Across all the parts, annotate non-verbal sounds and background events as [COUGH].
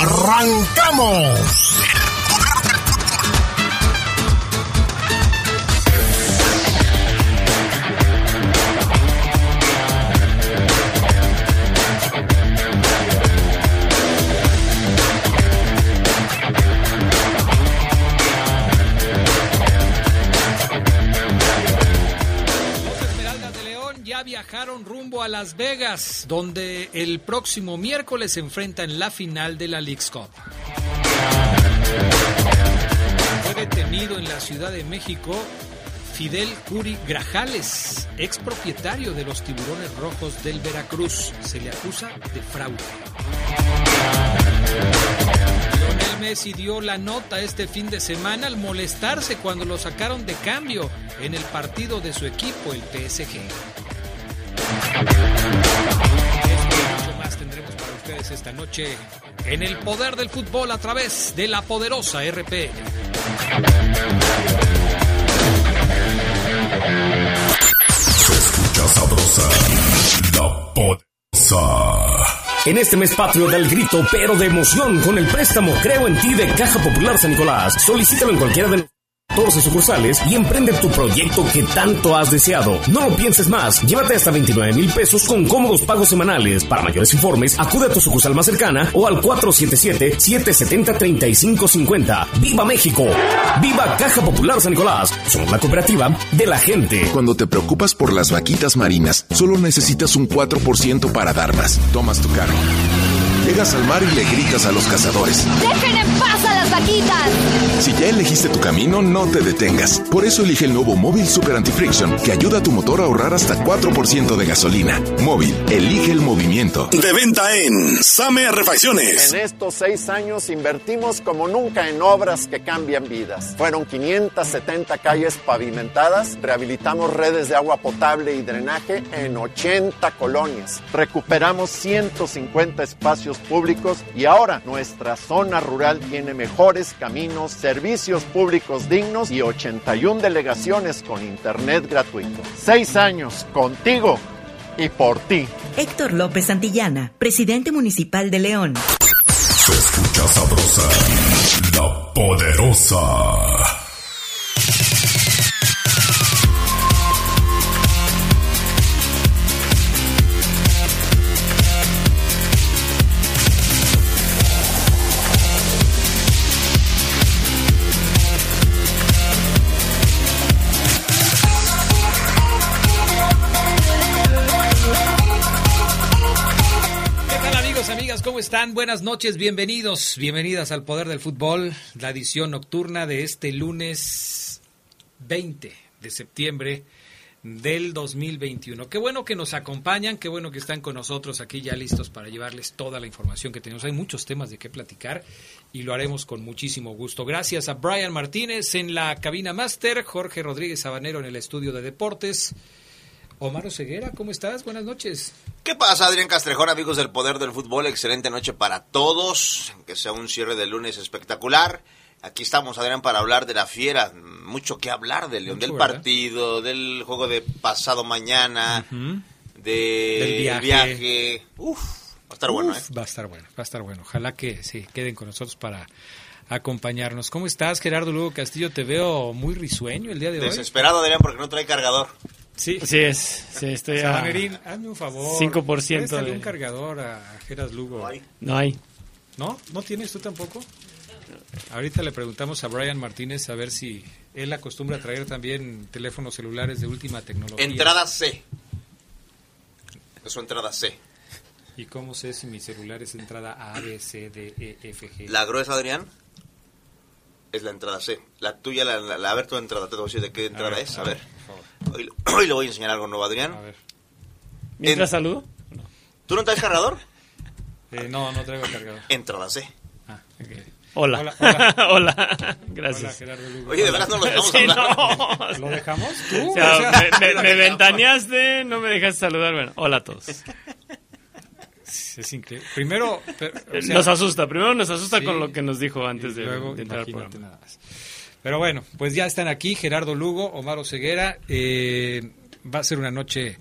¡Arrancamos! viajaron rumbo a Las Vegas, donde el próximo miércoles se enfrenta en la final de la League's Cup. Fue detenido en la Ciudad de México Fidel Curi Grajales, ex propietario de los tiburones rojos del Veracruz. Se le acusa de fraude. Lionel Messi dio la nota este fin de semana al molestarse cuando lo sacaron de cambio en el partido de su equipo, el PSG. Ustedes esta noche en el poder del fútbol a través de la poderosa RPL. Se escucha sabrosa, la poderosa. En este mes patrio del grito, pero de emoción, con el préstamo Creo en ti de Caja Popular San Nicolás. Solicítalo en cualquiera de 14 sucursales y emprende tu proyecto que tanto has deseado. No lo pienses más. Llévate hasta 29 mil pesos con cómodos pagos semanales. Para mayores informes, acude a tu sucursal más cercana o al 477-770-3550. ¡Viva México! ¡Viva Caja Popular San Nicolás! Somos la cooperativa de la gente. Cuando te preocupas por las vaquitas marinas, solo necesitas un 4% para dar más. Tomas tu carro. Llegas al mar y le gritas a los cazadores. ¡Dejen en paz Si ya elegiste tu camino, no te detengas. Por eso elige el nuevo Móvil Super Anti-Friction, que ayuda a tu motor a ahorrar hasta 4% de gasolina. Móvil, elige el movimiento. De venta en Same Refacciones. En estos seis años invertimos como nunca en obras que cambian vidas. Fueron 570 calles pavimentadas, rehabilitamos redes de agua potable y drenaje en 80 colonias, recuperamos 150 espacios públicos y ahora nuestra zona rural tiene mejores caminos, servicios públicos dignos y 81 delegaciones con internet gratuito. Seis años contigo y por ti. Héctor López Santillana, presidente municipal de León. Se escucha sabrosa, la poderosa. ¿Cómo están? Buenas noches, bienvenidos, bienvenidas al Poder del Fútbol, la edición nocturna de este lunes 20 de septiembre del 2021. Qué bueno que nos acompañan, qué bueno que están con nosotros aquí ya listos para llevarles toda la información que tenemos. Hay muchos temas de qué platicar y lo haremos con muchísimo gusto. Gracias a Brian Martínez en la cabina máster, Jorge Rodríguez Sabanero en el estudio de deportes. Omar Ceguera, ¿cómo estás? Buenas noches. ¿Qué pasa, Adrián Castrejón, amigos del Poder del Fútbol? Excelente noche para todos, que sea un cierre de lunes espectacular. Aquí estamos, Adrián, para hablar de la fiera. Mucho que hablar del León, del partido, del juego de pasado mañana, del viaje. Uf, va a estar bueno, ¿eh? Va a estar bueno, va a estar bueno. Ojalá que sí, queden con nosotros para acompañarnos. ¿Cómo estás, Gerardo Lugo Castillo? Te veo muy risueño el día de hoy. Desesperado, Adrián, porque no trae cargador. Sí, sí es. Sí, estoy a hazme un favor. 5% de un cargador a Geras Lugo. No hay. ¿No? ¿No tienes tú tampoco? Ahorita le preguntamos a Brian Martínez a ver si él acostumbra a traer también teléfonos celulares de última tecnología. Entrada C. Es su entrada C. ¿Y cómo sé si mi celular es entrada A, B, C, D, E, F, G? ¿La gruesa, Adrián? Es la entrada C. La tuya, la, la, a ver tu entrada, te voy a decir de qué entrada es. A, ver. Hoy, [CLEARS THROAT] hoy, le voy a enseñar algo nuevo, Adrián. A ver. ¿Mientras saludo? ¿Tú no traes cargador? Eh, no, no traigo cargador. Entrada C. Ah, Hola. Hola, hola. [LAUGHS] Gracias. Hola, Oye, de verdad no lo dejamos sí, No. ¿Lo dejamos? ¿Tú? O sea, me, me, [LAUGHS] me, ventaneaste, no me dejaste saludar. Bueno, hola a todos. Es increíble. Primero, pero, o sea, nos asusta. Primero nos asusta sí, con lo que nos dijo antes de, luego, de entrar al programa. Nada más. Pero bueno, pues ya están aquí Gerardo Lugo, Omar Ceguera. Eh, va a ser una noche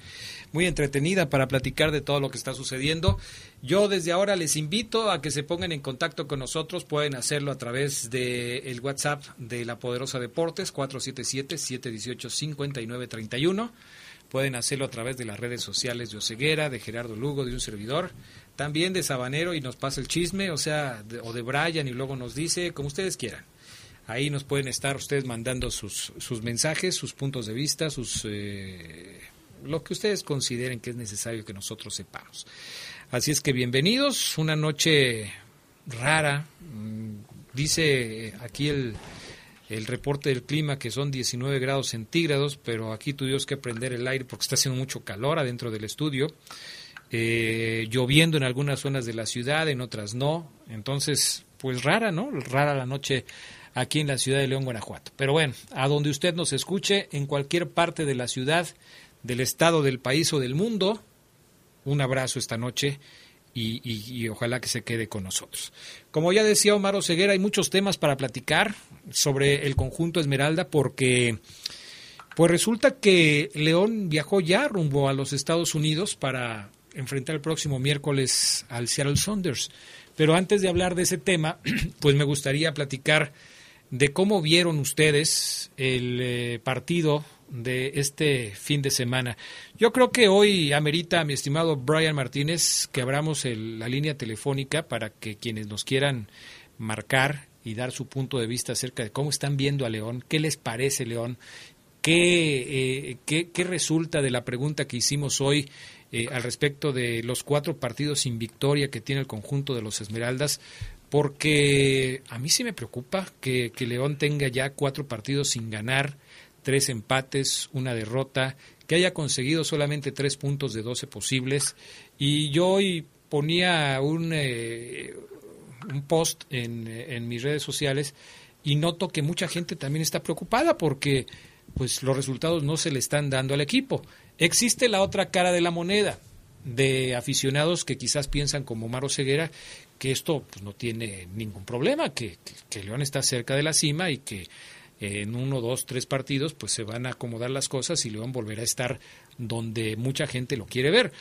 muy entretenida para platicar de todo lo que está sucediendo. Yo desde ahora les invito a que se pongan en contacto con nosotros. Pueden hacerlo a través del el WhatsApp de La Poderosa Deportes, 477-718-5931. Pueden hacerlo a través de las redes sociales de Oceguera, de Gerardo Lugo, de un servidor. También de Sabanero y nos pasa el chisme, o sea, o de Brian y luego nos dice, como ustedes quieran. Ahí nos pueden estar ustedes mandando sus, sus mensajes, sus puntos de vista, sus eh, lo que ustedes consideren que es necesario que nosotros sepamos. Así es que bienvenidos, una noche rara. Mm, dice aquí el, el reporte del clima que son 19 grados centígrados, pero aquí tuvimos que prender el aire porque está haciendo mucho calor adentro del estudio. Eh, lloviendo en algunas zonas de la ciudad, en otras no. Entonces, pues rara, ¿no? Rara la noche aquí en la ciudad de León, Guanajuato. Pero bueno, a donde usted nos escuche, en cualquier parte de la ciudad, del estado, del país o del mundo, un abrazo esta noche y, ojalá que se quede con nosotros. Como ya decía Omar Oseguera, hay muchos temas para platicar sobre el conjunto Esmeralda porque pues resulta que León viajó ya rumbo a los Estados Unidos para enfrentar el próximo miércoles al Seattle Saunders. Pero antes de hablar de ese tema, [CLEARS THROAT] pues me gustaría platicar de cómo vieron ustedes el eh, partido de este fin de semana. Yo creo que hoy amerita, mi estimado Brian Martínez, que abramos el, la línea telefónica para que quienes nos quieran marcar y dar su punto de vista acerca de cómo están viendo a León, qué les parece León, qué, eh, qué, qué resulta de la pregunta que hicimos hoy eh, al respecto de los cuatro partidos sin victoria que tiene el conjunto de los Esmeraldas, porque a mí sí me preocupa que, que, León tenga ya cuatro partidos sin ganar, tres empates, una derrota, que haya conseguido solamente tres puntos de doce posibles. Y yo hoy ponía un, eh, un post en, en mis redes sociales y noto que mucha gente también está preocupada porque pues los resultados no se le están dando al equipo. Existe la otra cara de la moneda de aficionados que quizás piensan como Maro Ceguera que esto pues, no tiene ningún problema, que, que, que, León está cerca de la cima y que en uno, dos, tres partidos pues se van a acomodar las cosas y León volverá a estar donde mucha gente lo quiere ver.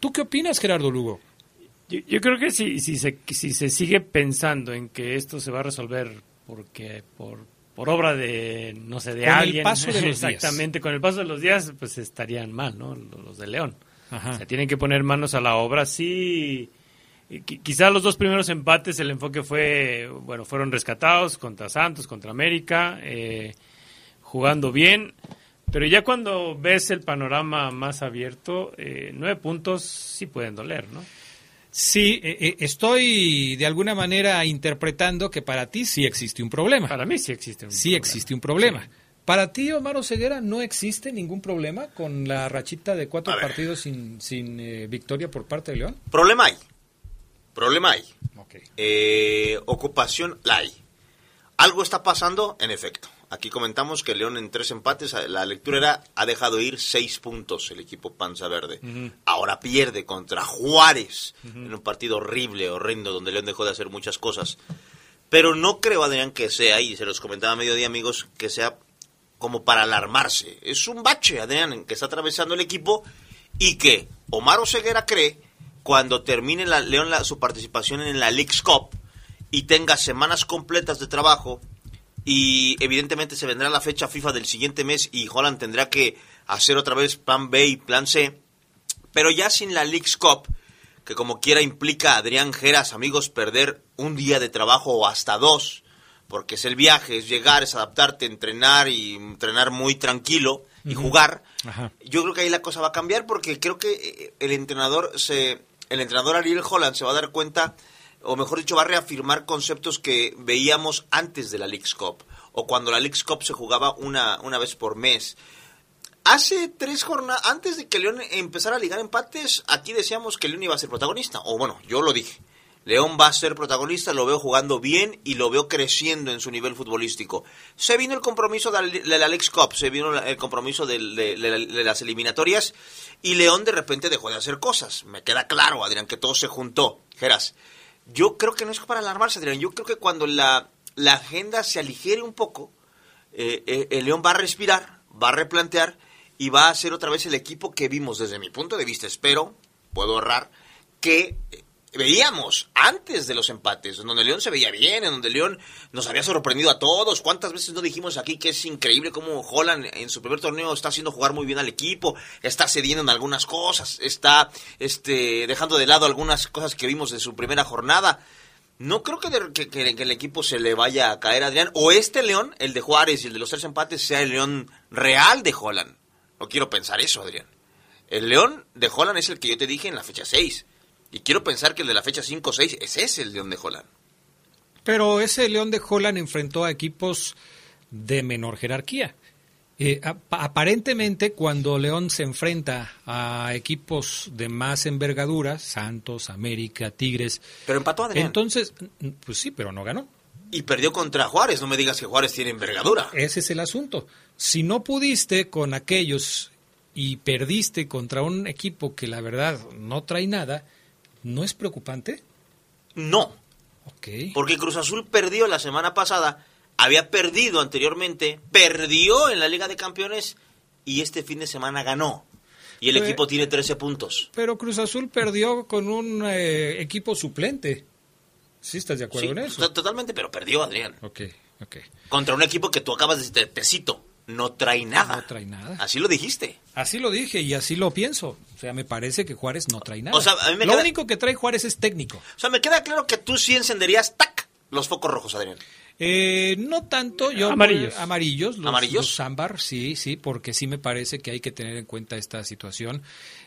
¿Tú qué opinas, Gerardo Lugo? Yo, yo creo que si, si, se, si se sigue pensando en que esto se va a resolver porque por, por obra de, no sé, de con alguien. el paso de los [LAUGHS] Exactamente, días. con el paso de los días, pues estarían mal, ¿no? Los de León. Ajá. O sea, tienen que poner manos a la obra. Sí, quizá los dos primeros empates el enfoque fue, bueno, fueron rescatados contra Santos, contra América, eh, jugando bien. Pero ya cuando ves el panorama más abierto, eh, nueve puntos sí pueden doler, ¿no? Sí, eh, estoy de alguna manera interpretando que para ti sí existe un problema. Para mí sí existe un sí problema. existe un problema. Sí. Para ti, Omar Ceguera, no existe ningún problema con la rachita de cuatro partidos sin, sin eh, victoria por parte de León. Problema hay. Problema hay. Okay. Eh, ocupación la hay. Algo está pasando, en efecto. Aquí comentamos que León en tres empates, la lectura era, ha dejado ir seis puntos el equipo Panza Verde. Uh -huh. Ahora pierde contra Juárez uh -huh. en un partido horrible, horrendo, donde León dejó de hacer muchas cosas. Pero no creo, Adrián, que sea, y se los comentaba a mediodía, amigos, que sea como para alarmarse. Es un bache, Adrián, que está atravesando el equipo y que Omar Oseguera cree cuando termine la, León la, su participación en la League's Cup y tenga semanas completas de trabajo y evidentemente se vendrá la fecha FIFA del siguiente mes y Holland tendrá que hacer otra vez plan B y plan C, pero ya sin la League's Cup, que como quiera implica Adrián Geras, amigos, perder un día de trabajo o hasta dos, porque es el viaje, es llegar, es adaptarte, entrenar y entrenar muy tranquilo y uh -huh. jugar. Ajá. Yo creo que ahí la cosa va a cambiar porque creo que eh, el entrenador se el entrenador Ariel Holland se va a dar cuenta o mejor dicho, va a reafirmar conceptos que veíamos antes de la League's Cup, o cuando la League's Cup se jugaba una, una vez por mes. Hace tres jornadas, antes de que León empezara a ligar empates, aquí decíamos que León iba a ser protagonista. O bueno, yo lo dije. León va a ser protagonista, lo veo jugando bien y lo veo creciendo en su nivel futbolístico. Se vino el compromiso del, Alex Cup, se vino el compromiso de, las eliminatorias y León de repente dejó de hacer cosas. Me queda claro, Adrián, que todo se juntó. Geras, yo creo que no es para alarmarse, Adrián. Yo creo que cuando la, agenda se aligere un poco, eh, eh, el León va a respirar, va a replantear y va a ser otra vez el equipo que vimos desde mi punto de vista, espero, puedo ahorrar, que veíamos antes de los empates, en donde León se veía bien, en donde León nos había sorprendido a todos. ¿Cuántas veces no dijimos aquí que es increíble cómo Holland en su primer torneo está haciendo jugar muy bien al equipo, está cediendo en algunas cosas, está este, dejando de lado algunas cosas que vimos en su primera jornada? No creo que, que, el equipo se le vaya a caer, Adrián. O este León, el de Juárez y el de los tres empates, sea el León real de Holland. No quiero pensar eso, Adrián. El León de Holland es el que yo te dije en la fecha 6. Y quiero pensar que el de la fecha 5-6 es ese el León de Holland. Pero ese León de Holland enfrentó a equipos de menor jerarquía. Eh, aparentemente, cuando León se enfrenta a equipos de más envergadura, Santos, América, Tigres. Pero empató Adrián. Entonces, pues sí, pero no ganó. Y perdió contra Juárez. No me digas que Juárez tiene envergadura. Ese es el asunto. Si no pudiste con aquellos y perdiste contra un equipo que la verdad no trae nada, ¿no es preocupante? No. Porque Cruz Azul perdió la semana pasada, había perdido anteriormente, perdió en la Liga de Campeones y este fin de semana ganó. Y el equipo tiene 13 puntos. Pero Cruz Azul perdió con un eh, equipo suplente. ¿Sí estás de acuerdo en eso? Totalmente, pero perdió, Adrián. Ok, ok. Contra un equipo que tú acabas de pesito no trae nada. No trae nada. Así lo dijiste. Así lo dije y así lo pienso. O sea, me parece que Juárez no trae nada. O sea, lo único que trae Juárez es técnico. O sea, me queda claro que tú sí encenderías ¡tac! los focos rojos, Adrián. Eh, no tanto, yo amarillos, amarillos, los, amarillos, sí, sí, porque sí me parece que hay que tener en cuenta esta situación.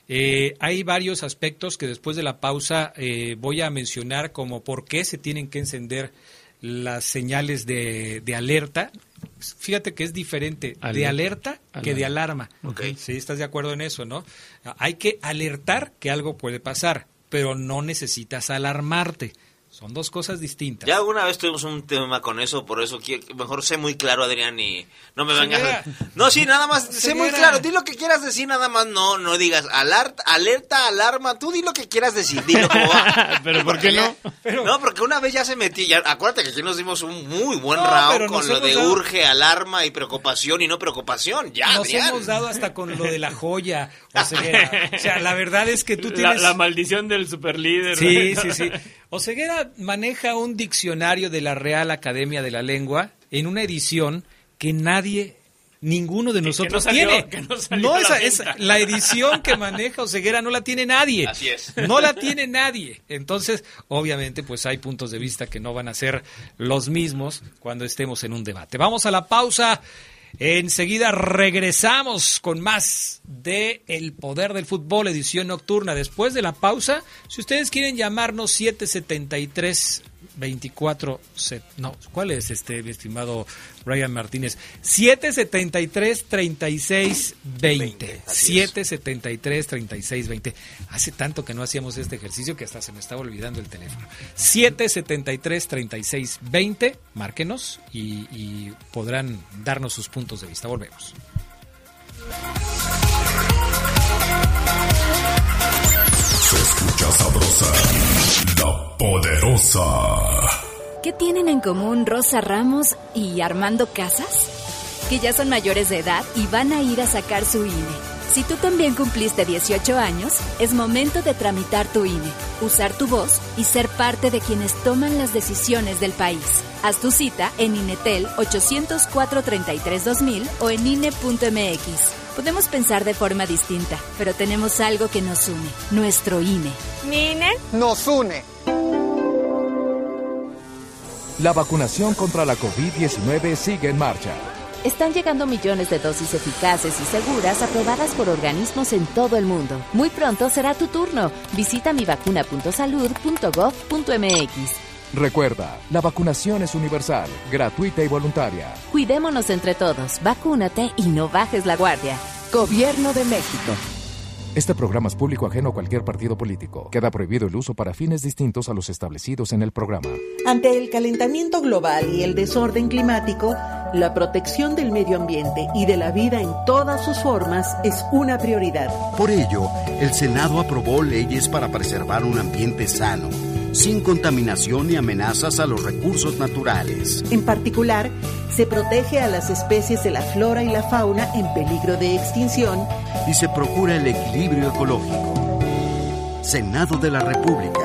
Eh, hay varios aspectos que después de la pausa eh, voy a mencionar como por qué se tienen que encender las señales de, de alerta fíjate que es diferente de alerta que de alarma. Okay. Sí, estás de acuerdo en eso, ¿no? Hay que alertar que algo puede pasar, pero no necesitas alarmarte. Son dos cosas distintas. Ya alguna vez tuvimos un tema con eso, por eso mejor sé muy claro, Adrián, y no me vengas. No, sí, nada más, sé muy claro. Di lo que quieras decir, nada más no no digas alerta, alerta, alarma. Tú di lo que quieras decir, dilo como va. Pero ¿por qué no? No, porque una vez ya se metí. Ya, acuérdate que aquí nos dimos un muy buen round con lo de urge, alarma y preocupación y no preocupación. Ya, Nos hemos dado hasta con lo de la joya. [LAUGHS] O sea, la verdad es que tú tienes. La, maldición del superlíder. Sí, sí, sí. Oseguera maneja un diccionario de la Real Academia de la Lengua en una edición que nadie, ninguno de nosotros tiene. no, esa, es la edición que maneja Oseguera no la tiene nadie. Así es. No la tiene nadie. Entonces, obviamente, pues hay puntos de vista que no van a ser los mismos cuando estemos en un debate. Vamos a la pausa. Enseguida regresamos con más de El Poder del Fútbol, edición nocturna. Después de la pausa, si ustedes quieren llamarnos 773 24 no, ¿cuál es este mi estimado Brian Martínez? 773 36 20. 773 36 20. Hace tanto que no hacíamos este ejercicio que hasta se me estaba olvidando el teléfono. 773 36 20. Márquenos y, y podrán darnos sus puntos de vista. Volvemos. Escucha sabrosa, la poderosa. ¿Qué tienen en común Rosa Ramos y Armando Casas? Que ya son mayores de edad y van a ir a sacar su INE. Si tú también cumpliste 18 años, es momento de tramitar tu INE, usar tu voz y ser parte de quienes toman las decisiones del país. Haz tu cita en INETEL 804 33 2000 o en INE.mx. Podemos pensar de forma distinta, pero tenemos algo que nos une, nuestro INE. ¿Mi INE? Nos une. La vacunación contra la COVID-19 sigue en marcha. Están llegando millones de dosis eficaces y seguras aprobadas por organismos en todo el mundo. Muy pronto será tu turno. Visita mivacuna.salud.gov.mx. Recuerda, la vacunación es universal, gratuita y voluntaria. Cuidémonos entre todos, vacúnate y no bajes la guardia. Gobierno de México. Este programa es público ajeno a cualquier partido político. Queda prohibido el uso para fines distintos a los establecidos en el programa. Ante el calentamiento global y el desorden climático, la protección del medio ambiente y de la vida en todas sus formas es una prioridad. Por ello, el Senado aprobó leyes para preservar un ambiente sano sin contaminación ni amenazas a los recursos naturales. En particular, se protege a las especies de la flora y la fauna en peligro de extinción y se procura el equilibrio ecológico. Senado de la República.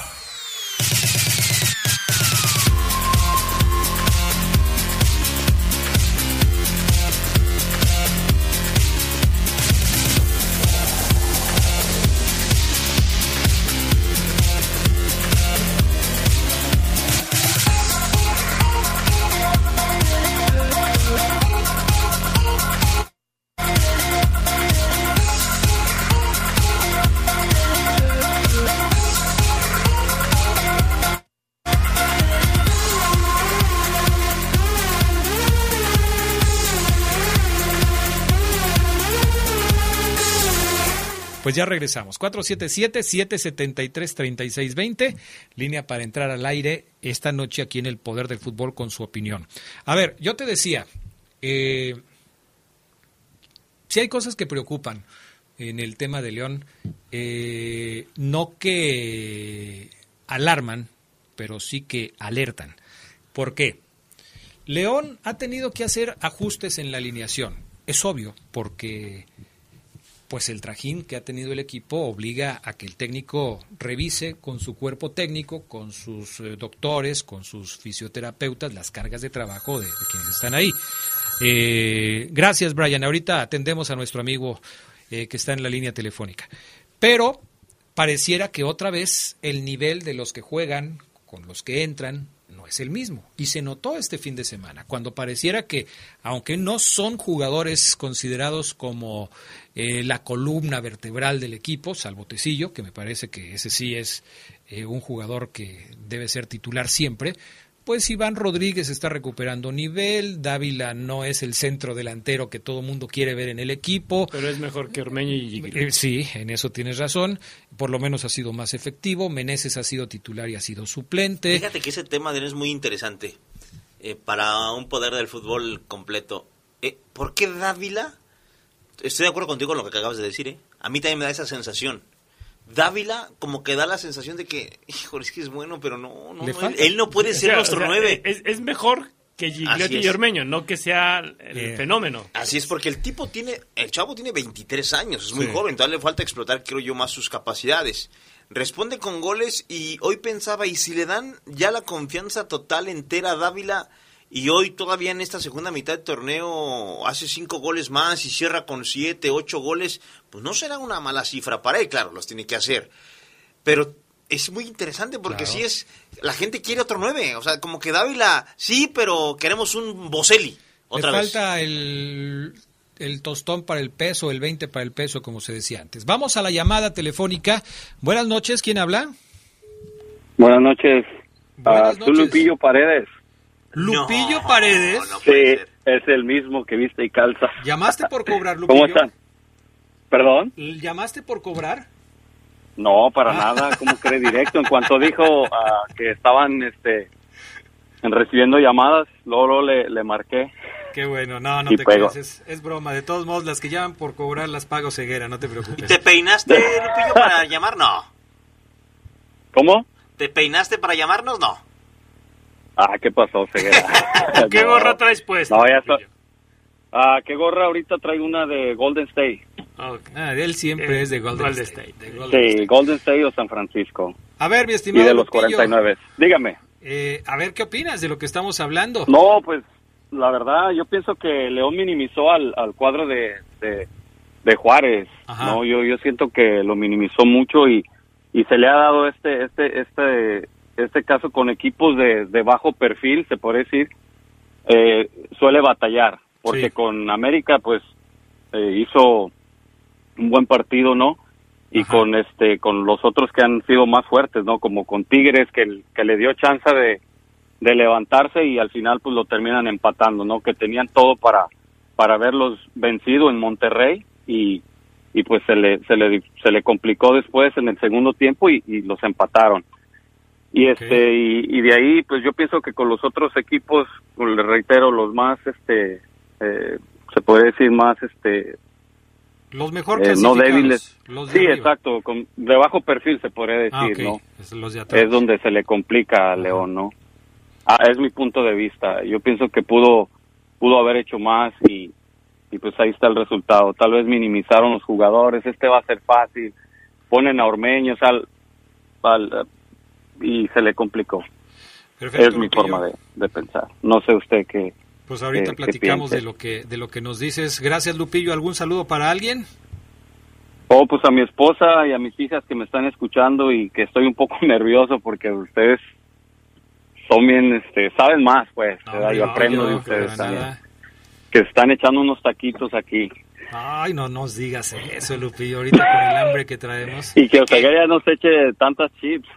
Pues ya regresamos. 477-773-3620, línea para entrar al aire esta noche aquí en el Poder del Fútbol con su opinión. A ver, yo te decía, eh, si hay cosas que preocupan en el tema de León, eh, no que alarman, pero sí que alertan. ¿Por qué? León ha tenido que hacer ajustes en la alineación. Es obvio, porque pues el trajín que ha tenido el equipo obliga a que el técnico revise con su cuerpo técnico, con sus eh, doctores, con sus fisioterapeutas, las cargas de trabajo de, quienes están ahí. Eh, gracias, Brian. Ahorita atendemos a nuestro amigo eh, que está en la línea telefónica. Pero pareciera que otra vez el nivel de los que juegan, con los que entran, no es el mismo. Y se notó este fin de semana, cuando pareciera que, aunque no son jugadores considerados como eh, la columna vertebral del equipo, salvo Tecillo, que me parece que ese sí es eh, un jugador que debe ser titular siempre, pues Iván Rodríguez está recuperando nivel, Dávila no es el centro delantero que todo mundo quiere ver en el equipo. Pero es mejor que Ormeño y eh, Sí, en eso tienes razón, por lo menos ha sido más efectivo, Meneses ha sido titular y ha sido suplente. Fíjate que ese tema es muy interesante para un poder del fútbol completo. ¿Por qué Dávila estoy de acuerdo contigo con lo que acabas de decir, ¿eh? A mí también me da esa sensación. Dávila como que da la sensación de que, hijo, es que es bueno, pero no, no, él, no puede ser nuestro nueve. Es, mejor que Gigliotti y Ormeño, no que sea el eh, fenómeno. Así es, porque el tipo tiene, el chavo tiene 23 años, es muy joven, todavía le falta explotar, creo yo, más sus capacidades. Responde con goles y hoy pensaba, y si le dan ya la confianza total entera a Dávila, y hoy todavía en esta segunda mitad del torneo hace cinco goles más y cierra con siete, ocho goles, pues no será una mala cifra para él, claro, los tiene que hacer. Pero es muy interesante porque si es, la gente quiere otro nueve, o sea, como que Dávila, sí, pero queremos un Boselli. Otra Le falta el, el tostón para el peso, el 20 para el peso, como se decía antes. Vamos a la llamada telefónica. Buenas noches, ¿quién habla? Buenas noches. Buenas noches. Lupillo Paredes. Lupillo Paredes. sí, es el mismo que viste y calza. ¿Llamaste por cobrar, [LAUGHS] Lupillo? ¿Cómo están? ¿Perdón? ¿Llamaste por cobrar? No, para ah. nada, como cree directo. En cuanto dijo ah, que estaban este, recibiendo llamadas, luego, le, le, marqué. Qué bueno, no, no te creas, es, broma. De todos modos, las que llaman por cobrar las pago ceguera, no te preocupes. ¿Te peinaste, Lupillo, para [LAUGHS] llamar? No. ¿Cómo? ¿Te peinaste para llamarnos? No. Ah, ¿qué pasó, Ceguera? [LAUGHS] [LAUGHS] ¿Qué gorra traes puesta? No, ya Ah, ¿qué gorra? Ahorita traigo una de Golden State. Ah, él siempre eh, es de Golden, State. sí, Golden State o San Francisco. A ver, mi estimado. Y de los 49. Dígame. Eh, a ver, ¿qué opinas de lo que estamos hablando? No, pues la verdad, yo pienso que León minimizó al, al cuadro de, de, de Juárez, ¿no? Yo, yo siento que lo minimizó mucho y, y se le ha dado este, este, este, este caso con equipos de, de bajo perfil, se puede decir, eh, suele batallar, porque con América, pues, eh, hizo un buen partido, ¿no? Y con este, con los otros que han sido más fuertes, ¿no? Como con Tigres, que, que le dio chance de, de levantarse y al final, pues, lo terminan empatando, ¿no? Que tenían todo para, para verlos vencido en Monterrey y, y pues se le, se le, se le complicó después en el segundo tiempo y, y los empataron. Y este, y, de ahí, pues yo pienso que con los otros equipos, pues, le reitero, los más, este, eh, se puede decir más, este, los mejor eh, no débiles. sí, exacto, con, de bajo perfil se podría Ah, decir, ¿no? Es, los de atrás. Es donde se le complica a León, ¿no? Ah, es mi punto de vista. Yo pienso que pudo, pudo haber hecho más y, y pues ahí está el resultado. Tal vez minimizaron los jugadores, este va a ser fácil, ponen a Ormeños al, al y se le complicó. Perfecto, es mi forma de, de pensar. No sé usted qué. Pues ahorita qué- platicamos de lo que de lo que nos dices. Gracias, Lupillo. ¿Algún saludo para alguien? Oh, pues a mi esposa y a mis hijas que me están escuchando y que estoy un poco [LAUGHS] nervioso porque ustedes son bien, este, saben más, pues. ¿verdad? yo no, aprendo de ustedes también. Que están echando unos taquitos aquí. Ay, no nos digas eso, Lupillo. Ahorita con el hambre que traemos. Y que Oseguera ya no se eche tantas chips.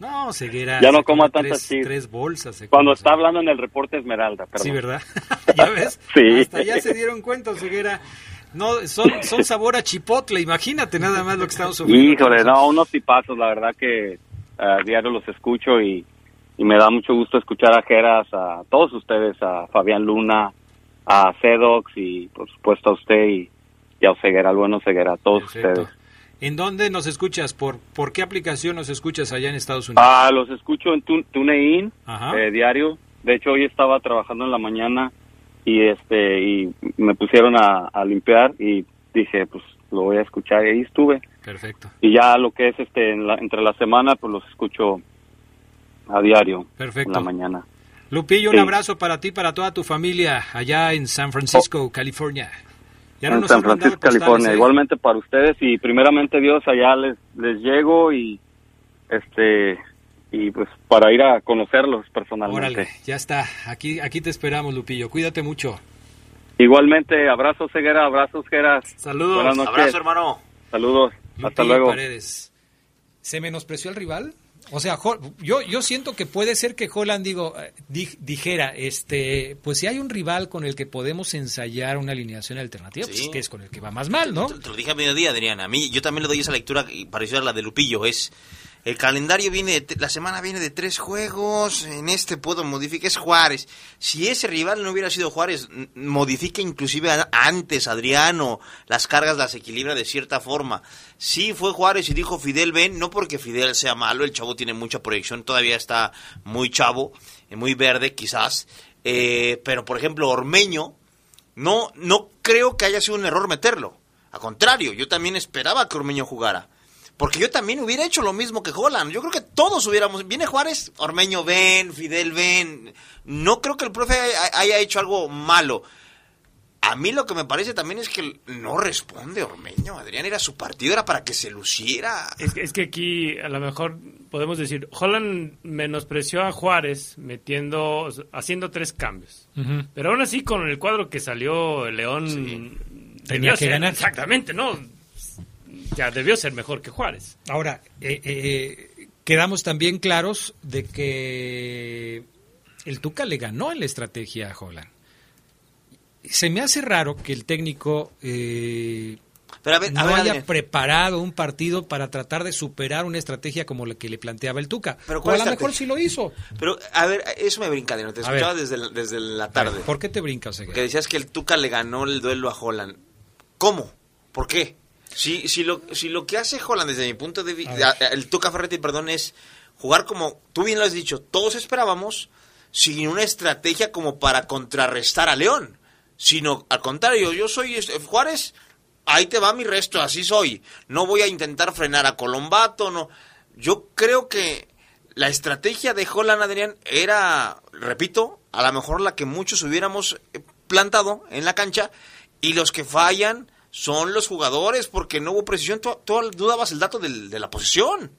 No, Ceguera. Ya no coma tantas tres, tres bolsas. Cuando está hablando en el reporte Esmeralda, perdón. Sí, ¿verdad? [LAUGHS] [LAUGHS] ¿Ya ves? Sí. Hasta ya se dieron cuenta, Ceguera. No, son, son sabor a chipotle. Imagínate nada más lo que estamos sufriendo. Híjole, no, unos tipazos, la verdad que eh, a diario los escucho y, y me da mucho gusto escuchar a Geras, a todos ustedes, a Fabián Luna, a Cedox y por supuesto a usted y, y a Oseguera, al bueno Oseguera, a todos Perfecto. ustedes. ¿En dónde nos escuchas? ¿Por, ¿Por qué aplicación nos escuchas allá en Estados Unidos? Ah, los escucho en Tun- TuneIn, eh, diario. De hecho, hoy estaba trabajando en la mañana y este y me pusieron a, a limpiar y dije, pues lo voy a escuchar y ahí estuve. Perfecto. Y ya lo que es este en la- entre la semana, pues los escucho a diario Perfecto. en la mañana. Lupillo, un abrazo para ti, para toda tu familia allá en San Francisco, California. Ya no en nos San Francisco, California. ¿eh? Igualmente para ustedes y primeramente Dios allá les les llego y este y pues para ir a conocerlos personalmente. Órale, ya está. Aquí, aquí te esperamos, Lupillo. Cuídate mucho. Igualmente, abrazos Ceguera, abrazos Geras. Saludos. Buenas noches. Abrazo, hermano. Saludos. Hasta luego. Paredes. ¿Se menospreció al rival? O sea, yo, yo siento que puede ser que Holland digo, eh, di- dijera, este, pues si hay un rival con el que podemos ensayar una alineación alternativa, pues Sí. que es con el que va más mal, ¿no? Te lo dije a mediodía, Adriana. A mí, yo también le doy esa lectura parecida a la de Lupillo. Es el calendario viene, de la semana viene de tres juegos. En este puedo modificar es Juárez. Si ese rival no hubiera sido Juárez, modifica inclusive antes Adriano. Las cargas las equilibra de cierta forma. Sí fue Juárez y dijo Fidel ven, no porque Fidel sea malo, el chavo tiene mucha proyección, todavía está muy chavo, eh, muy verde quizás. Eh, pero por ejemplo Ormeño, no, no creo que haya sido un error meterlo. Al contrario, yo también esperaba que Ormeño jugara. Porque yo también hubiera hecho lo mismo que Holland. Yo creo que todos hubiéramos. Viene Juárez, Ormeño ven, Fidel ven. No creo que el profe haya- hecho algo malo. A mí lo que me parece también es que no responde Ormeño. Adrián era su partido, era para que se luciera. Es que, es que aquí a lo mejor podemos decir, Holland menospreció a Juárez metiendo, haciendo tres cambios. Pero aún así con el cuadro que salió León Tenía que ser- ganar. Exactamente, no. Ya debió ser mejor que Juárez. Ahora, eh, eh, quedamos también claros de que el Tuca le ganó en la estrategia a Holland. Se me hace raro que el técnico eh, Pero a ver, a no ver, haya Adrián. preparado un partido para tratar de superar una estrategia como la que le planteaba el Tuca. Pero o ¿cuál a lo mejor sí lo hizo. Pero, a ver, eso me brinca, Adrián. Te escuchaba desde, la- desde la ver, tarde. ¿Por qué te brincas? Porque decías que el Tuca le ganó el duelo a Holland. ¿Cómo? ¿Por qué? Si, si, lo, si lo que hace Holland desde mi punto de vista, el Tuca Ferretti, perdón, es jugar como tú bien lo has dicho, todos esperábamos, sin una estrategia como para contrarrestar a León, sino al contrario, yo soy este, Juárez, ahí te va mi resto, así soy, no voy a intentar frenar a Colombato, no, yo creo que la estrategia de Holland Adrián era, repito, a lo mejor la que muchos hubiéramos plantado en la cancha y los que fallan son los jugadores, porque no hubo precisión. Tú, tú dudabas el dato del, de la posesión.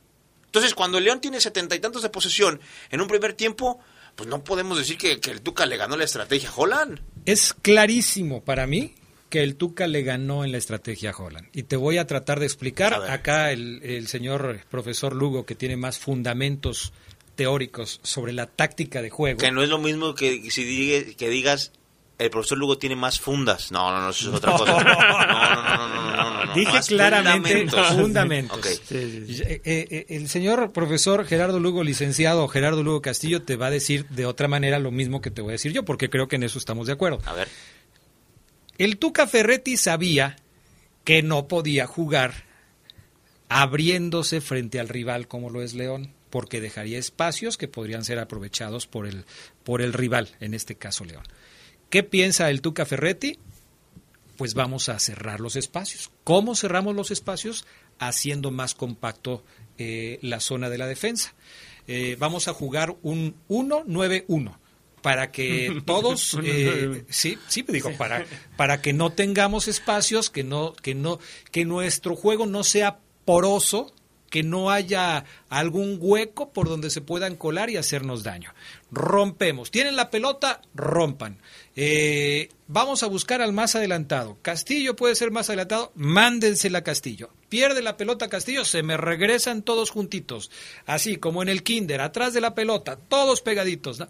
Entonces, cuando el León tiene setenta y tantos de posesión en un primer tiempo, pues no podemos decir que, el Tuca le ganó la estrategia a Holland. Es clarísimo para mí que el Tuca le ganó en la estrategia a Holland. Y te voy a tratar de explicar. Acá el, el señor profesor Lugo, que tiene más fundamentos teóricos sobre la táctica de juego. Que no es lo mismo que si que digas el profesor Lugo tiene más fundas. No, no, no, eso es otra cosa. No, no, no, no, no, Dije claramente fundamentos. Eh, eh, el señor profesor Gerardo Lugo, licenciado Gerardo Lugo Castillo, te va a decir de otra manera lo mismo que te voy a decir yo, porque creo que en eso estamos de acuerdo. A ver. El Tuca Ferretti sabía que no podía jugar abriéndose frente al rival como lo es León, porque dejaría espacios que podrían ser aprovechados por el, por el rival, en este caso León. ¿Qué piensa el Tuca Ferretti? Pues vamos a cerrar los espacios. ¿Cómo cerramos los espacios? Haciendo más compacto eh, la zona de la defensa. Eh, vamos a jugar un 1-9-1 para que [LAUGHS] todos eh, sí sí me digo para para que no tengamos espacios que no que no que nuestro juego no sea poroso que no haya algún hueco por donde se puedan colar y hacernos daño. Rompemos. Tienen la pelota, rompan. Eh, vamos a buscar al más adelantado. Castillo puede ser más adelantado, mándensela a Castillo. Pierde la pelota Castillo, se me regresan todos juntitos. Así como en el kinder, atrás de la pelota, todos pegaditos.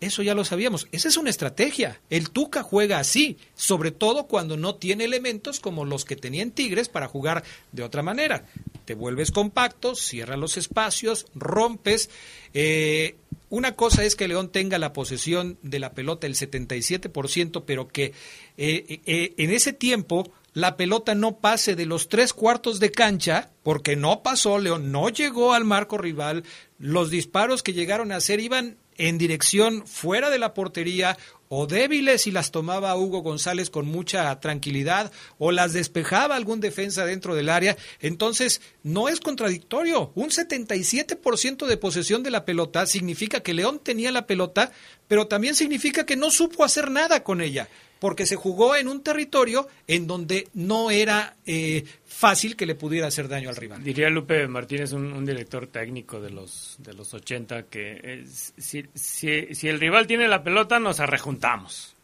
Eso ya lo sabíamos. Esa es una estrategia. El Tuca juega así, sobre todo cuando no tiene elementos como los que tenían Tigres para jugar de otra manera. Te vuelves compacto, cierras los espacios, rompes. Eh, una cosa es que León tenga la posesión de la pelota el 77%, pero que eh, eh, en ese tiempo la pelota no pase de los tres cuartos de cancha, porque no pasó, León no llegó al marco rival, los disparos que llegaron a hacer iban en dirección fuera de la portería o débiles y las tomaba Hugo González con mucha tranquilidad o las despejaba algún defensa dentro del área. Entonces, no es contradictorio. Un 77% de posesión de la pelota significa que León tenía la pelota, pero también significa que no supo hacer nada con ella porque se jugó en un territorio en donde no era eh, fácil que le pudiera hacer daño al rival. Diría Lupe Martínez, un, director técnico de los, de los 80, que si, si, el rival tiene la pelota, nos arrejuntamos.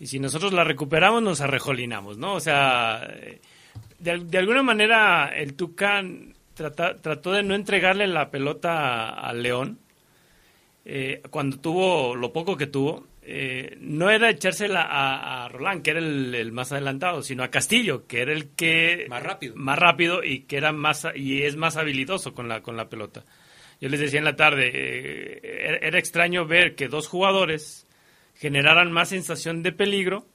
Y si nosotros la recuperamos, nos arrejolinamos, ¿no? O sea, eh, de, alguna manera el Tucán trató de no entregarle la pelota al León eh, cuando tuvo lo poco que tuvo eh, no era echársela a, a, Roland, que era el, más adelantado, sino a Castillo, que era el que más rápido, más rápido y que era más y es más habilidoso con la con la pelota. Yo les decía en la tarde, eh, era extraño ver que dos jugadores generaran más sensación de peligro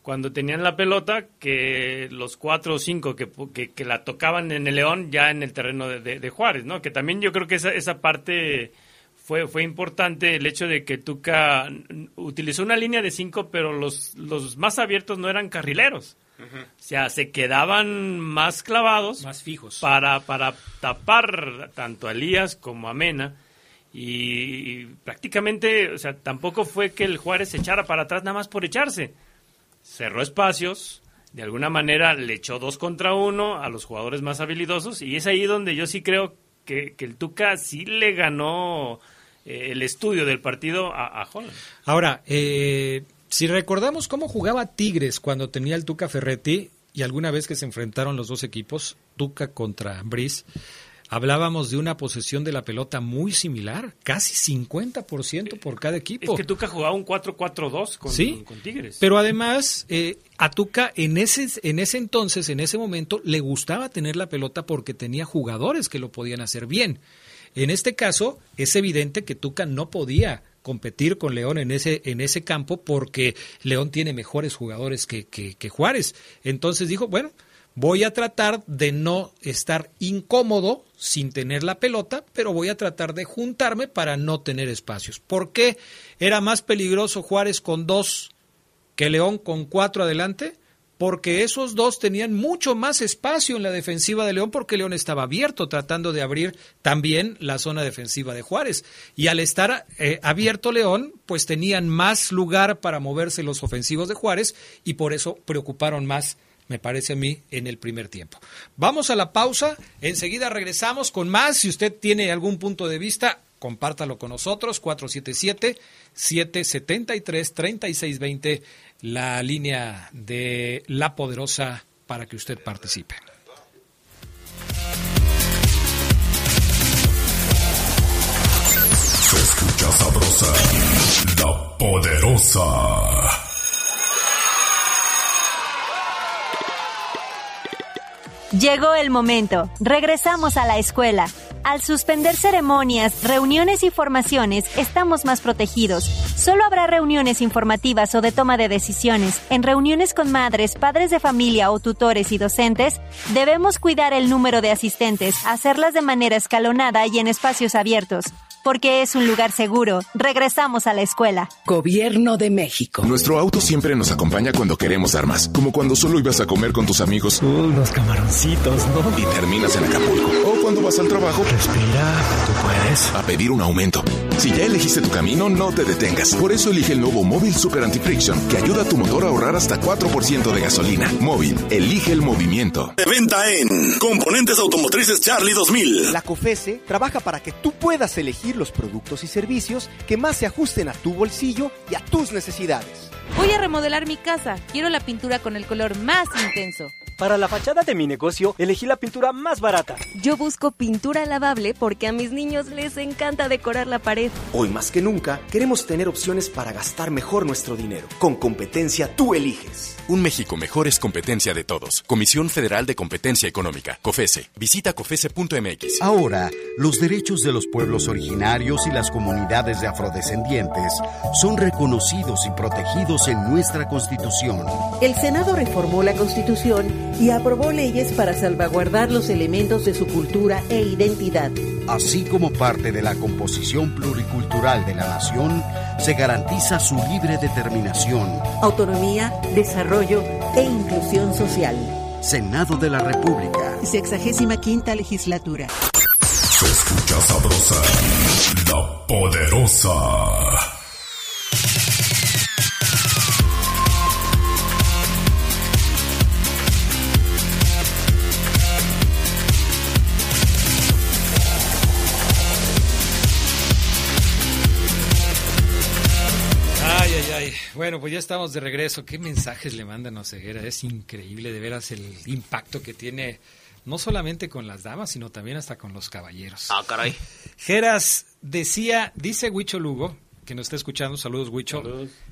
cuando tenían la pelota que los cuatro o cinco que, que, la tocaban en el León ya en el terreno de, de, Juárez, ¿no? Que también yo creo que esa, esa parte fue, fue importante el hecho de que Tuca utilizó una línea de cinco, pero los, los más abiertos no eran carrileros. O sea, se quedaban más clavados. Más fijos. Para, para tapar tanto a Elías como a Mena. Y, prácticamente, o sea, tampoco fue que el Juárez se echara para atrás nada más por echarse. Cerró espacios, de alguna manera le echó dos contra uno a los jugadores más habilidosos. Y es ahí donde yo sí creo que, que el Tuca sí le ganó el estudio del partido a, a Holland. Ahora, eh, si recordamos cómo jugaba Tigres cuando tenía el Tuca Ferretti y alguna vez que se enfrentaron los dos equipos, Tuca contra Brice, hablábamos de una posesión de la pelota muy similar, casi 50% por cada equipo. Es que Tuca jugaba un 4-4-2 con, con, Tigres. Pero además, eh, a Tuca en ese, en ese entonces, en ese momento, le gustaba tener la pelota porque tenía jugadores que lo podían hacer bien. En este caso, es evidente que Tuca no podía competir con León en ese, en ese campo porque León tiene mejores jugadores que, que, Juárez. Entonces dijo, bueno, voy a tratar de no estar incómodo sin tener la pelota, pero voy a tratar de juntarme para no tener espacios. ¿Por qué era más peligroso Juárez con dos que León con cuatro adelante? Porque esos dos tenían mucho más espacio en la defensiva de León porque León estaba abierto tratando de abrir también la zona defensiva de Juárez. Y al estar eh, abierto León, pues tenían más lugar para moverse los ofensivos de Juárez y por eso preocuparon más me parece a mí, en el primer tiempo. Vamos a la pausa, enseguida regresamos con más. Si usted tiene algún punto de vista, compártalo con nosotros, 477-773-3620, la línea de La Poderosa para que usted participe. Se escucha sabrosa, la poderosa. Llegó el momento. Regresamos a la escuela. Al suspender ceremonias, reuniones y formaciones, estamos más protegidos. Solo habrá reuniones informativas o de toma de decisiones. En reuniones con madres, padres de familia o tutores y docentes, debemos cuidar el número de asistentes, hacerlas de manera escalonada y en espacios abiertos porque es un lugar seguro. Regresamos a la escuela. Gobierno de México. Nuestro auto siempre nos acompaña cuando queremos dar más, como cuando solo ibas a comer con tus amigos. Unos camaroncitos, ¿no? Y terminas en Acapulco. O cuando vas al trabajo. Respira, tú puedes. A pedir un aumento. Si ya elegiste tu camino, no te detengas. Por eso elige el nuevo Móvil Super Anti-Friction, que ayuda a tu motor a ahorrar hasta 4% de gasolina. Móvil, elige el movimiento. De venta en Componentes Automotrices Charlie 2000. La COFESE trabaja para que tú puedas elegir los productos y servicios que más se ajusten a tu bolsillo y a tus necesidades. Voy a remodelar mi casa. Quiero la pintura con el color más intenso. Para la fachada de mi negocio, elegí la pintura más barata. Yo busco pintura lavable porque a mis niños les encanta decorar la pared. Hoy más que nunca, queremos tener opciones para gastar mejor nuestro dinero. Con competencia tú eliges. Un México mejor es competencia de todos. Comisión Federal de Competencia Económica, COFESE. Visita COFESE.mx. Ahora, los derechos de los pueblos originarios y las comunidades de afrodescendientes son reconocidos y protegidos en nuestra Constitución. El Senado reformó la Constitución y aprobó leyes para salvaguardar los elementos de su cultura e identidad. Así como parte de la composición pluricultural de la nación, se garantiza su libre determinación, autonomía, desarrollo e inclusión social. Senado de la República. Sexagésima quinta legislatura. Se escucha sabrosa, la poderosa. Bueno, pues ya estamos de regreso. ¿Qué mensajes le mandan a Ceguera? Es increíble de veras el impacto que tiene, no solamente con las damas, sino también hasta con los caballeros. Ah, caray. [LAUGHS] Geras decía, dice Huicho Lugo, que nos está escuchando, saludos Huicho.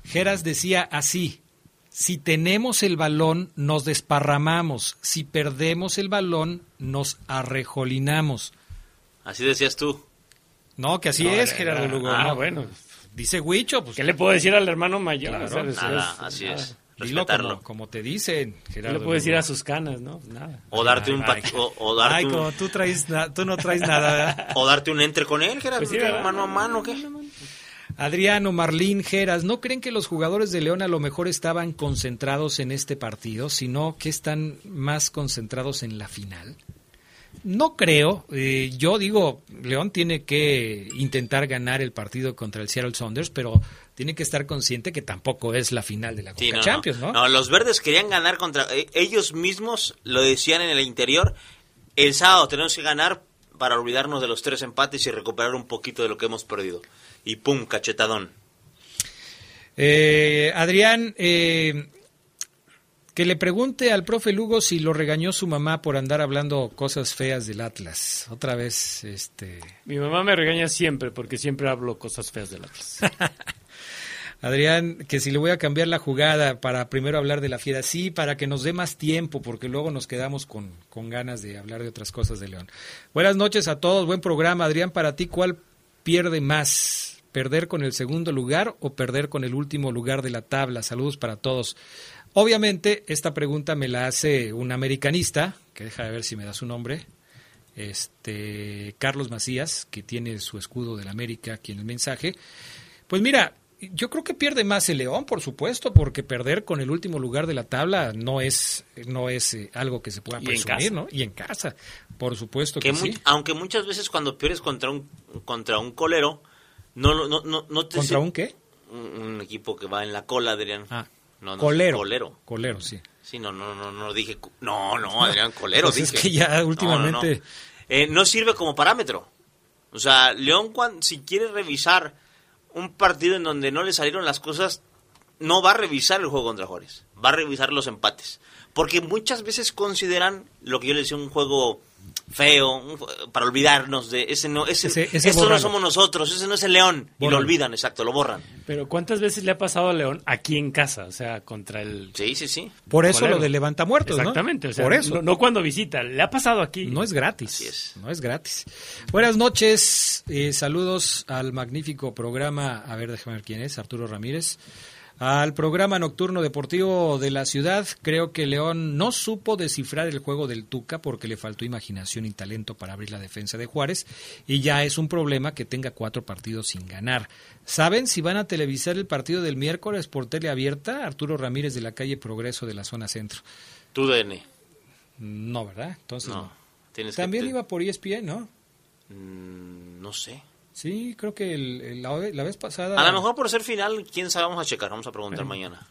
Geras decía así, si tenemos el balón, nos desparramamos. Si perdemos el balón, nos arrejolinamos. Así decías tú. No, que así es, Gerardo Lugo. Ah, no. bueno. Dice Huicho, pues. ¿Qué le puedo decir al hermano mayor? Claro, O sea, Nada, es- así nada. es. Respetarlo. como, como te dicen, ¿Qué Gerardo. le puedo decir Lugo. a sus canas, no? Pues nada. O darte un Ay, o, o darte Ay, un, como tú, traes tú no traes nada, ¿verdad? [LAUGHS] o darte un entre con él, Gerardo. Pues sí, mano a mano, ¿qué? Adriano, Marlín, Geras, ¿no creen que los jugadores de León a lo mejor estaban concentrados en este partido, sino que están más concentrados en la final? No creo. eh, yo digo, León tiene que intentar ganar el partido contra el Seattle Saunders, pero tiene que estar consciente que tampoco es la final de la Sí, Conca no, Champions, ¿no? no. los verdes querían ganar contra eh, ellos mismos, lo decían en el interior. El sábado tenemos que ganar para olvidarnos de los tres empates y recuperar un poquito de lo que hemos perdido. Y pum, cachetadón. Eh, Adrián, eh, que le pregunte al profe Lugo si lo regañó su mamá por andar hablando cosas feas del Atlas. Otra vez, este... Mi mamá me regaña siempre porque siempre hablo cosas feas del Atlas. [LAUGHS] Adrián, que si le voy a cambiar la jugada para primero hablar de la fiera, sí, para que nos dé más tiempo, porque luego nos quedamos con, con ganas de hablar de otras cosas de León. Buenas noches a todos, buen programa. Adrián, para ti, ¿cuál pierde más? ¿Perder con el segundo lugar o perder con el último lugar de la tabla? Saludos para todos. Obviamente, esta pregunta me la hace un americanista, que deja de ver si me da su nombre, este Carlos Macías, que tiene su escudo del América aquí en el mensaje. Pues mira, yo creo que pierde más el León, por supuesto, porque perder con el último lugar de la tabla no es no es eh, algo que se pueda presumir. ¿no? Y en casa, por supuesto que, sí. Aunque muchas veces cuando pierdes contra un contra un colero, no, no, no, no te ¿Contra un qué? Un, un equipo que va en la cola, Adrián. Ah, No, no, colero. Colero. Colero, sí. Sí, no, no, no, no dije. No, no, Adrián [LAUGHS] Colero. Pues es que ya últimamente. Eh, no, sirve como parámetro. O sea, León, cuando, si quiere revisar un partido en donde no le salieron las cosas, no va a revisar el juego contra Juárez. Va a revisar los empates. Porque muchas veces consideran lo que yo le decía un juego feo, para olvidarnos de ese no, ese, esto no somos nosotros, ese no es el León, y lo olvidan, exacto, lo borran. Pero ¿cuántas veces le ha pasado a León aquí en casa? O sea, contra el... Sí, sí, sí. Por eso lo de levanta muertos, Exactamente, o sea, Por eso. No, cuando visita, le ha pasado aquí. No es gratis, no es gratis. Buenas noches, eh, saludos al magnífico programa, a ver, déjame ver quién es, Arturo Ramírez al programa nocturno deportivo de la ciudad. Creo que León no supo descifrar el juego del Tuca porque le faltó imaginación y talento para abrir la defensa de Juárez y ya es un problema que tenga cuatro partidos sin ganar. ¿Saben si van a televisar el partido del miércoles por tele abierta? Arturo Ramírez de la calle Progreso de la zona centro. ¿Tú, DN? No, ¿verdad? Entonces no. También iba por ESPN, ¿no? Mm, no sé. Sí, creo que la, vez pasada... A lo mejor por ser final, quién sabe, vamos a checar, vamos a preguntar mañana.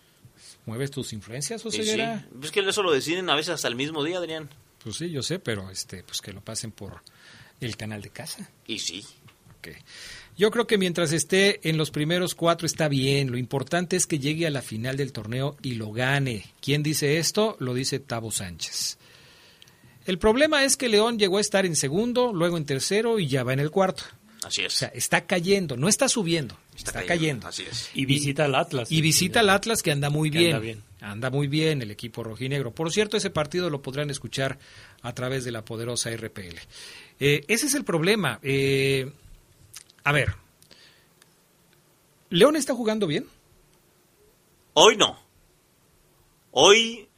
¿Mueves tus influencias o sí, sí. Es que eso lo deciden a veces hasta el mismo día, Adrián. Pues sí, yo sé, pero este, pues que lo pasen por el canal de casa. Y sí. Okay. Yo creo que mientras esté en los primeros cuatro está bien. Lo importante es que llegue a la final del torneo y lo gane. ¿Quién dice esto? Lo dice Tavo Sánchez. El problema es que León llegó a estar en segundo, luego en tercero y ya va en el cuarto. Así es. O sea, está cayendo, no está subiendo, está, cayendo. Así es. Y visita al Atlas. Y visita al Atlas que anda muy bien. Anda muy bien el equipo rojinegro. Por cierto, ese partido lo podrán escuchar a través de la poderosa RPL. Eh, ese es el problema. Eh, a ver, ¿León está jugando bien? Hoy no. Hoy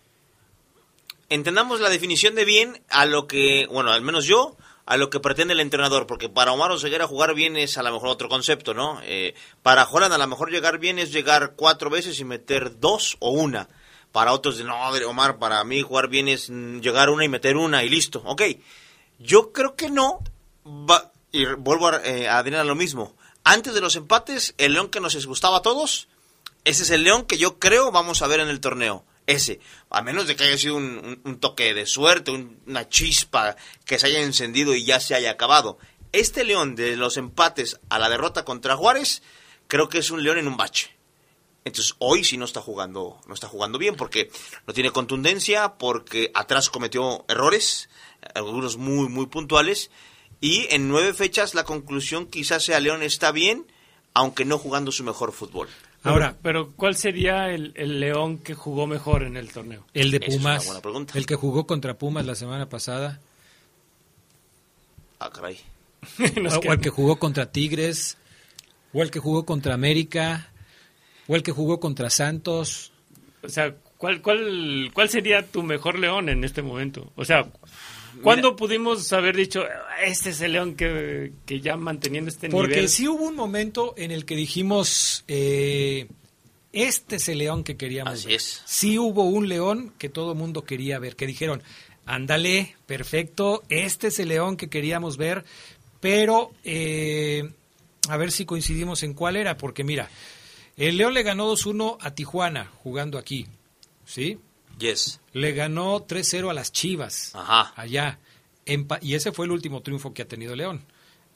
entendamos la definición de bien a lo que, bueno, al menos yo, a lo que pretende el entrenador, porque para Omar Oseguera jugar bien es a lo mejor otro concepto, ¿no? Eh, para Holland a lo mejor llegar bien es llegar cuatro veces y meter dos o una. Para otros, no, Omar, para mí jugar bien es mm, llegar una y meter una y listo. Ok, yo creo que no. Va, y vuelvo a, eh, a lo mismo. Antes de los empates, el León que nos gustaba a todos, ese es el León que yo creo vamos a ver en el torneo ese, a menos de que haya sido un, toque de suerte, una chispa que se haya encendido y ya se haya acabado. Este León de los empates a la derrota contra Juárez, creo que es un León en un bache. Entonces hoy sí no está jugando, no está jugando bien porque no tiene contundencia, porque atrás cometió errores, algunos muy muy puntuales y en nueve fechas la conclusión quizás sea León está bien, aunque no jugando su mejor fútbol. Ahora, pero ¿cuál sería el, León que jugó mejor en el torneo? El de Pumas. El que jugó contra Pumas la semana pasada. Ah, caray. [LAUGHS] o, el que jugó contra Tigres, o el que jugó contra América, o el que jugó contra Santos. O sea, ¿cuál, cuál, cuál sería tu mejor León en este momento? O sea, ¿Cuándo pudimos haber dicho, este es el León que, que ya manteniendo este nivel? Porque sí hubo un momento en el que dijimos, eh, este es el León que queríamos Así ver. Es. Sí hubo un León que todo el mundo quería ver, que dijeron, ándale, perfecto, este es el León que queríamos ver, pero eh, a ver si coincidimos en cuál era, porque mira, el León le ganó 2-1 a Tijuana jugando aquí, ¿sí? Le ganó 3-0 a las Chivas. Allá. y ese fue el último triunfo que ha tenido León.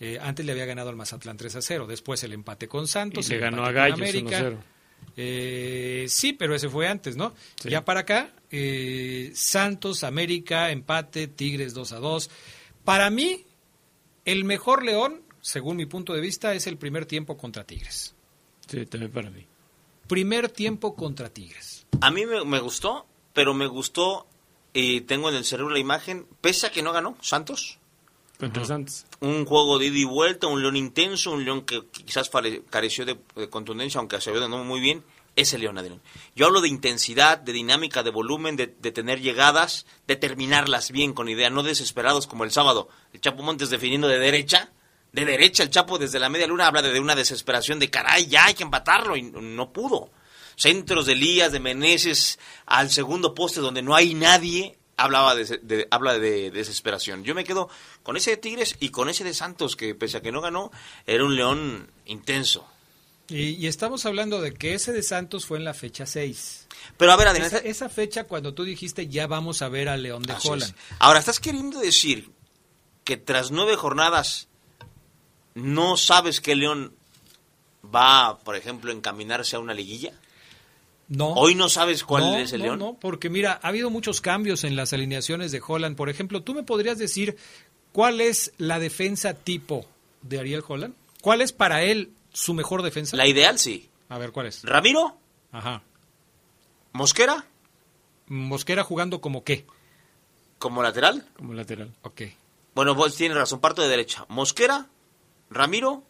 Eh, antes le había ganado al Mazatlán 3 0. Después el empate con Santos. Y se ganó a Gallos América. Eh, sí, pero ese fue antes, ¿no? Ya para acá, eh, Santos, América, empate, Tigres 2 a 2. Para mí, el mejor León, según mi punto de vista, es el primer tiempo contra Tigres. Sí, también para mí. Primer tiempo contra Tigres. A mí me gustó pero me gustó y tengo en el cerebro la imagen, pese a que no ganó Santos. Santos. Un juego de ida y vuelta, un león intenso, un león que quizás careció de, contundencia, aunque se ve muy bien. Ese león, Adrián. Yo hablo de intensidad, de dinámica, de volumen, de, tener llegadas, de terminarlas bien con idea, no desesperados como el sábado. El Chapo Montes definiendo de derecha, de derecha el Chapo desde la media luna habla de, una desesperación de caray, ya hay que empatarlo y no pudo centros de Elías, de Meneses al segundo poste donde no hay nadie, hablaba de, habla de desesperación. Yo me quedo con ese de Tigres y con ese de Santos, que pese a que no ganó, era un león intenso. Y, estamos hablando de que ese de Santos fue en la fecha 6. Pero a ver, Adrián, esa, esa, fecha cuando tú dijiste ya vamos a ver a León de Holland. Ahora, ¿estás queriendo decir que tras nueve jornadas no sabes que León va, por ejemplo, a encaminarse a una liguilla? No. Hoy no sabes cuál es el León. No, porque mira, ha habido muchos cambios en las alineaciones de Holland. Por ejemplo, ¿tú me podrías decir cuál es la defensa tipo de Ariel Holland? ¿Cuál es para él su mejor defensa? La ideal, sí. A ver, ¿cuál es? Ramiro. Ajá. Mosquera. Mosquera jugando como qué? Como lateral. Como lateral, ok. Bueno, vos tienes razón, parto de derecha. Mosquera, Ramiro,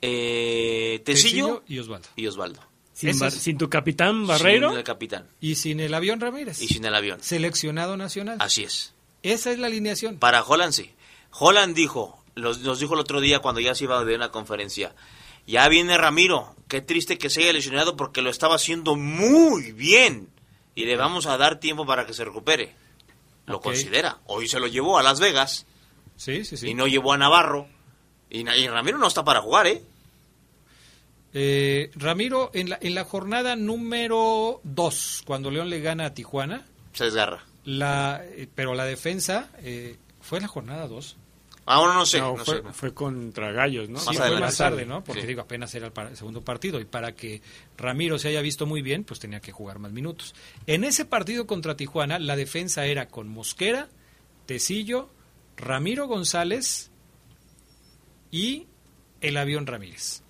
eh, Tecillo, y Osvaldo. Y Osvaldo. Sin, tu capitán Barreiro. Sin el capitán. Y sin el avión Ramírez. Y sin el avión. Seleccionado nacional. Así es. Esa es la alineación. Para Holland sí. Holland dijo, nos dijo el otro día cuando ya se iba de una conferencia, ya viene Ramiro, qué triste que se haya lesionado porque lo estaba haciendo muy bien y le vamos a dar tiempo para que se recupere. Lo considera. Hoy se lo llevó a Las Vegas. Sí, sí, sí. Y no llevó a Navarro. Y, y Ramiro no está para jugar, ¿eh? Eh, Ramiro, en la, en la jornada número 2, cuando León le gana a Tijuana. Se desgarra. La, eh, pero la defensa eh, fue en la jornada 2. Ahora no sé. fue, contra Gallos, ¿no? Sí, fue más tarde, ¿no? Porque digo, apenas era el, segundo partido. Y para que Ramiro se haya visto muy bien, pues tenía que jugar más minutos. En ese partido contra Tijuana, la defensa era con Mosquera, Tecillo, Ramiro González y el avión Ramírez.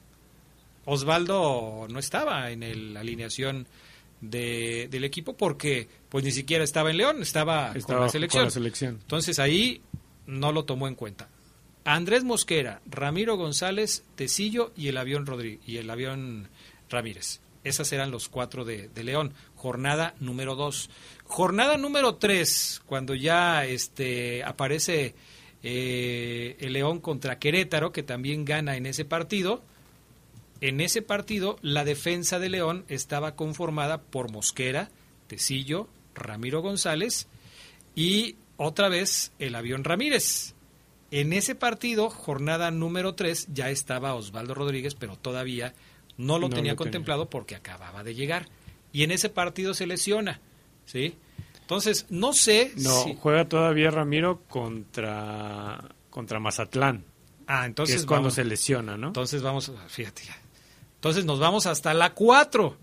Osvaldo no estaba en la alineación de, del equipo porque pues ni siquiera estaba en León, estaba, con, la selección. Entonces ahí no lo tomó en cuenta. Andrés Mosquera, Ramiro González, Tecillo y el avión y el avión Ramírez. Esas eran los cuatro de, León. Jornada número dos. Jornada número tres, cuando ya este aparece eh, el León contra Querétaro, que también gana en ese partido en ese partido, la defensa de León estaba conformada por Mosquera, Tecillo, Ramiro González y otra vez el avión Ramírez. En ese partido, jornada número 3, ya estaba Osvaldo Rodríguez, pero todavía no lo tenía contemplado porque acababa de llegar. Y en ese partido se lesiona, ¿sí? Entonces, no sé No, juega todavía Ramiro contra, contra Mazatlán. Ah, entonces... es cuando se lesiona, ¿no? Entonces vamos, fíjate, entonces nos vamos hasta la 4.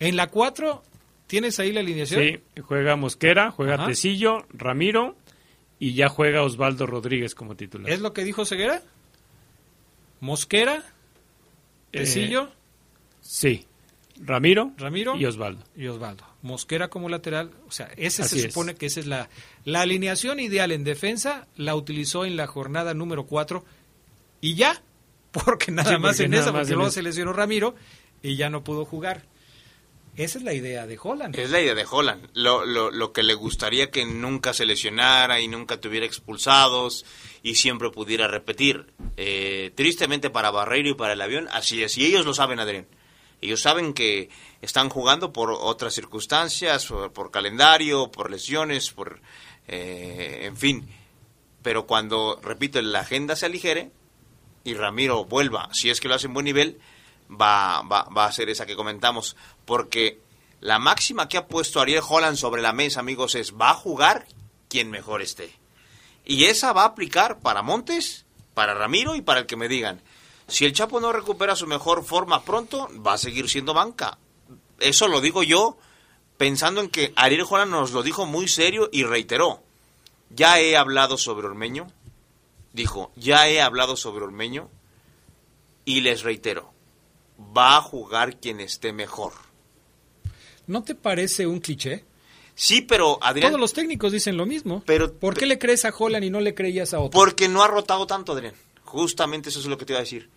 En la 4, ¿tienes ahí la alineación? Sí, juega Mosquera, juega Tecillo, Ramiro y ya juega Osvaldo Rodríguez como titular. ¿Es lo que dijo Ceguera? Mosquera, eh, Tecillo. sí. Ramiro, Ramiro y Osvaldo. Y Osvaldo. Mosquera como lateral, o sea, ese se supone que esa es la, la alineación ideal en defensa, la utilizó en la jornada número 4 y ya, porque nada más en esa, porque luego se lesionó Ramiro y ya no pudo jugar. Esa es la idea de Holland. Es la idea de Holland. Lo, lo, lo, que le gustaría que nunca se lesionara y nunca tuviera expulsados y siempre pudiera repetir. Eh, tristemente para Barreiro y para el avión, así es. Y ellos lo saben, Adrián. Ellos saben que están jugando por otras circunstancias, por, calendario, por lesiones, por... Eh, en fin. Pero cuando, repito, la agenda se aligere, y Ramiro vuelva, si es que lo hace en buen nivel, va, va, va a ser esa que comentamos. Porque la máxima que ha puesto Ariel Holland sobre la mesa, amigos, es va a jugar quien mejor esté. Y esa va a aplicar para Montes, para Ramiro y para el que me digan. Si el Chapo no recupera su mejor forma pronto, va a seguir siendo banca. Eso lo digo yo pensando en que Ariel Holland nos lo dijo muy serio y reiteró. Ya he hablado sobre Ormeño, dijo, ya he hablado sobre Ormeño y les reitero, va a jugar quien esté mejor. ¿No te parece un cliché? Sí, pero Adrián... Todos los técnicos dicen lo mismo. Pero, ¿Por qué le crees a Holland y no le creías a otro? Porque no ha rotado tanto, Adrián. Justamente eso es lo que te iba a decir.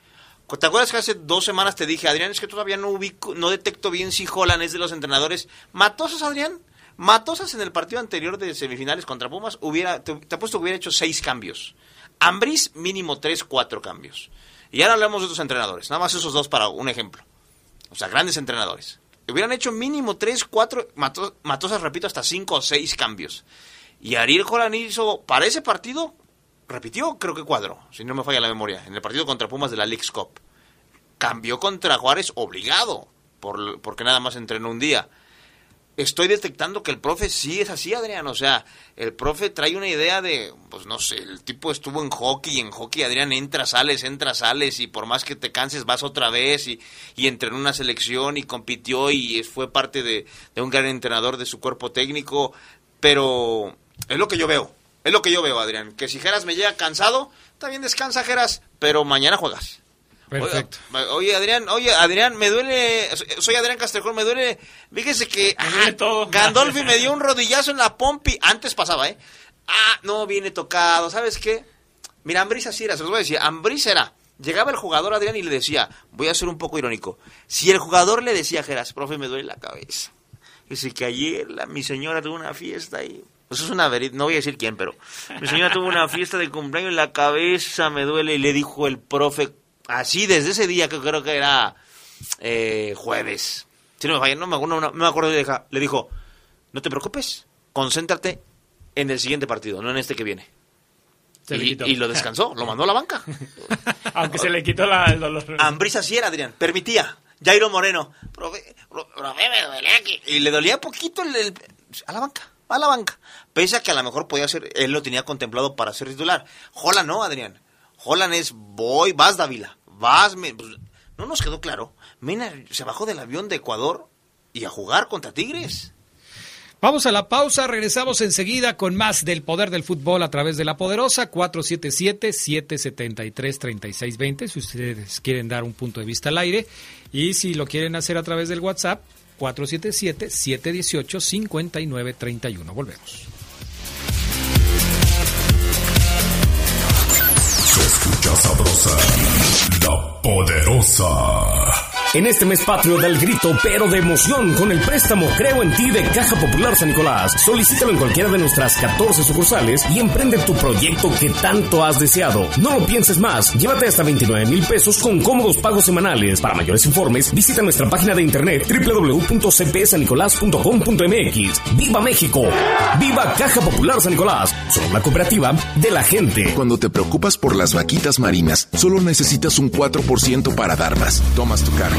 ¿Te acuerdas que hace dos semanas te dije, Adrián, es que todavía no ubico, no detecto bien si Holland es de los entrenadores? ¿Matosas, Adrián? Matosas en el partido anterior de semifinales contra Pumas, hubiera, te, te apuesto que hubiera hecho seis cambios. Ambris mínimo 3, 4 cambios. Y ahora hablamos de otros entrenadores, nada más esos dos para un ejemplo. O sea, grandes entrenadores. Hubieran hecho mínimo 3, 4, Matosas, repito, hasta 5 o 6 cambios. Y Ariel Holland hizo, para ese partido, repitió, creo que cuadro, si no me falla la memoria, en el partido contra Pumas de la League's Cup. cambió contra Juárez obligado, por, porque nada más entrenó un día. Estoy detectando que el profe sí es así, Adrián. O sea, el profe trae una idea de, pues no sé, el tipo estuvo en hockey y en hockey, Adrián, entra, sales, entra, sales y por más que te canses vas otra vez y, y una selección y compitió y fue parte de, de un gran entrenador de su cuerpo técnico. Pero es lo que yo veo. Es lo que yo veo, Adrián. Que si Geras me llega cansado, también descansa Geras, pero mañana juegas. Perfecto. Oye, Adrián, oye, Adrián, me duele, soy Adrián Castrejón, me duele, fíjese que Gandolfi me dio [LAUGHS] un rodillazo en la pompi, antes pasaba, ¿eh? Ah, no, viene tocado, ¿sabes qué? Mira, Ambris así era, se los voy a decir, Ambris era, llegaba el jugador Adrián y le decía, voy a ser un poco irónico, si el jugador le decía a Geras, profe, me duele la cabeza, dice que ayer la, mi señora tuvo una fiesta y eso es una verid, no voy a decir quién, pero mi señora tuvo una fiesta de cumpleaños en la cabeza, me duele, y le dijo el profe, así desde ese día que creo que era eh, jueves. Si no me falla, no me acuerdo, no, me acuerdo le dijo, no te preocupes, concéntrate en el siguiente partido, no en este que viene. Y, lo descansó, lo mandó a la banca. [LAUGHS] Aunque se le quitó la, el dolor. Ambrisa sí era, Adrián, permitía. Jairo Moreno, profe, profe, me duele aquí. Y le dolía poquito el, a la banca, a la banca. Pese a que a lo mejor podía ser, él lo tenía contemplado para ser titular. Jola no, Adrián. Holland es voy, vas Dávila, vas, pues, no nos quedó claro. Mena se bajó del avión de Ecuador y a jugar contra Tigres. Vamos a la pausa, regresamos enseguida con más del poder del fútbol a través de la poderosa 477-773-3620, si ustedes quieren dar un punto de vista al aire, y si lo quieren hacer a través del WhatsApp, 477-718-5931. Volvemos. Escucha sabrosa, la poderosa. En este mes patrio del grito, pero de emoción, con el préstamo Creo en ti de Caja Popular San Nicolás. Solicítalo en cualquiera de nuestras 14 sucursales y emprende tu proyecto que tanto has deseado. No lo pienses más, llévate hasta 29 mil pesos con cómodos pagos semanales. Para mayores informes, visita nuestra página de internet www.cpsanicolás.com.mx. ¡Viva México! ¡Viva Caja Popular San Nicolás! Somos la cooperativa de la gente. Cuando te preocupas por las vaquitas marinas, solo necesitas un 4% para dar más. Tomas tu carro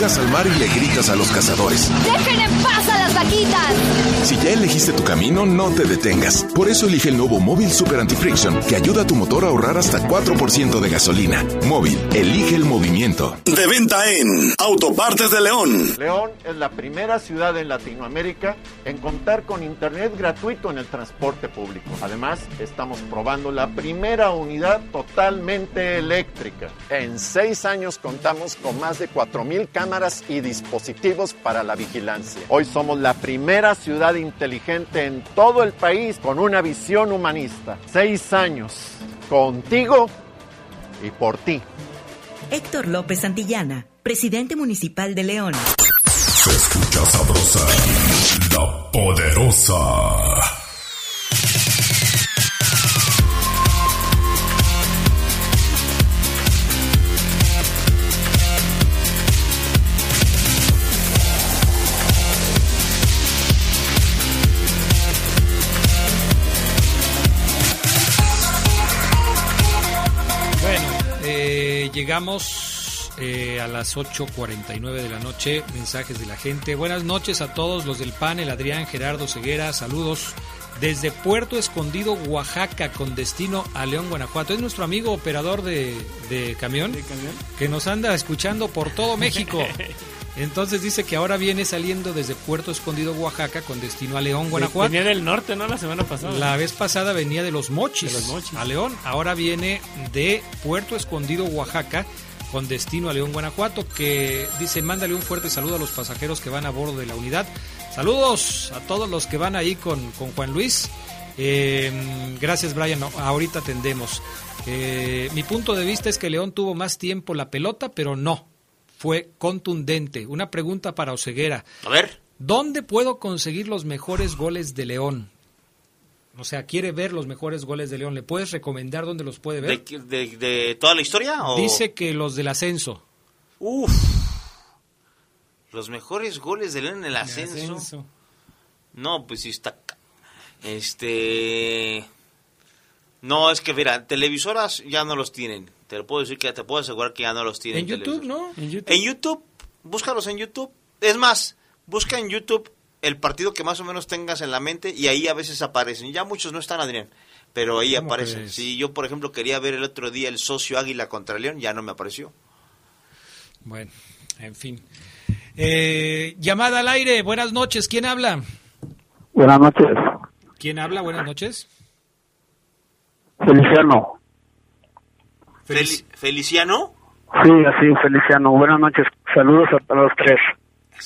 Llegas al mar y le gritas a los cazadores. ¡Dejen en paz a las vaquitas! Si ya elegiste tu camino, no te detengas. Por eso elige el nuevo Móvil Super Anti-Friction, que ayuda a tu motor a ahorrar hasta 4% de gasolina. Móvil, elige el movimiento. De venta en Autopartes de León. León es la primera ciudad en Latinoamérica en contar con internet gratuito en el transporte público. Además, estamos probando la primera unidad totalmente eléctrica. En seis años contamos con más de 4.000 cámaras y dispositivos para la vigilancia. Hoy somos la primera ciudad inteligente en todo el país con una visión humanista. Seis años contigo y por ti. Héctor López Santillana, presidente municipal de León. Se escucha sabrosa, la poderosa. Llegamos eh, a las 8.49 de la noche. Mensajes de la gente. Buenas noches a todos los del panel. Adrián, Gerardo, Ceguera, saludos. Desde Puerto Escondido, Oaxaca, con destino a León, Guanajuato. Es nuestro amigo operador de, camión, que nos anda escuchando por todo México. [LAUGHS] Entonces dice que ahora viene saliendo desde Puerto Escondido, Oaxaca, con destino a León, Guanajuato. Venía del norte, ¿no? La semana pasada. La vez pasada venía de los Mochis, de los mochis. a León. Ahora viene de Puerto Escondido, Oaxaca, con destino a León, Guanajuato, que dice, mándale un fuerte saludo a los pasajeros que van a bordo de la unidad. Saludos a todos los que van ahí con, con Juan Luis. Eh, gracias, Brian. ahorita atendemos. Eh, mi punto de vista es que León tuvo más tiempo la pelota, pero no fue contundente. Una pregunta para Oseguera. A ver. ¿Dónde puedo conseguir los mejores goles de León? O sea, quiere ver los mejores goles de León. ¿Le puedes recomendar dónde los puede ver? ¿De, toda la historia? Dice que los del ascenso. Uf. Los mejores goles de León en el ascenso. No, pues sí está. Este. No, es que mira, televisoras ya no los tienen. Te lo puedo decir que te puedo asegurar que ya no los tienen. En YouTube, ¿no? En YouTube. En YouTube, búscalos en YouTube. Es más, busca en YouTube el partido que más o menos tengas en la mente y ahí a veces aparecen. Ya muchos no están, Adrián, pero ahí aparecen. Si yo, por ejemplo, quería ver el otro día el socio Águila contra León, ya no me apareció. Bueno, en fin. Eh, llamada al aire, buenas noches, ¿quién habla? Buenas noches. ¿Quién habla? Buenas noches. Feliciano. ¿Feliciano? Sí, así, Feliciano. Buenas noches. Saludos a los tres.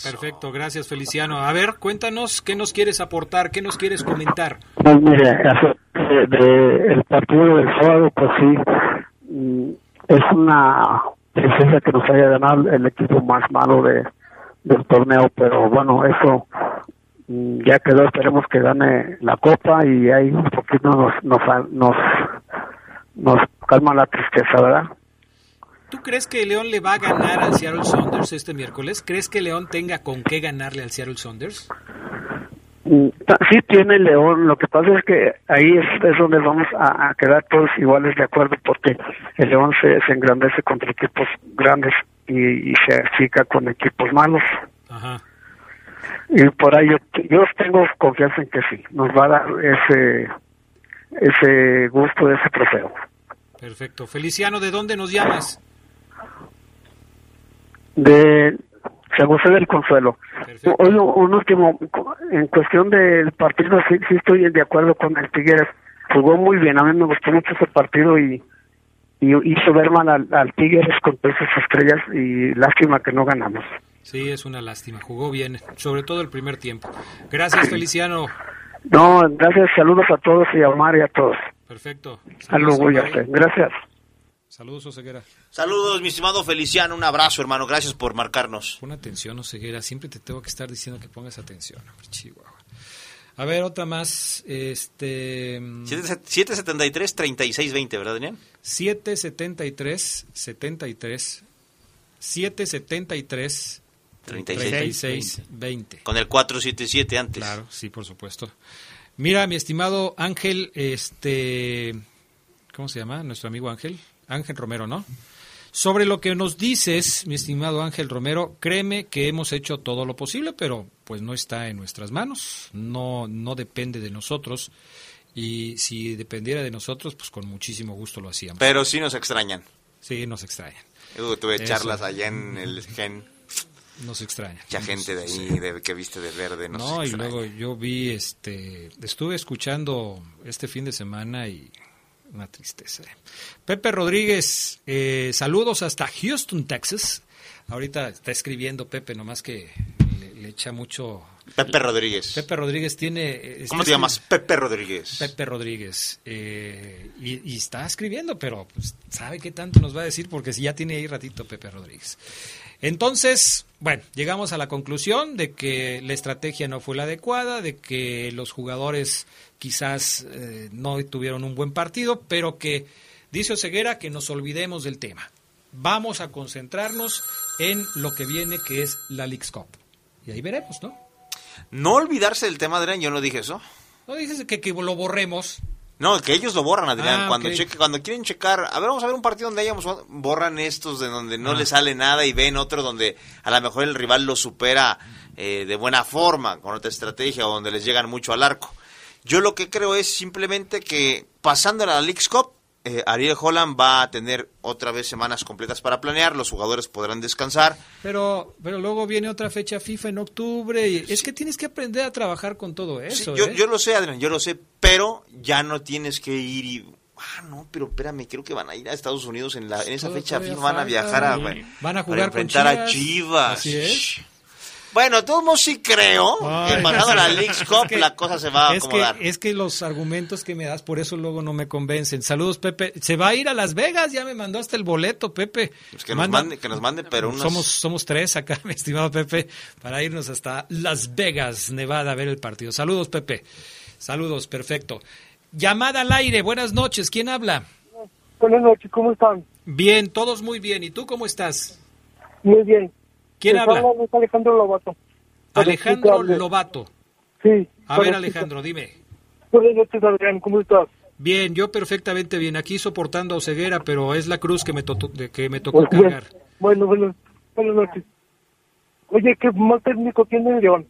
Perfecto, gracias Feliciano. A ver, cuéntanos qué nos quieres aportar, qué nos quieres comentar. Pues mire, de, el partido del sábado, pues sí, mm, es una tristeza que nos haya ganado el equipo más malo de, del torneo, pero bueno, eso mm, ya quedó, esperemos que gane la copa y ahí un poquito nos, nos, nos, nos calma la tristeza, ¿verdad? ¿Tú crees que León le va a ganar al Seattle Saunders este miércoles? ¿Crees que León tenga con qué ganarle al Seattle Saunders? Mm, sí tiene León, lo que pasa es que ahí es, donde vamos a, quedar todos iguales de acuerdo porque el León se, engrandece contra equipos grandes y, se achica con equipos malos. Ajá. Y por ahí yo, yo tengo confianza en que sí, nos va a dar ese, ese gusto de ese trofeo. Perfecto. Feliciano, ¿de dónde nos llamas? de San José del Consuelo. Hoy un último, en cuestión del partido, sí, sí estoy de acuerdo con el Tigres. Jugó muy bien, a mí me gustó mucho ese partido y, y hizo ver mal al, Tigres con todas esas estrellas y lástima que no ganamos. Sí, es una lástima, jugó bien, sobre todo el primer tiempo. Gracias, Feliciano. No, gracias, saludos a todos y a Omar y a todos. Perfecto. Saludos, gracias. Saludos, Oseguera. Saludos, mi estimado Feliciano. Un abrazo, hermano. Gracias por marcarnos. Pon atención, Oseguera. Siempre te tengo que estar diciendo que pongas atención. Chihuahua. A ver, otra más. Este... 773-3620, ¿verdad, Daniel? 773, 73, 773, 36, 20. Con el 477 antes. Claro, sí, por supuesto. Mira, mi estimado Ángel, este... ¿Cómo se llama? Nuestro amigo Ángel. Ángel Romero, ¿no? Sobre lo que nos dices, mi estimado Ángel Romero, créeme que hemos hecho todo lo posible, pero pues no está en nuestras manos, no, no depende de nosotros. Y si dependiera de nosotros, pues con muchísimo gusto lo hacíamos. Pero sí nos extrañan. Sí, nos extrañan. Yo tuve charlas allá en el gen. Nos extraña. Mucha gente de ahí de, que viste de verde. no, y luego yo vi, este, estuve escuchando este fin de semana y una tristeza. Pepe Rodríguez, eh, saludos hasta Houston, Texas. Ahorita está escribiendo Pepe, nomás que le, echa mucho... Pepe Rodríguez. Pepe Rodríguez tiene... ¿Cómo te llamas? Pepe Rodríguez. Pepe Rodríguez. Eh, y, está escribiendo, pero pues, sabe qué tanto nos va a decir porque si ya tiene ahí ratito Pepe Rodríguez. Entonces, bueno, llegamos a la conclusión de que la estrategia no fue la adecuada, de que los jugadores quizás eh, no tuvieron un buen partido, pero que dice Oseguera que nos olvidemos del tema. Vamos a concentrarnos en lo que viene, que es la League's Cup. Y ahí veremos, ¿no? No olvidarse del tema, Adrián, yo no dije eso. No dices que, que lo borremos. No, que ellos lo borran, Adrián. Ah, cuando, cuando quieren checar, a ver, vamos a ver un partido donde hayamos, borran estos de donde no ah. le sale nada y ven otro donde a lo mejor el rival lo supera eh, de buena forma, con otra estrategia, o donde les llegan mucho al arco. Yo lo que creo es simplemente que pasando a la League's Cup, eh, Ariel Holland va a tener otra vez semanas completas para planear, los jugadores podrán descansar. Pero, pero luego viene otra fecha FIFA en octubre y es que tienes que aprender a trabajar con todo eso. yo, ¿eh? yo lo sé, Adrián, yo lo sé, pero ya no tienes que ir y ah, no, pero espérame, creo que van a ir a Estados Unidos en, la, en esa fecha FIFA, van a viajar a, van a jugar enfrentar a Chivas. Así es. Bueno, todo sí creo que pasando la [LAUGHS] League's Cup la cosa se va a acomodar. es que los argumentos que me das por eso luego no me convencen. Saludos, Pepe. Se va a ir a Las Vegas, ya me mandó hasta el boleto, Pepe. Pues que, nos mande, que nos mande, pero unos... Somos, somos tres acá, [LAUGHS] mi estimado Pepe, para irnos hasta Las Vegas, Nevada, a ver el partido. Saludos, Pepe. Saludos, perfecto. Llamada al aire, buenas noches, ¿quién habla? Buenas noches, ¿cómo están? Bien, todos muy bien. ¿Y tú cómo estás? Muy bien. ¿Quién habla? Alejandro Lobato. Alejandro Lobato. Sí. A ver, Alejandro, dime. Buenas noches, Adrián, ¿cómo estás? Bien, yo perfectamente bien. Aquí soportando a Ceguera, pero es la cruz que me, to que me tocó cargar. Bueno, bueno, buenas noches. Oye, ¿qué mal técnico tiene León?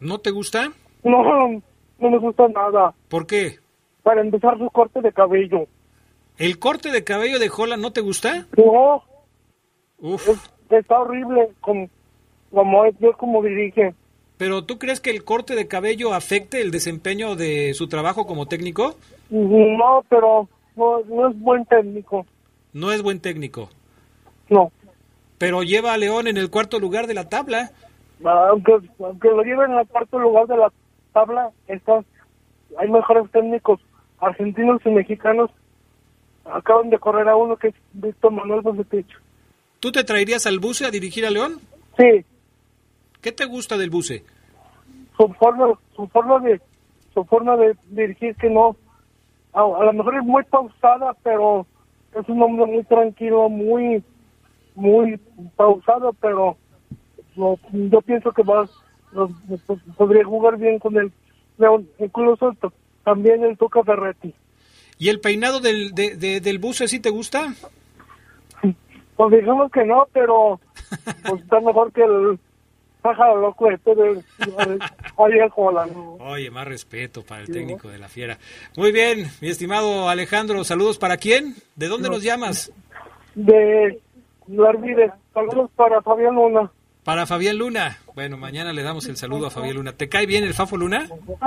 ¿No te gusta? No, no me gusta nada. ¿Por qué? Para empezar su corte de cabello. ¿El corte de cabello de Holland no te gusta? No. Uf. Está horrible como, como yo como dirige. ¿Pero tú crees que el corte de cabello afecte el desempeño de su trabajo como técnico? No, pero no, no es buen técnico. No es buen técnico. No. Pero lleva a León en el cuarto lugar de la tabla. Aunque, aunque lo lleven en el cuarto lugar de la tabla, está, hay mejores técnicos argentinos y mexicanos. Acaban de correr a uno que es Víctor Manuel Bucetich. ¿Tú te traerías al Buce a dirigir a León? Sí. ¿Qué te gusta del Buce? Su forma, su forma de, su forma de dirigir que no, a, a lo mejor es muy pausada, pero es un hombre muy tranquilo, muy, muy pausado, pero no, yo pienso que va, pues, podría jugar bien con el León, incluso también el Tuca Ferretti. ¿Y el peinado del, de, de- del Buce sí te gusta? Pues digamos que no, pero pues está mejor que el pájaro loco este de Ariel Holland. Oye, más respeto para el técnico de la fiera. Muy bien, mi estimado Alejandro, saludos para quién? ¿De dónde nos llamas? De Larvide, saludos para Fabián Luna. Para Fabián Luna. Bueno, mañana le damos el saludo a Fabián Luna. ¿Te cae bien el Fafo Luna?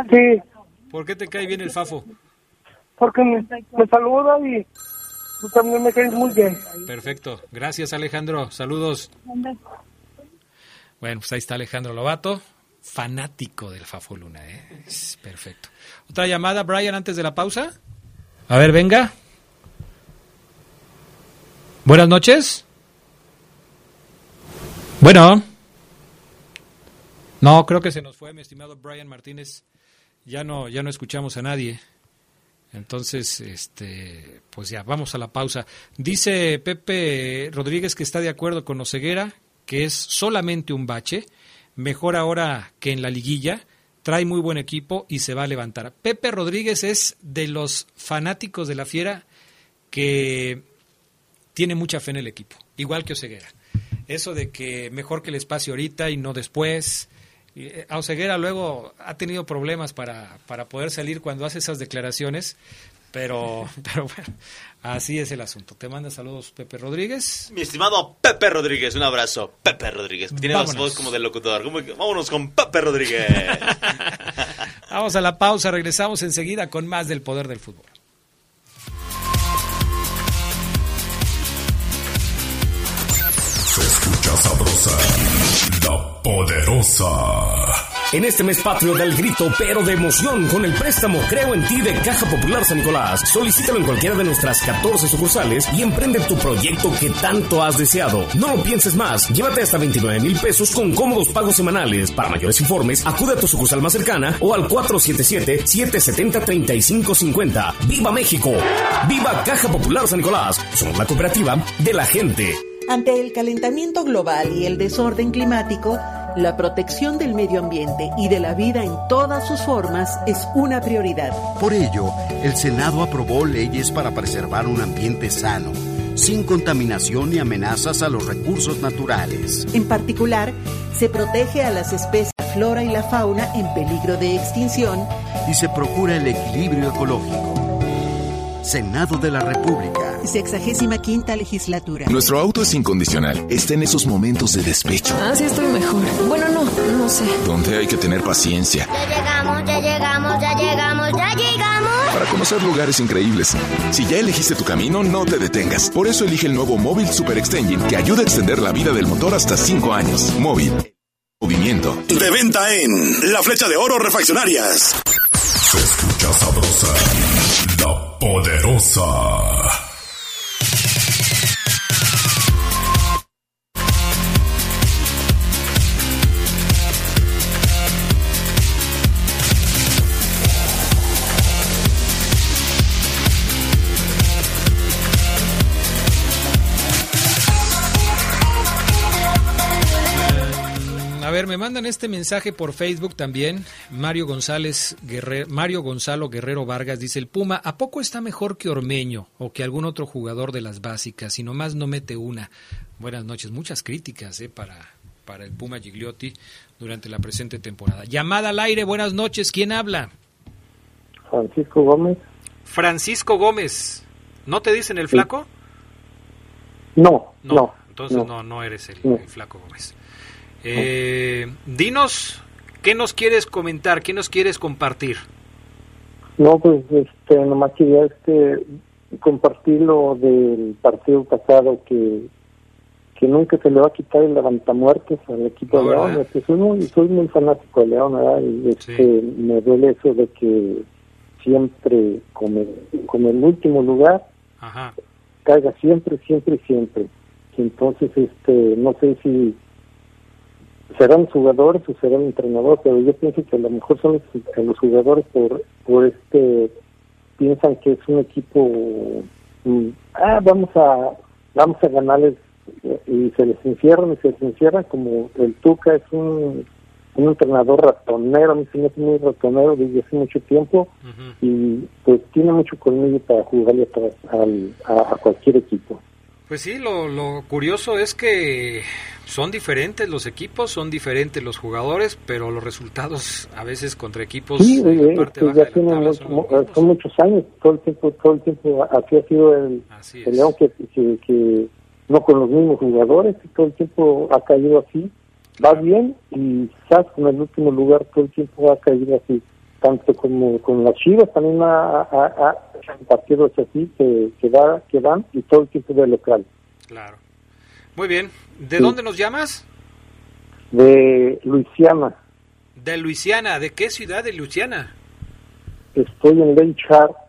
Sí, ¿Por qué te cae bien el Fafo? porque me, me saluda y tú también me caes muy bien. Perfecto. Gracias, Alejandro. Saludos. Bueno, pues ahí está Alejandro Lobato, fanático del Fafo Luna. ¿eh? Perfecto. Otra llamada, Brian, antes de la pausa. A ver, venga. Buenas noches. Bueno. No, creo que se nos fue, mi estimado Brian Martínez. Ya no, ya no escuchamos a nadie. Entonces, este, pues ya, vamos a la pausa. Dice Pepe Rodríguez que está de acuerdo con Oseguera, que es solamente un bache, mejor ahora que en la liguilla, trae muy buen equipo y se va a levantar. Pepe Rodríguez es de los fanáticos de la fiera que tiene mucha fe en el equipo, igual que Oseguera. Eso de que mejor que el espacio ahorita y no después. Y, eh, A Oseguera luego ha tenido problemas para, para poder salir cuando hace esas declaraciones, pero, [LAUGHS] pero bueno, así es el asunto. Te manda saludos Pepe Rodríguez. Mi estimado Pepe Rodríguez, un abrazo. Pepe Rodríguez, que tiene la Vámonos. voz como de locutor. ¿Cómo que- Vámonos con Pepe Rodríguez. [LAUGHS] Vamos a la pausa, regresamos enseguida con más del poder del fútbol. Se escucha sabrosa, la poderosa. En este mes patrio da el grito, pero de emoción, con el préstamo Creo en ti de Caja Popular San Nicolás. Solicítalo en cualquiera de nuestras 14 sucursales y emprende tu proyecto que tanto has deseado. No lo pienses más, llévate hasta 29 mil pesos con cómodos pagos semanales. Para mayores informes, acude a tu sucursal más cercana o al 477-770-3550. ¡Viva México! ¡Viva Caja Popular San Nicolás! Somos la cooperativa de la gente. Ante el calentamiento global y el desorden climático, la protección del medio ambiente y de la vida en todas sus formas es una prioridad. Por ello, el Senado aprobó leyes para preservar un ambiente sano, sin contaminación ni amenazas a los recursos naturales. En particular, se protege a las especies la flora y la fauna en peligro de extinción Y se procura el equilibrio ecológico. Senado de la República. Sexagésima quinta legislatura. Nuestro auto es incondicional. Está en esos momentos de despecho, Ah, sí estoy mejor. Bueno, no, no sé. donde hay que tener paciencia Ya llegamos, ya llegamos, ya llegamos, ya llegamos. para conocer lugares increíbles. Si ya elegiste tu camino, no te detengas. Por eso elige el nuevo Móvil Super Extension que ayuda a extender la vida del motor hasta 5 años. Móvil. Movimiento. De venta en La Flecha de Oro Refaccionarias. Se escucha sabrosa, la poderosa. Ver, me mandan este mensaje por Facebook también. Mario González Guerrero, Mario Gonzalo Guerrero Vargas dice: El Puma, ¿a poco está mejor que Ormeño o que algún otro jugador de las básicas? Y nomás no mete una. Buenas noches, muchas críticas eh, para, para el Puma Gigliotti durante la presente temporada. Llamada al aire, buenas noches, ¿quién habla? Francisco Gómez. Francisco Gómez. ¿No te dicen el flaco? No, no. entonces no, no, eres el, el flaco Gómez. Eh, dinos, ¿qué nos quieres comentar? ¿Qué nos quieres compartir? No, pues este, nomás quería este, compartir lo del partido pasado que, que nunca se le va a quitar el levantamuertes al equipo de León. Este, soy, muy, soy muy fanático de León, ¿verdad? Y este, me duele eso de que siempre, como, como el último lugar, caiga siempre, siempre, siempre. Entonces, este, no sé si serán jugadores o serán entrenadores, pero yo pienso que a lo mejor son los, jugadores por, por este piensan que es un equipo mm, ah vamos a vamos a ganarles eh, y se les encierran y se les encierran como el Tuca es un, un entrenador ratonero, a mí se me hace muy ratonero desde hace mucho tiempo y pues tiene mucho conmigo para jugarle atrás al, a cualquier equipo. Pues sí, lo, lo curioso es que son diferentes los equipos, son diferentes los jugadores, pero los resultados a veces contra equipos sí, eh, ya tienen son, muchos años, todo el tiempo, todo el tiempo así ha sido el, León que, que, no con los mismos jugadores, todo el tiempo ha caído así, va bien y quizás con el último lugar todo el tiempo ha caído así, tanto como con las Chivas también ha, ha, partidos así que, que, da, que dan y todo el tiempo de local. Claro. Muy bien. ¿De dónde nos llamas? De Luisiana. De Luisiana. ¿De qué ciudad de Luisiana? Estoy en Lake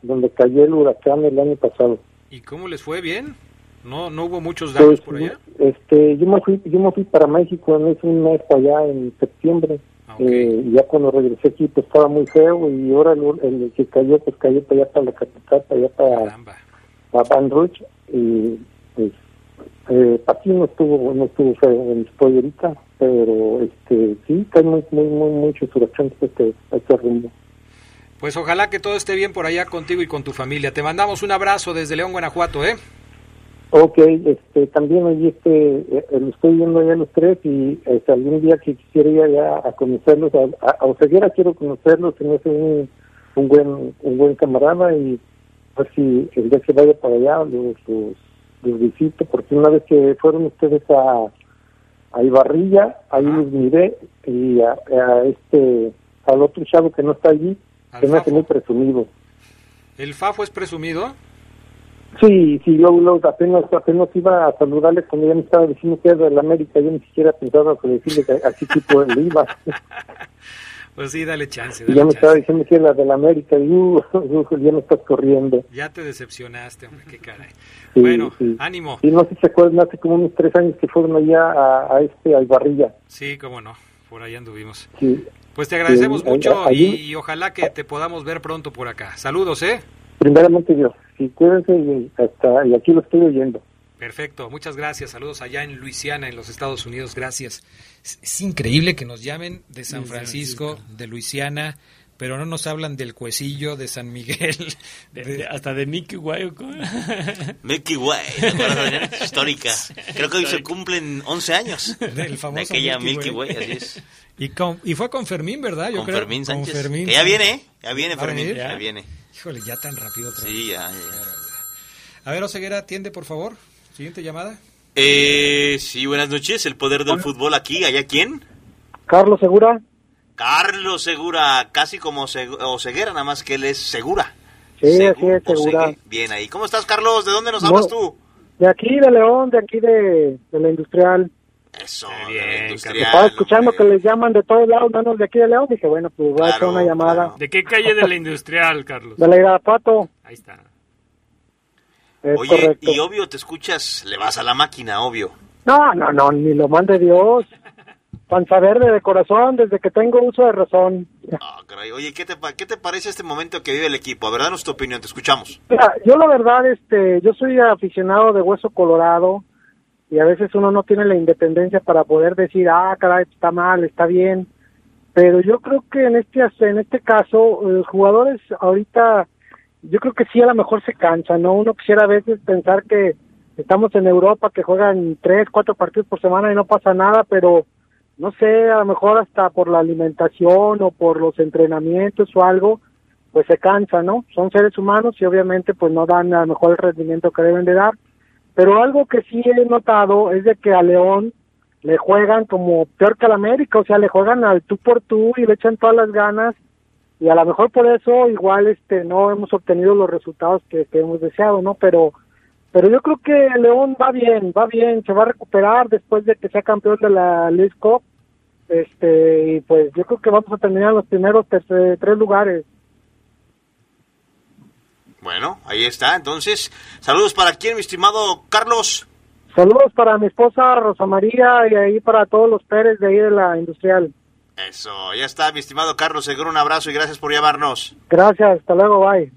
donde cayó el huracán el año pasado. ¿Y cómo les fue? ¿Bien? ¿No, no hubo muchos daños pues, por allá? Este, yo me fui, yo me fui para México en un mes allá en septiembre. Ah, eh, ya cuando regresé aquí pues estaba muy feo y ahora el, que cayó pues cayó para allá para la capital, para allá para, para Van Rouge y pues eh, aquí no estuvo no estuvo feo en estoy ahorita pero este sí hay muy muy muy mucho este, este rumbo. Pues ojalá que todo esté bien por allá contigo y con tu familia. Te mandamos un abrazo desde León Guanajuato eh Ok, este, también allí este, eh, lo estoy viendo ya los tres y este, algún día que quisiera ir allá a conocerlos, a, a, Oseguera quiero conocerlos, se me hace un, un buen un buen camarada y a ver si el día que vaya para allá los, los, visito, porque una vez que fueron ustedes a, a Ibarrilla, ahí los miré y a, este, al otro chavo que no está allí, se me hace muy presumido. ¿El Fafo es presumido? Sí, sí, yo apenas, apenas iba a saludarle cuando ya me estaba diciendo que era de la América, yo ni siquiera pensaba que decirle que así tipo él iba. [LAUGHS] Pues sí, dale chance. ya me estaba diciendo que era de la América y [LAUGHS] uh, ya me estás corriendo. Ya te decepcionaste, hombre, qué caray. bueno, ánimo. Y no sé si se acuerdan, hace como unos tres años que fueron allá a, este, a Ibarrilla. Sí, cómo no, por ahí anduvimos. Sí. Pues te agradecemos mucho y, ojalá que te podamos ver pronto por acá. Saludos, ¿eh? Primeramente Dios sí, cuídense y, hasta, y aquí lo estoy oyendo. Perfecto, muchas gracias. Saludos allá en Luisiana, en los Estados Unidos. Gracias. Es, increíble que nos llamen de San Francisco, de Luisiana, pero no nos hablan del Cuecillo, de San Miguel, hasta de Mickey Way. Mickey Way, histórica. Creo que hoy se cumplen 11 años del famoso de aquella Mickey, Way. así es. Y, con, y fue con Fermín, ¿verdad? Yo con Fermín Sánchez. Fermín, ya viene, ya viene Fermín, ya viene. Híjole, ya tan rápido. Otra sí, ya, A ver, Oseguera, atiende, por favor. Siguiente llamada. Eh, sí, buenas noches. El poder del fútbol aquí. ¿Allá quién? Carlos Segura. Carlos Segura, casi como Oseguera, nada más que él es Segura. Sí, sí, es Segura. Bien ahí. ¿Cómo estás, Carlos? ¿De dónde nos hablas tú? De aquí, de León, de aquí de, de la Industrial. Eso, bien. Estaba escuchando que les llaman de todos lados, menos de aquí de León. Dije, bueno, pues voy a hacer una llamada. ¿De qué calle de la industrial, Carlos? De la Irapato. Ahí está. Oye, y obvio te escuchas, le vas a la máquina, obvio. No, no, no, ni lo mande Dios. Panza verde de corazón desde que tengo uso de razón. Ah, caray. Oye, ¿qué te, ¿qué te parece este momento que vive el equipo? A ver, danos tu opinión, te escuchamos. Mira, yo la verdad, este, yo soy aficionado de Hueso Colorado y a veces uno no tiene la independencia para poder decir, ah, caray, está mal, está bien, pero yo creo que en este en este caso los jugadores ahorita yo creo que sí a lo mejor se cansan, ¿no? Uno quisiera a veces pensar que estamos en Europa, que juegan tres, cuatro partidos por semana y no pasa nada, pero no sé, a lo mejor hasta por la alimentación o por los entrenamientos o algo, pues se cansa, ¿no? Son seres humanos y obviamente pues no dan a lo mejor el rendimiento que deben de dar. Pero algo que sí he notado es de que a León le juegan como peor que al América, o sea, le juegan al tú por tú y le echan todas las ganas y a lo mejor por eso igual este no hemos obtenido los resultados que, que hemos deseado, ¿no? Pero pero yo creo que León va bien, va bien, se va a recuperar después de que sea campeón de la League Cup. Este, y pues yo creo que vamos a terminar los primeros tres lugares. Bueno, ahí está. Entonces, saludos para quién, mi estimado Carlos. Saludos para mi esposa Rosa María y ahí para todos los Pérez de ahí de la industrial. Eso, ya está, mi estimado Carlos. Seguro un abrazo y gracias por llamarnos. Gracias, hasta luego, bye.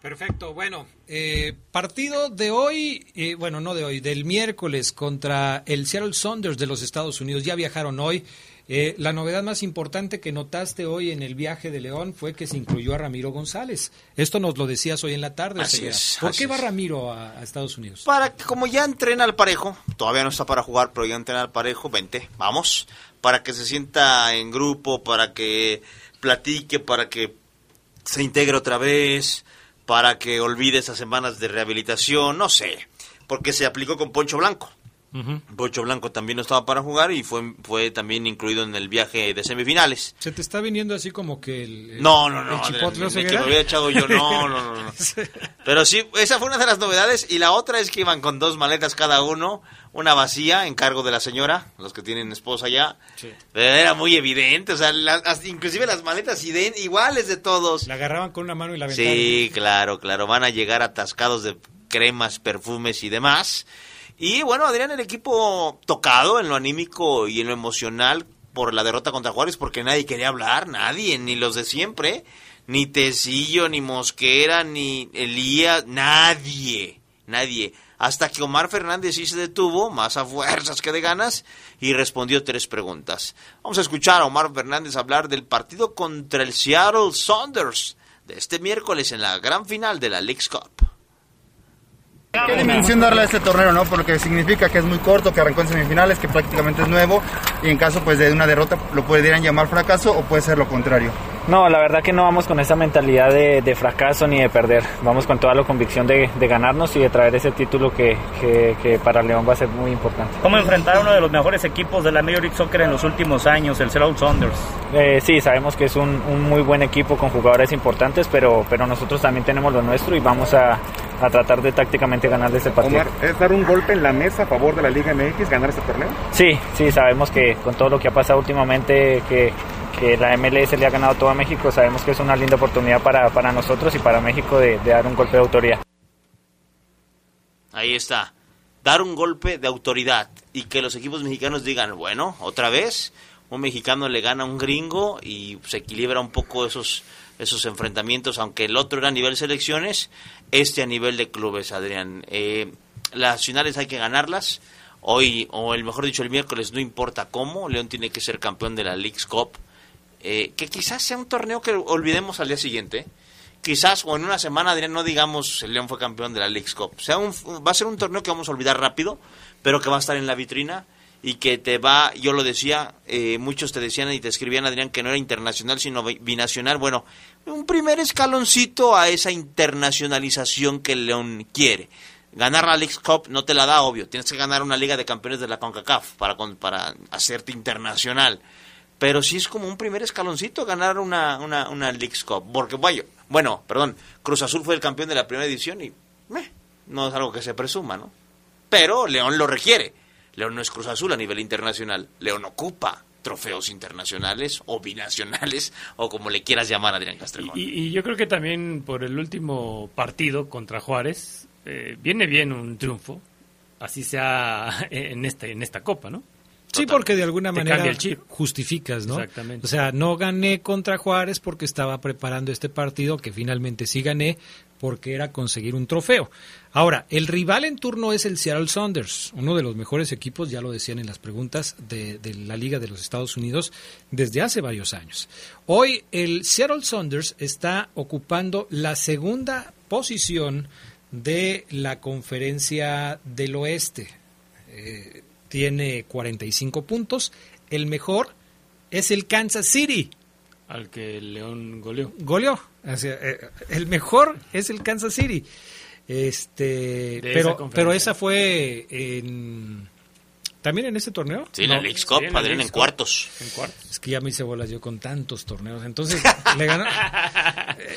Perfecto, bueno, eh, partido de hoy, eh, bueno, no de hoy, del miércoles contra el Seattle Saunders de los Estados Unidos. Ya viajaron hoy. Eh, la novedad más importante que notaste hoy en el viaje de León fue que se incluyó a Ramiro González. Esto nos lo decías hoy en la tarde. Así es, ¿Por así qué va. Ramiro a, a Estados Unidos? Para que como ya entrena al parejo, todavía no está para jugar, pero ya entrena al parejo, vente, vamos, para que se sienta en grupo, para que platique, para que se integre otra vez, para que olvide esas semanas de rehabilitación, no sé, porque se aplicó con Poncho Blanco. Poncho Blanco también no estaba para jugar y fue, fue también incluido en el viaje de semifinales. Se te está viniendo así como que el, el- No, no, no. el chipotle me- Oseguera? que me había echado yo. No, no, no, no. [LAUGHS] Pero sí, esa fue una de las novedades. Y la otra es que iban con dos maletas cada uno. Una vacía en cargo de la señora, los que tienen esposa ya. Pero Era muy evidente. O sea, la- hasta- inclusive las maletas iguales de todos. La agarraban con una mano y la aventaban. Sí, claro, claro. Van a llegar atascados de cremas, perfumes y demás. Y bueno, Adrián, el equipo tocado en lo anímico y en lo emocional por la derrota contra Juárez, porque nadie quería hablar, nadie, ni los de siempre, ni Tecillo, ni Mosquera, ni Elías, nadie, nadie. Hasta que Omar Fernández sí se detuvo, más a fuerzas que de ganas, y respondió tres preguntas. Vamos a escuchar a Omar Fernández hablar del partido contra el Seattle Saunders de este miércoles en la gran final de la League's Cup. ¿Qué dimensión darle a este torneo, no? Por lo que significa que es muy corto, que arrancó en semifinales, que prácticamente es nuevo y en caso pues de una derrota lo podrían llamar fracaso o puede ser lo contrario. No, la verdad que no vamos con esa mentalidad de, de fracaso ni de perder. Vamos con toda la convicción de, de ganarnos y de traer ese título que, que- que para León va a ser muy importante. ¿Cómo enfrentar a uno de los mejores equipos de la Major League Soccer en los últimos años, el Seattle Saunders? Eh, sí, sabemos que es un, un muy buen equipo con jugadores importantes, pero, pero nosotros también tenemos lo nuestro y vamos a, a tratar de tácticamente ganarle este partido. Omar, ¿es dar un golpe en la mesa a favor de la Liga MX, ganar este torneo? Sí, sí, sabemos que con todo lo que ha pasado últimamente, que, que la MLS le ha ganado todo a México, sabemos que es una linda oportunidad para, para nosotros y para México de, dar un golpe de autoridad. Ahí está. Dar un golpe de autoridad y que los equipos mexicanos digan, bueno, otra vez, un mexicano le gana a un gringo y se equilibra un poco esos, esos enfrentamientos, aunque el otro era a nivel selecciones, este a nivel de clubes, Adrián. Eh, las finales hay que ganarlas. Hoy, o el mejor dicho, el miércoles, no importa cómo, León tiene que ser campeón de la League's Cup. Eh, que quizás sea un torneo que olvidemos al día siguiente. Quizás, o en una semana, Adrián, no digamos el León fue campeón de la League's Cup. Sea un, va a ser un torneo que vamos a olvidar rápido, pero que va a estar en la vitrina y que te va, yo lo decía, eh, muchos te decían y te escribían, Adrián, que no era internacional, sino bi- binacional. Bueno, un primer escaloncito a esa internacionalización que León quiere. Ganar la League's Cup no te la da, obvio. Tienes que ganar una Liga de Campeones de la CONCACAF para, para hacerte internacional. Pero sí es como un primer escaloncito ganar una, una, una League's Cup. Porque, bueno, perdón, Cruz Azul fue el campeón de la primera edición y meh, no es algo que se presuma, ¿no? Pero León lo requiere. León no es Cruz Azul a nivel internacional. León ocupa trofeos internacionales o binacionales o como le quieras llamar Adrián Castrejón. Y, y yo creo que también por el último partido contra Juárez, eh, viene bien un triunfo, así sea [LAUGHS] en esta, en esta copa, ¿no? Sí, porque de alguna manera cambia el chip. justificas, ¿no? Exactamente. O sea, no gané contra Juárez porque estaba preparando este partido, que finalmente sí gané, porque era conseguir un trofeo. Ahora, el rival en turno es el Seattle Saunders, uno de los mejores equipos, ya lo decían en las preguntas, de, de, la Liga de los Estados Unidos desde hace varios años. Hoy el Seattle Saunders está ocupando la segunda posición de la conferencia del oeste. Eh, tiene 45 puntos. El mejor es el Kansas City. Al que el León goleó. Goleó. Eh, el mejor es el Kansas City. Este, pero, pero esa fue en, también en ese torneo. Sí, en la Cup, en, cuartos. en cuartos. Es que ya me hice bolas yo con tantos torneos. Entonces, [LAUGHS] le ganó,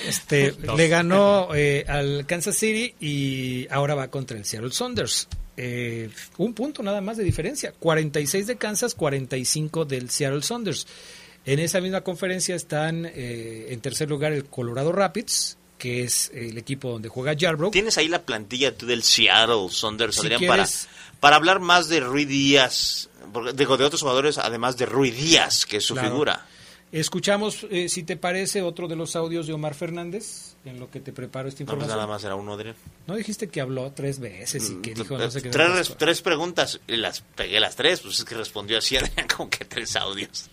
este, le ganó [LAUGHS] eh, al Kansas City y ahora va contra el Seattle Saunders. Eh, un punto nada más de diferencia. 46 de Kansas, 45 del Seattle Saunders. En esa misma conferencia están eh, en tercer lugar el Colorado Rapids, que es el equipo donde juega Yarbrough. ¿Tienes ahí la plantilla tú del Seattle Saunders, Adrián, para, para hablar más de Rui Díaz, digo, de otros jugadores, además de Rui Díaz, que es su figura? Escuchamos, eh, si te parece, otro de los audios de Omar Fernández, en lo que te preparo esta información. No, pues nada más era uno, Adrián. No dijiste que habló tres veces y que mm, dijo no sé qué. Tres, tres preguntas, y las pegué las tres, pues es que respondió así, [LAUGHS] Adrián, como que tres audios.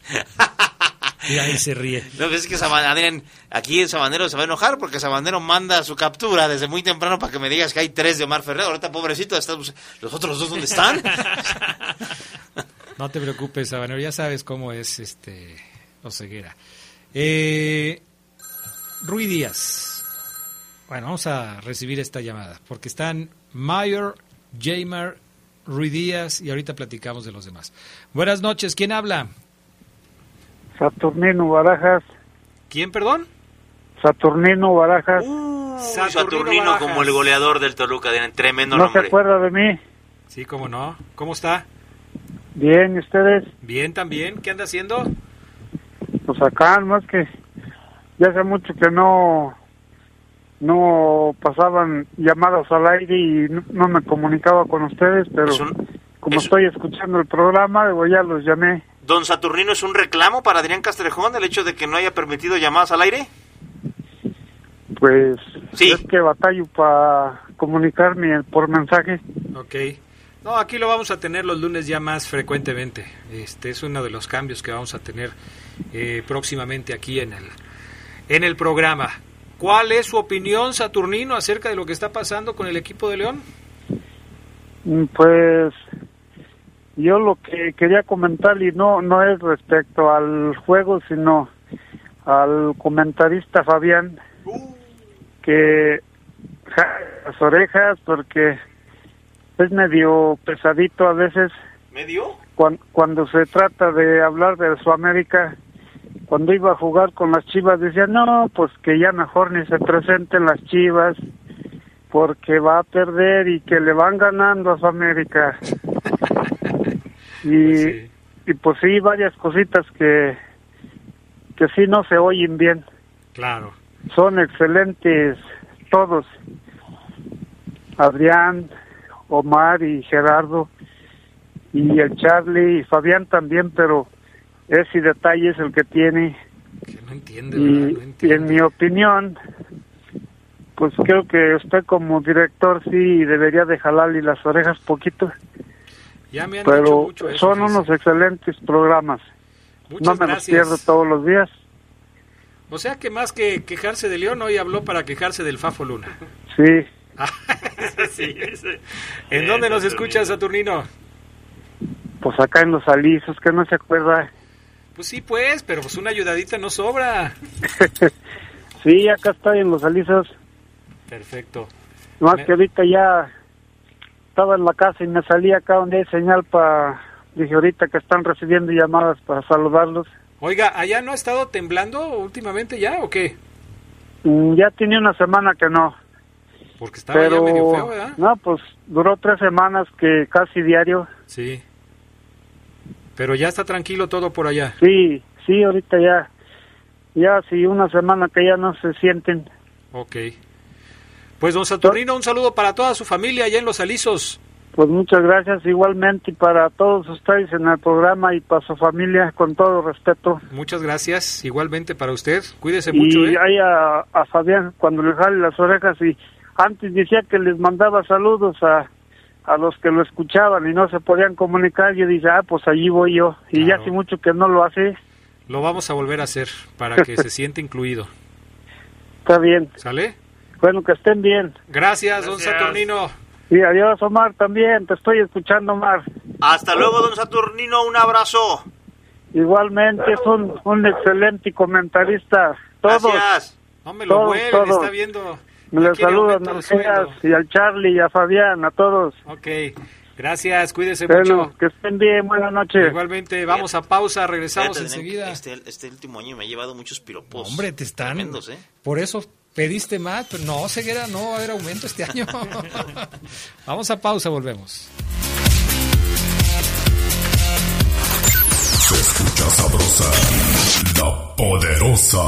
Y ahí se ríe. [LAUGHS] No, pues es que Sabanero, aquí Sabanero se va a enojar porque Sabanero manda su captura desde muy temprano para que me digas que hay tres de Omar Ferrer. Ahorita, pobrecito, estamos, los otros dos, ¿dónde están? [LAUGHS] no te preocupes, Sabanero, ya sabes cómo es este Oseguera. Eh, Rui Díaz. Bueno, vamos a recibir esta llamada porque están Mayor, Jamer, Rui Díaz y ahorita platicamos de los demás. Buenas noches, ¿quién habla? Saturnino Barajas. ¿Quién, perdón? Saturnino Barajas. Uh, Saturnino, como el goleador del Toluca, tiene tremendo ¿No nombre. se acuerda de mí? Sí, cómo no. ¿Cómo está? Bien, ¿y ustedes? Bien, también. ¿Qué anda haciendo? Pues acá, más que ya hace mucho que no no pasaban llamadas al aire y no, me comunicaba con ustedes, pero como estoy escuchando el programa, ya los llamé. Don Saturnino, ¿es un reclamo para Adrián Castrejón el hecho de que no haya permitido llamadas al aire? Pues sí. es que batallo para comunicarme por mensaje. Ok. No, aquí lo vamos a tener los lunes ya más frecuentemente. Este es uno de los cambios que vamos a tener eh, próximamente aquí en el, en el programa. ¿Cuál es su opinión, Saturnino, acerca de lo que está pasando con el equipo de León? Mm, pues yo lo que quería comentar y no no es respecto al juego sino al comentarista Fabián que las orejas porque es medio pesadito a veces medio cuando, cuando se trata de hablar de Sudamérica cuando iba a jugar con las Chivas decía no pues que ya mejor ni se presenten las Chivas porque va a perder y que le van ganando a Sudamérica [LAUGHS] y, pues y pues sí, varias cositas que, que sí no se oyen bien. Claro. Son excelentes todos. Adrián, Omar y Gerardo y el Charlie y Fabián también, pero ese detalle es el que tiene. no entiende, y, y en mi opinión, pues creo que usted como director sí debería de jalarle las orejas poquito pero son unos excelentes programas. no me los pierdo todos los días. O sea que más que quejarse de León, hoy habló para quejarse del Fafo Luna. Sí. [LAUGHS] ¿En dónde nos escucha Saturnino? Pues acá en los alisos, que no se acuerda. Pues sí, pues, pero pues una ayudadita no sobra. [LAUGHS] sí, acá estoy en los alisos. Perfecto. Más que ahorita ya estaba en la casa y me salí acá donde hay señal para... Dije ahorita que están recibiendo llamadas para saludarlos. Oiga, ¿allá no ha estado temblando últimamente ya o qué? Mm, ya tiene una semana que no. Porque estaba ya medio feo, ¿verdad? No, pues duró tres semanas que casi diario. Sí. Pero ya está tranquilo todo por allá. Sí, sí, ahorita ya. Ya sí, una semana que ya no se sienten. Ok. Pues don Saturnino, un saludo para toda su familia allá en Los Alisos. Pues muchas gracias igualmente y para todos ustedes en el programa y para su familia, con todo respeto. Muchas gracias, igualmente para usted. Cuídese y mucho, ¿eh? ahí a, a Fabián cuando le jale las orejas y antes decía que les mandaba saludos a, a los que lo escuchaban y no se podían comunicar. Yo dije, ah, pues allí voy yo. Y ya hace mucho que no lo hace. Lo vamos a volver a hacer para que se [LAUGHS] sienta incluido. Está bien. ¿Sale? Bueno, que estén bien. Gracias, don Saturnino. Y adiós, Omar, también. Te estoy escuchando, Omar. Hasta luego, don Saturnino, un abrazo. Igualmente, es un, un excelente comentarista. Todos. Gracias. No me lo Todos, mueven, todos. está viendo. Me quiere saludo a y al Charlie y a Fabián, a todos. Ok, gracias, cuídese Bueno, mucho. que estén bien, buenas noches. Igualmente, vamos a pausa, regresamos Fíjate, enseguida. Este, este último año me ha llevado muchos piropos. Hombre, te están. tremendos, ¿eh? Por eso pediste más, pero no, Ceguera, no va a haber aumento este año. [LAUGHS] Vamos a pausa, volvemos. Poderosa.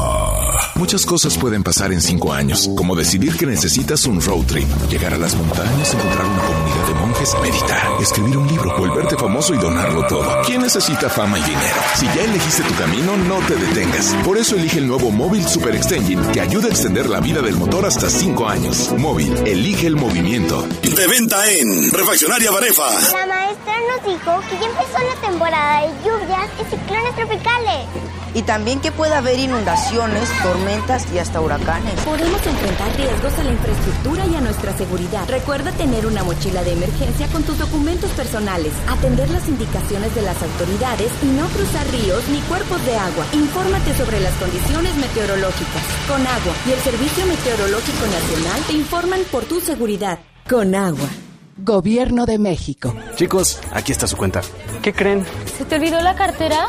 Muchas cosas pueden pasar en cinco años, como decidir que necesitas un road trip, llegar a las montañas, encontrar una comunidad de monjes, meditar, escribir un libro, volverte famoso y donarlo todo. ¿Quién necesita fama y dinero? Si ya elegiste tu camino, no te detengas. Por eso elige el nuevo Móvil Super Extension que ayuda a extender la vida del motor hasta cinco años. Móvil, elige el movimiento. De venta en Refaccionaria Barefa. La maestra nos dijo que ya empezó la temporada de lluvias y ciclones tropicales. Y también que puede haber inundaciones, tormentas y hasta huracanes. Podemos enfrentar riesgos a la infraestructura y a nuestra seguridad. Recuerda tener una mochila de emergencia con tus documentos personales, atender las indicaciones de las autoridades y no cruzar ríos ni cuerpos de agua. Infórmate sobre las condiciones meteorológicas. Con agua y el Servicio Meteorológico Nacional te informan por tu seguridad. Con agua. Gobierno de México. Chicos, aquí está su cuenta. ¿Qué creen? ¿Se te olvidó la cartera?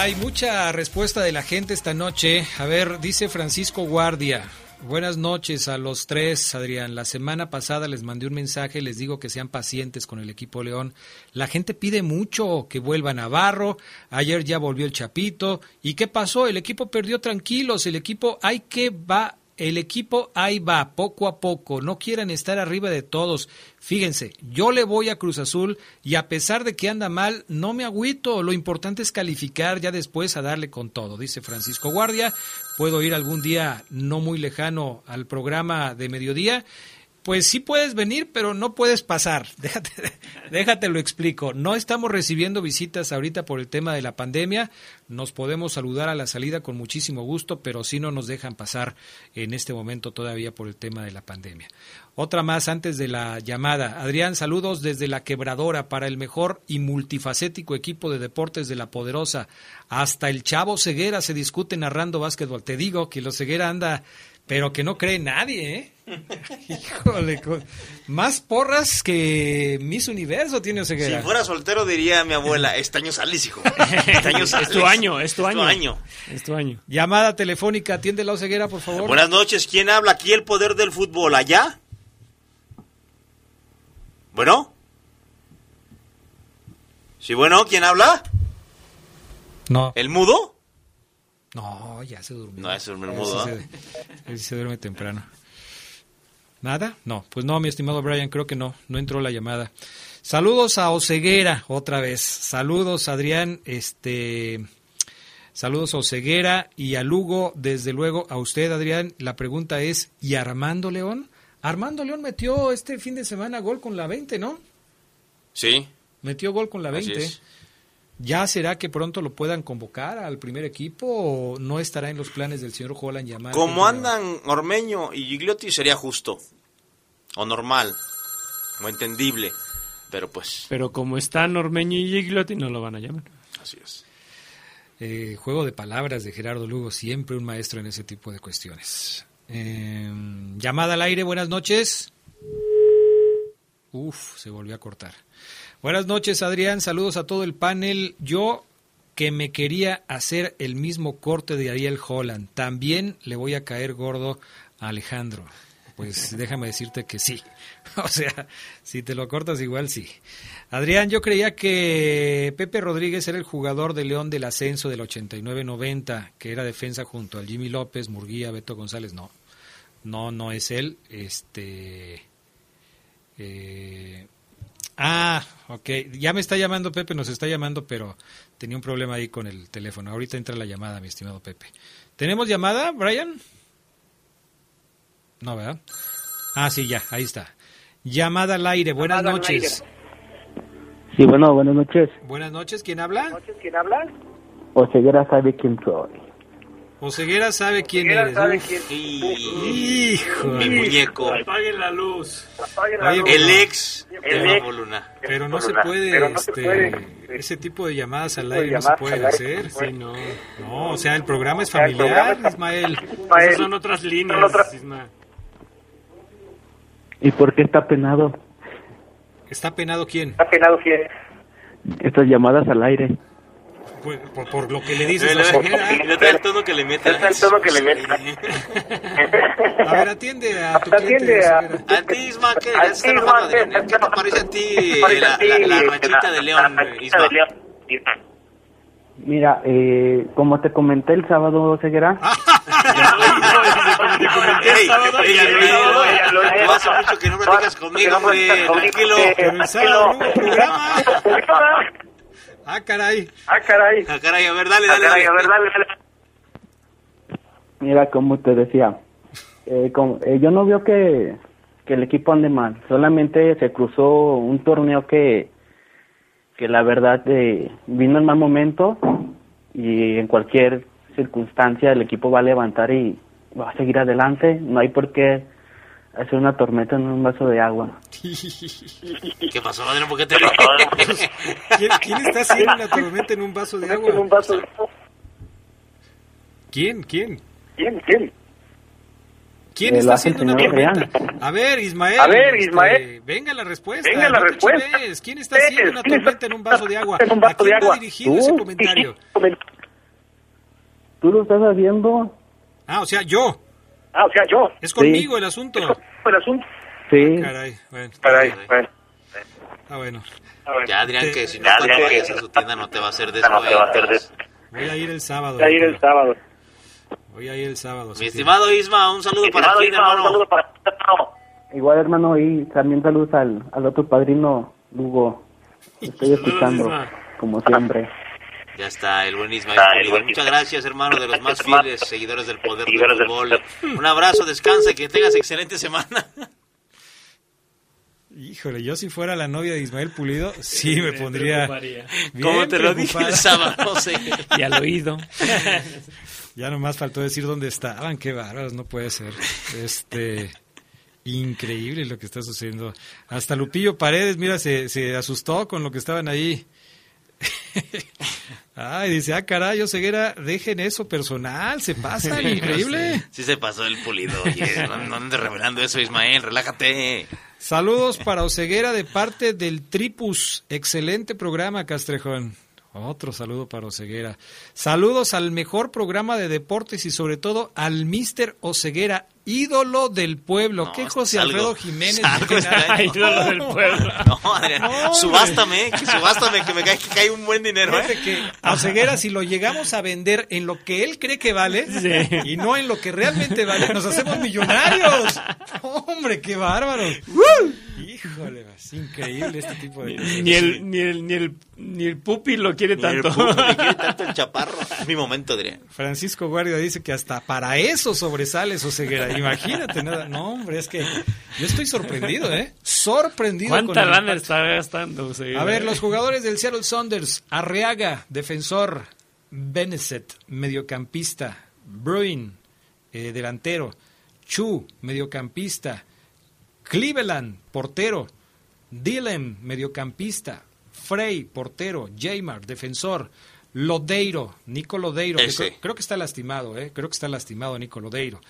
Caray, mucha respuesta de la gente esta noche. A ver, dice Francisco Guardia. Buenas noches a los tres, Adrián. La semana pasada les mandé un mensaje, les digo que sean pacientes con el equipo León. La gente pide mucho que vuelva Navarro. Ayer ya volvió el Chapito. ¿Y qué pasó? El equipo perdió tranquilos. El equipo hay que va el equipo ahí va, poco a poco, no quieran estar arriba de todos. Fíjense, yo le voy a Cruz Azul y a pesar de que anda mal, no me agüito. Lo importante es calificar ya después a darle con todo, dice Francisco Guardia. Puedo ir algún día no muy lejano al programa de mediodía. Pues sí puedes venir, pero no puedes pasar. [LAUGHS] Déjate, déjate lo explico. No estamos recibiendo visitas ahorita por el tema de la pandemia. Nos podemos saludar a la salida con muchísimo gusto, pero sí no nos dejan pasar en este momento todavía por el tema de la pandemia. Otra más antes de la llamada. Adrián, saludos desde la quebradora para el mejor y multifacético equipo de deportes de la poderosa. Hasta el chavo Ceguera se discute narrando básquetbol. Te digo que lo Ceguera anda, pero que no cree nadie, ¿eh? [LAUGHS] Híjole, más porras que Miss Universo tiene Ceguera. Si fuera soltero diría mi abuela, [LAUGHS] este año sales, hijo. [LAUGHS] Este año Es sales. tu año, es tu año. año. Es tu año. Llamada telefónica, atiende la ceguera, por favor. Buenas noches, ¿quién habla? Aquí el poder del fútbol, ¿allá? ¿Bueno? Sí, bueno, ¿quién habla? No. ¿El mudo? No, ya se durmió. No, ya se durmió el mudo, se- ese [LAUGHS] se duerme temprano. ¿Nada? No, pues no, mi estimado Brian, creo que no, no entró la llamada. Saludos a Oceguera, otra vez. Saludos, Adrián, este... Saludos a Oceguera y a Lugo, desde luego a usted, Adrián. La pregunta es, ¿y Armando León? Armando León metió este fin de semana gol con la 20, ¿no? Sí. Metió gol con la Así 20. ¿Ya será que pronto lo puedan convocar al primer equipo o no estará en los planes del señor Holland llamar? Como andan Ormeño y Gigliotti sería justo. O normal. o entendible. Pero pues. Pero como están Ormeño y Giglotti, no lo van a llamar. Así es. Eh, juego de palabras de Gerardo Lugo, siempre un maestro en ese tipo de cuestiones. Eh, llamada al aire, buenas noches. Uf, se volvió a cortar. Buenas noches, Adrián. Saludos a todo el panel. Yo que me quería hacer el mismo corte de Ariel Holland. También le voy a caer gordo a Alejandro. Pues [LAUGHS] déjame decirte que sí. [LAUGHS] O sea, si te lo cortas igual sí. Adrián, yo creía que Pepe Rodríguez era el jugador de León del ascenso del 89-90, que era defensa junto al Jimmy López, Murguía, Beto González. No, no, no es él. Este. Eh, ah, ok. Ya me está llamando Pepe, nos está llamando, pero tenía un problema ahí con el teléfono. Ahorita entra la llamada, mi estimado Pepe. ¿Tenemos llamada, Brian? No, ¿verdad? Ah, sí, ya, ahí está. Llamada al aire, buenas noches. Sí, bueno, buenas noches. Buenas noches, ¿quién habla? ¿Quién habla? Oseguera sabe quién soy. Oseguera sabe quién Oseguera eres. sabe quién- Hijo. Mi muñeco. Apaguen la luz. Oye, El ex de El ex. Luna. Pero no se puede, no este, puede, ese tipo de llamadas al aire no se aire hacer. puede. Sí, no. No, o sea, el programa es familiar, programa es Ismael. Esas son otras líneas. Son otras- Isma. ¿Y por qué está penado ¿Está penado quién? ¿Está penado quién? estas llamadas al aire? Por, por- por lo que le dices Oseguera. luego el tono que le mete. Es el tono que le mete. A ver, atiende a tu. Atiende a-. A ti, Isma, ¿qué? A Ya se está ti, enojando, Isma, Adrián. ¿qué? ¿Qué te parece a ti la, la, la la- rachita de León, Isma? Mira, eh, como te comenté el sábado, eh. No hace mucho que no platicas conmigo, no hombre. platicas conmigo, Tranquilo. hombre. Pero el sábado no hubo programa. Ah, caray. Ah, caray. Ah, caray, a ver, dale, Ah, dale. a ver, dale, dale. mira, como te decía, eh, como- eh, yo no veo que, que el equipo ande mal, solamente se cruzó un torneo que, que la verdad eh, vino en mal momento y en cualquier circunstancia el equipo va a levantar y va a seguir adelante, no hay por qué hacer una tormenta en un vaso de agua. ¿Qué pasó, Adrián? ¿Por qué te ríes? ¿Quién, quién está haciendo una tormenta en un vaso de agua? ¿Quién? ¿Quién? ¿Quién? ¿Quién? ¿Quién está haciendo una tormenta? A ver, Ismael. A ver, este, Ismael. venga la respuesta. Venga la no respuesta. ¿Quién está haciendo una ¿Quién está tormenta en un vaso de agua? en un vaso ¿A quién de va agua? dirigido ese comentario? ¿Tú lo estás haciendo? Ah, o sea, yo. Ah, o sea, yo. Es conmigo el asunto. El asunto. Sí. Caray, bueno. Caray, bueno. Ah, bueno. Ya, Adrián, que si no que- a su tienda no te va a hacer No te va a hacer descuentos. Voy a ir el sábado. Va a ir el sábado. Voy a ir el sábado. Mi estimado Isma, un saludo Mi para ti, Isma, un hermano. saludo para ti, hermano. Igual, hermano, y también saludos al, al otro padrino, Lugo. Te [LAUGHS] Estoy escuchando, como siempre. Ya está, el buen Ismael. Está, el Pulido. buen Muchas Ismael. gracias, hermano, de los más fieles seguidores del poder del Seguidores del fútbol. [LAUGHS] Un abrazo, descansa y que tengas excelente semana. [LAUGHS] Híjole, yo si fuera la novia de Ismael Pulido, sí me pondría. ¿Cómo te lo dije el [LAUGHS] sábado? Sé. Y al oído. Ya nomás faltó decir dónde estaban, qué bárbaros, no puede ser. Este increíble lo que está sucediendo. Hasta Lupillo Paredes, mira, se, se asustó con lo que estaban ahí. Ay, dice, ah, caray, ceguera, dejen eso personal, se pasa, increíble. Sí se pasó el pulido, oye. [LAUGHS] No, no andes revelando eso, Ismael, relájate. Saludos para Oceguera de parte del Tripus. Excelente programa, Castrejón. Otro saludo para Oceguera. Saludos al mejor programa de deportes y sobre todo al Mister Oceguera, ídolo del pueblo. No, ¿Qué José salgo- Alfredo Jiménez? salgo este. [LAUGHS] Ídolo del [LAUGHS] pueblo. No, Adrián, No, subástame, que subástame, que me cae, que cae un buen dinero, Fíjate ¿eh? que a Oceguera, si lo llegamos a vender en lo que él cree que vale y no en lo que realmente vale, nos hacemos millonarios. [LAUGHS] Hombre, qué bárbaro. Híjole, es increíble este tipo de cosas. Ni el, ni el, ni el, ni el pupi lo quiere Ni el tanto. puto me quiere tanto el chaparro. Es mi momento, Adrián. Francisco Guardia dice que hasta para eso sobresales Oseguera. Imagínate nada. No, hombre, es que yo estoy sorprendido, ¿eh? Sorprendido. con ¿Cuánta el lana está gastando? A ver, los jugadores del Seattle Saunders. Arriaga, defensor. Beneset, mediocampista. Bruin, eh, delantero. Chu, mediocampista. Cleveland, portero. Dylan, mediocampista. Frey, portero. Jaymar, defensor. Lodeiro, Nico Lodeiro, que creo, creo que está lastimado, ¿eh? creo que está lastimado Nico Lodeiro.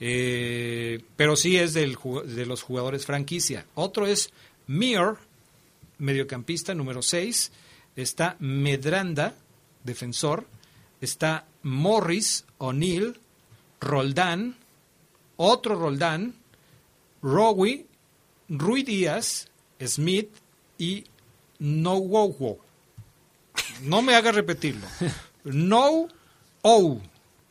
Eh, pero sí es del, de los jugadores franquicia. Otro es Mir, mediocampista número 6. Está Medranda, defensor. Está Morris, O'Neill, Roldán, otro Roldán, Rowie, Rui Díaz, Smith y No Wow No me hagas repetirlo. No O.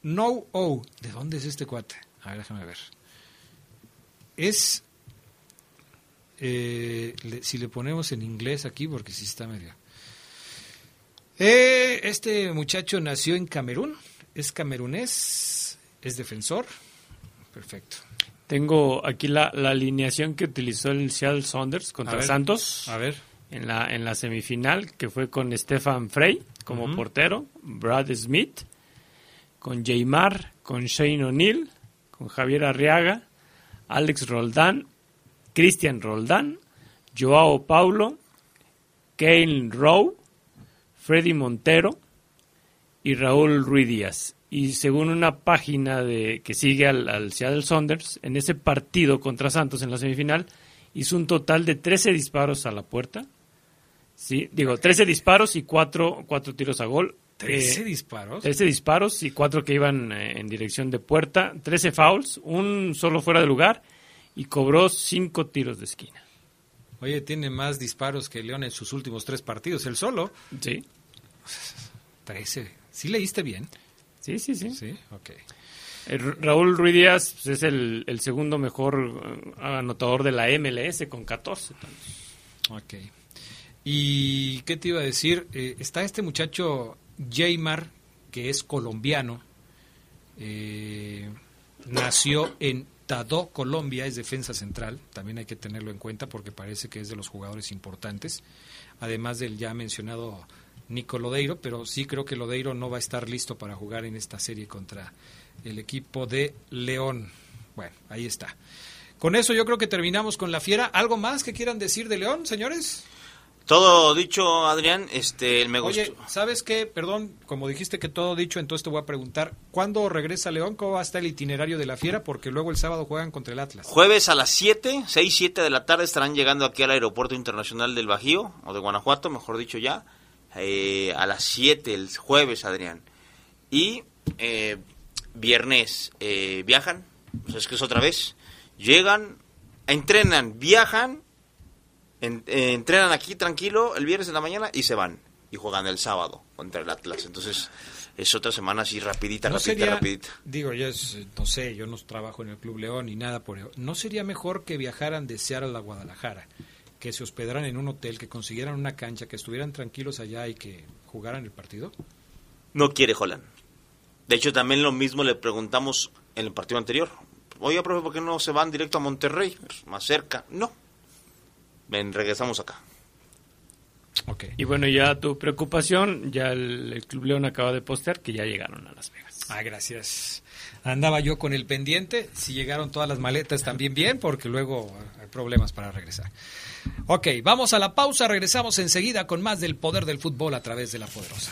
No O. ¿De dónde es este cuate? A ver, déjame ver. Es. eh, le- si le ponemos en inglés aquí, porque sí está medio. Eh, este muchacho nació en Camerún, es camerunés, es defensor. Perfecto. Tengo aquí la, la alineación que utilizó el Seattle Saunders A contra ver. Santos. A ver. En la, en la semifinal, que fue con Stefan Frey como portero, Brad Smith, con Jaymar, con Shane O'Neill, con Javier Arriaga, Alex Roldán, Cristian Roldán, Joao Paulo, Kane Rowe, Freddy Montero y Raúl Ruiz Díaz. Y según una página de que sigue al, Seattle Saunders, en ese partido contra Santos en la semifinal, hizo un total de 13 disparos a la puerta. Sí, digo, 13 disparos y 4, cuatro tiros a gol. ¿13 Eh, disparos? 13 disparos y 4 que iban eh, en dirección de puerta. 13 fouls, un solo fuera de lugar y cobró 5 tiros de esquina. Oye, tiene más disparos que León en sus últimos tres partidos, él solo. Sí. [LAUGHS] 13. ¿Sí leíste bien? Sí, sí, sí. Sí, ok. Eh, Ra- Raúl Ruiz Díaz pues, es el, el segundo mejor anotador de la MLS con 14 tantos. Ok. ¿Y qué te iba a decir? Está este muchacho Jaymar, que es colombiano. eh, nació en Tadó, Colombia, es defensa central. También hay que tenerlo en cuenta porque parece que es de los jugadores importantes. Además del ya mencionado Nico Lodeiro, pero sí creo que Lodeiro no va a estar listo para jugar en esta serie contra el equipo de León. Bueno, ahí está. Con eso yo creo que terminamos con la fiera. ¿Algo más que quieran decir de León, señores? Todo dicho, Adrián, este, me gustó. Oye, ¿sabes qué? Perdón, como dijiste que todo dicho, entonces te voy a preguntar, ¿cuándo regresa León? ¿Cómo va a estar el itinerario de la fiera? Porque luego el sábado juegan contra el Atlas. Jueves a las 7, 6, 7 de la tarde estarán llegando aquí al Aeropuerto Internacional del Bajío, o de Guanajuato, mejor dicho ya. Eh, a las 7 el jueves, Adrián. Y eh, viernes eh, viajan, pues es que es otra vez. Llegan, entrenan, viajan, en- eh, entrenan aquí tranquilo el viernes en la mañana y se van. Y juegan el sábado contra el Atlas. Entonces es otra semana así rapidita, ¿No rapidita, sería, rapidita. digo, yo es- no sé, yo no trabajo en el Club León ni nada por ello. ¿No sería mejor que viajaran de Seattle a Guadalajara? Que se hospedaran en un hotel, que consiguieran una cancha, que estuvieran tranquilos allá y que jugaran el partido? no quiere Holland. De hecho, también lo mismo le preguntamos en el partido anterior. Oiga, profe, ¿por qué no se van directo a Monterrey? Pues, más cerca. No. Ven, regresamos acá. Y bueno, ya tu preocupación, ya el, el Club León acaba de postear que ya llegaron a Las Vegas. Ah, gracias. Andaba yo con el pendiente, si llegaron todas las maletas también bien, porque luego hay problemas para regresar. Ok, vamos a la pausa, regresamos enseguida con más del poder del fútbol a través de la poderosa.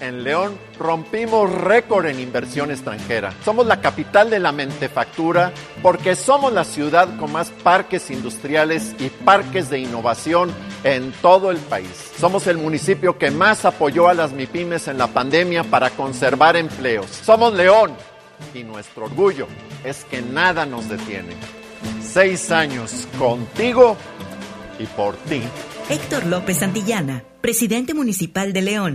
en León, rompimos récord en inversión extranjera. Somos la capital de la mentefactura porque somos la ciudad con más parques industriales y parques de innovación en todo el país. Somos el municipio que más apoyó a las MIPIMES en la pandemia para conservar empleos. Somos León y nuestro orgullo es que nada nos detiene. Seis años contigo y por ti. Héctor López Santillana, presidente municipal de León.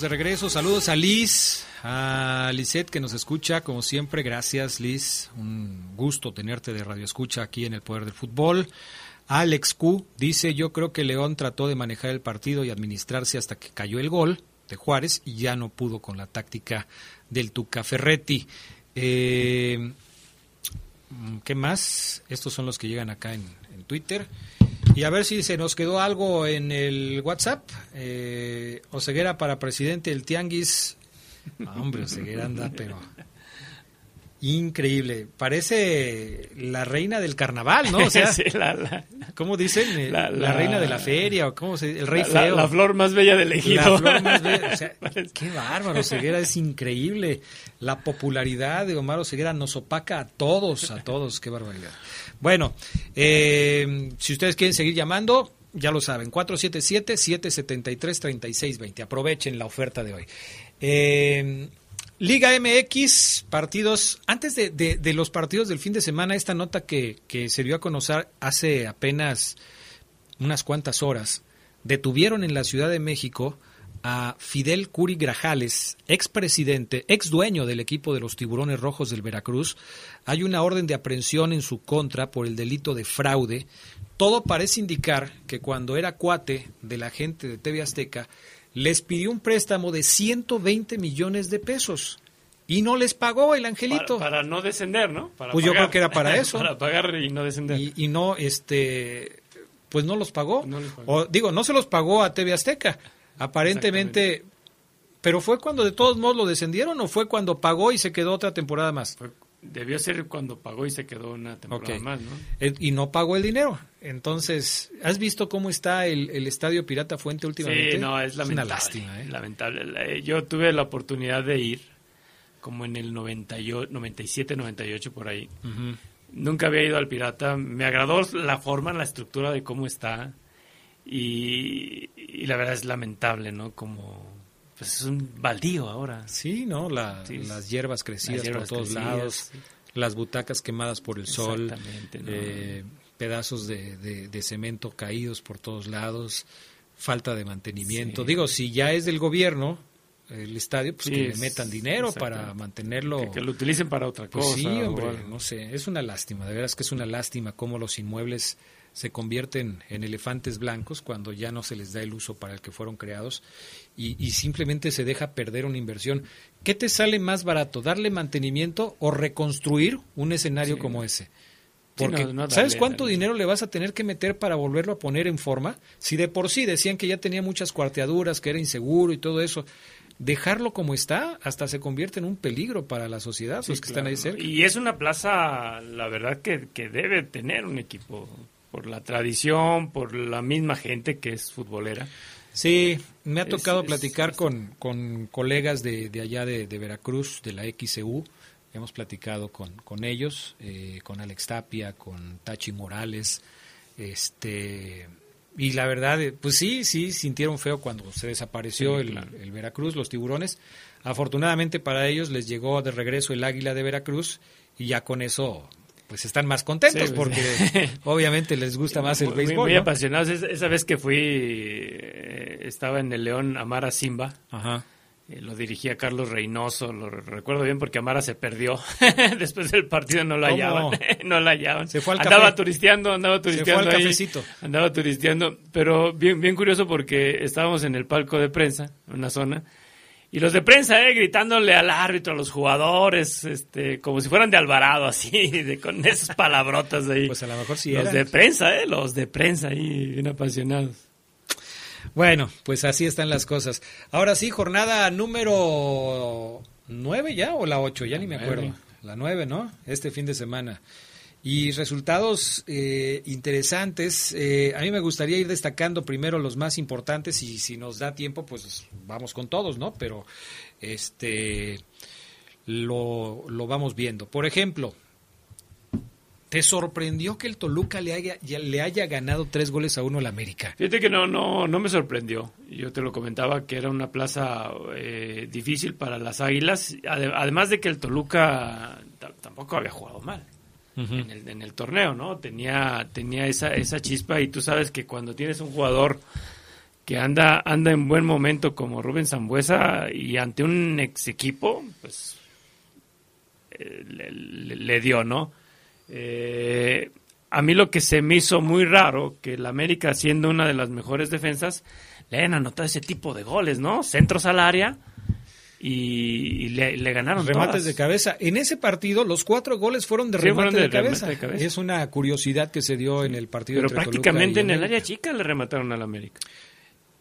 De regreso. Saludos a Liz, a Lisette que nos escucha, como siempre. Gracias, Liz. Un gusto tenerte de radio escucha aquí en el Poder del Fútbol. Alex Q dice, yo creo que León trató de manejar el partido y administrarse hasta que cayó el gol de Juárez y ya no pudo con la táctica del Tuca Ferretti. Eh, ¿Qué más? Estos son los que llegan acá en Twitter. Y a ver si se nos quedó algo en el WhatsApp. Eh, Oseguera para presidente del Tianguis. Ah, hombre, Oseguera anda, pero increíble. Parece la reina del carnaval, ¿no? O sea, [LAUGHS] Sí, la- la- ¿cómo dicen? La- La, reina de la feria, o cómo se El rey feo. la flor más bella del ejido. La flor más bella. O sea, [LAUGHS] qué bárbaro, Oseguera, es increíble. La popularidad de Omar Oseguera nos opaca a todos, a todos. Qué barbaridad. Bueno, eh, si ustedes quieren seguir llamando, ya lo saben, 477-773-3620. Aprovechen la oferta de hoy. Eh, Liga MX, partidos, antes de, de- de los partidos del fin de semana, esta nota que, que se dio a conocer hace apenas unas cuantas horas, detuvieron en la Ciudad de México a Fidel Curi Grajales, expresidente, ex dueño del equipo de los Tiburones Rojos del Veracruz. Hay una orden de aprehensión en su contra por el delito de fraude. Todo parece indicar que cuando era cuate de la gente de TV Azteca, les pidió un préstamo de 120 millones de pesos y no les pagó el angelito. Para, para no descender, ¿no? Para Pues yo creo que era para [LAUGHS] eso. para pagar y no descender. y, y no este pues no los pagó. No pagó. O, digo, no se los pagó a TV Azteca. Aparentemente, pero fue cuando de todos modos lo descendieron o fue cuando pagó y se quedó otra temporada más. Debió ser cuando pagó y se quedó una temporada más, ¿no? Eh, Y no pagó el dinero. Entonces, ¿has visto cómo está el, el estadio Pirata Fuente últimamente? Sí, no, es lamentable. una lástima, ¿eh? lamentable. La- eh, Yo tuve la oportunidad de ir como en el 98, 97, 98 por ahí. Nunca había ido al Pirata. Me agradó la forma, la estructura de cómo está. Y, y la verdad es lamentable, ¿no? Como pues es un baldío ahora. Sí, ¿no? La- Sí, las hierbas crecidas las hierbas por todos crecidas, lados, sí. las butacas quemadas por el sol, eh, pedazos de, de- de cemento caídos por todos lados, falta de mantenimiento. Sí. Digo, si ya es del gobierno el estadio, pues que le es- metan dinero para mantenerlo. Que, que lo utilicen para otra Pues cosa. sí, hombre, no sé, es una lástima, de veras que es una lástima cómo los inmuebles se convierten en elefantes blancos cuando ya no se les da el uso para el que fueron creados y, y simplemente se deja perder una inversión. ¿Qué te sale más barato, darle mantenimiento o reconstruir un escenario Sí. como ese? Sí, Porque, no, no ¿sabes cuánto dinero le vas a tener que meter para volverlo a poner en forma? Si de por sí decían que ya tenía muchas cuarteaduras, que era inseguro y todo eso, dejarlo como está hasta se convierte en un peligro para la sociedad, Sí, los que están ahí cerca. Y es una plaza, la verdad, que, que debe tener un equipo por la tradición, por la misma gente que es futbolera. Sí, me ha tocado es- platicar con, con colegas de, de allá de, de Veracruz, de la XCU. Hemos platicado con, con ellos, eh, con Alex Tapia, con Tachi Morales. este Y la verdad, eh, pues sí, sí, sintieron feo cuando se desapareció Sí, el, el Veracruz, los tiburones. Afortunadamente para ellos les llegó de regreso el águila de Veracruz y ya con eso pues están más contentos Sí, pues, porque obviamente les gusta más el Muy- muy- béisbol. Muy, ¿no? apasionados. Esa, vez que fui, eh, estaba en el León Amara Simba. Ajá. Eh, lo dirigía Carlos Reynoso, lo re- recuerdo bien porque Amara se perdió. [LAUGHS] Después del partido no lo hallaban. [LAUGHS] no lo hallaban. Se fue al andaba café. turisteando, andaba Se fue turisteando al ahí. cafecito. Andaba turisteando, pero bien, bien curioso porque estábamos en el palco de prensa, en una zona, y los de prensa, eh, gritándole al árbitro, a los jugadores, este, como si fueran de Alvarado, [LAUGHS] así, de, con esas palabrotas ahí. Pues a lo mejor sí Los eran. de prensa, eh, los de prensa ahí, bien apasionados. Bueno, pues así están las cosas. Ahora sí, jornada número nueve ya o la ocho, ya ni me nueve. acuerdo. La nueve, ¿no? Este fin de semana. Y resultados eh, interesantes. Eh, a mí me gustaría ir destacando primero los más importantes y si nos da tiempo, pues vamos con todos, ¿no? Pero este lo, lo vamos viendo. Por ejemplo, ¿te sorprendió que el Toluca le haya, ya le haya ganado tres goles a uno al América? Fíjate que no, no, no me sorprendió. Yo te lo comentaba que era una plaza eh, difícil para las Águilas. Ade- Además de que el Toluca ta- tampoco había jugado mal en, el, en el torneo, ¿no? Tenía, tenía esa, esa chispa y tú sabes que cuando tienes un jugador que anda, anda en buen momento como Rubén Zambuesa y ante un ex equipo, pues eh, le, dio, ¿no? Eh, a mí lo que se me hizo muy raro, que el América, siendo una de las mejores defensas, le hayan anotado ese tipo de goles, ¿no? Centros al área y, le, ganaron Remates de cabeza. En ese partido, los cuatro goles fueron de, remate, de, cabeza. Es una curiosidad que se dio en el partido Pero prácticamente en el área chica le remataron al América.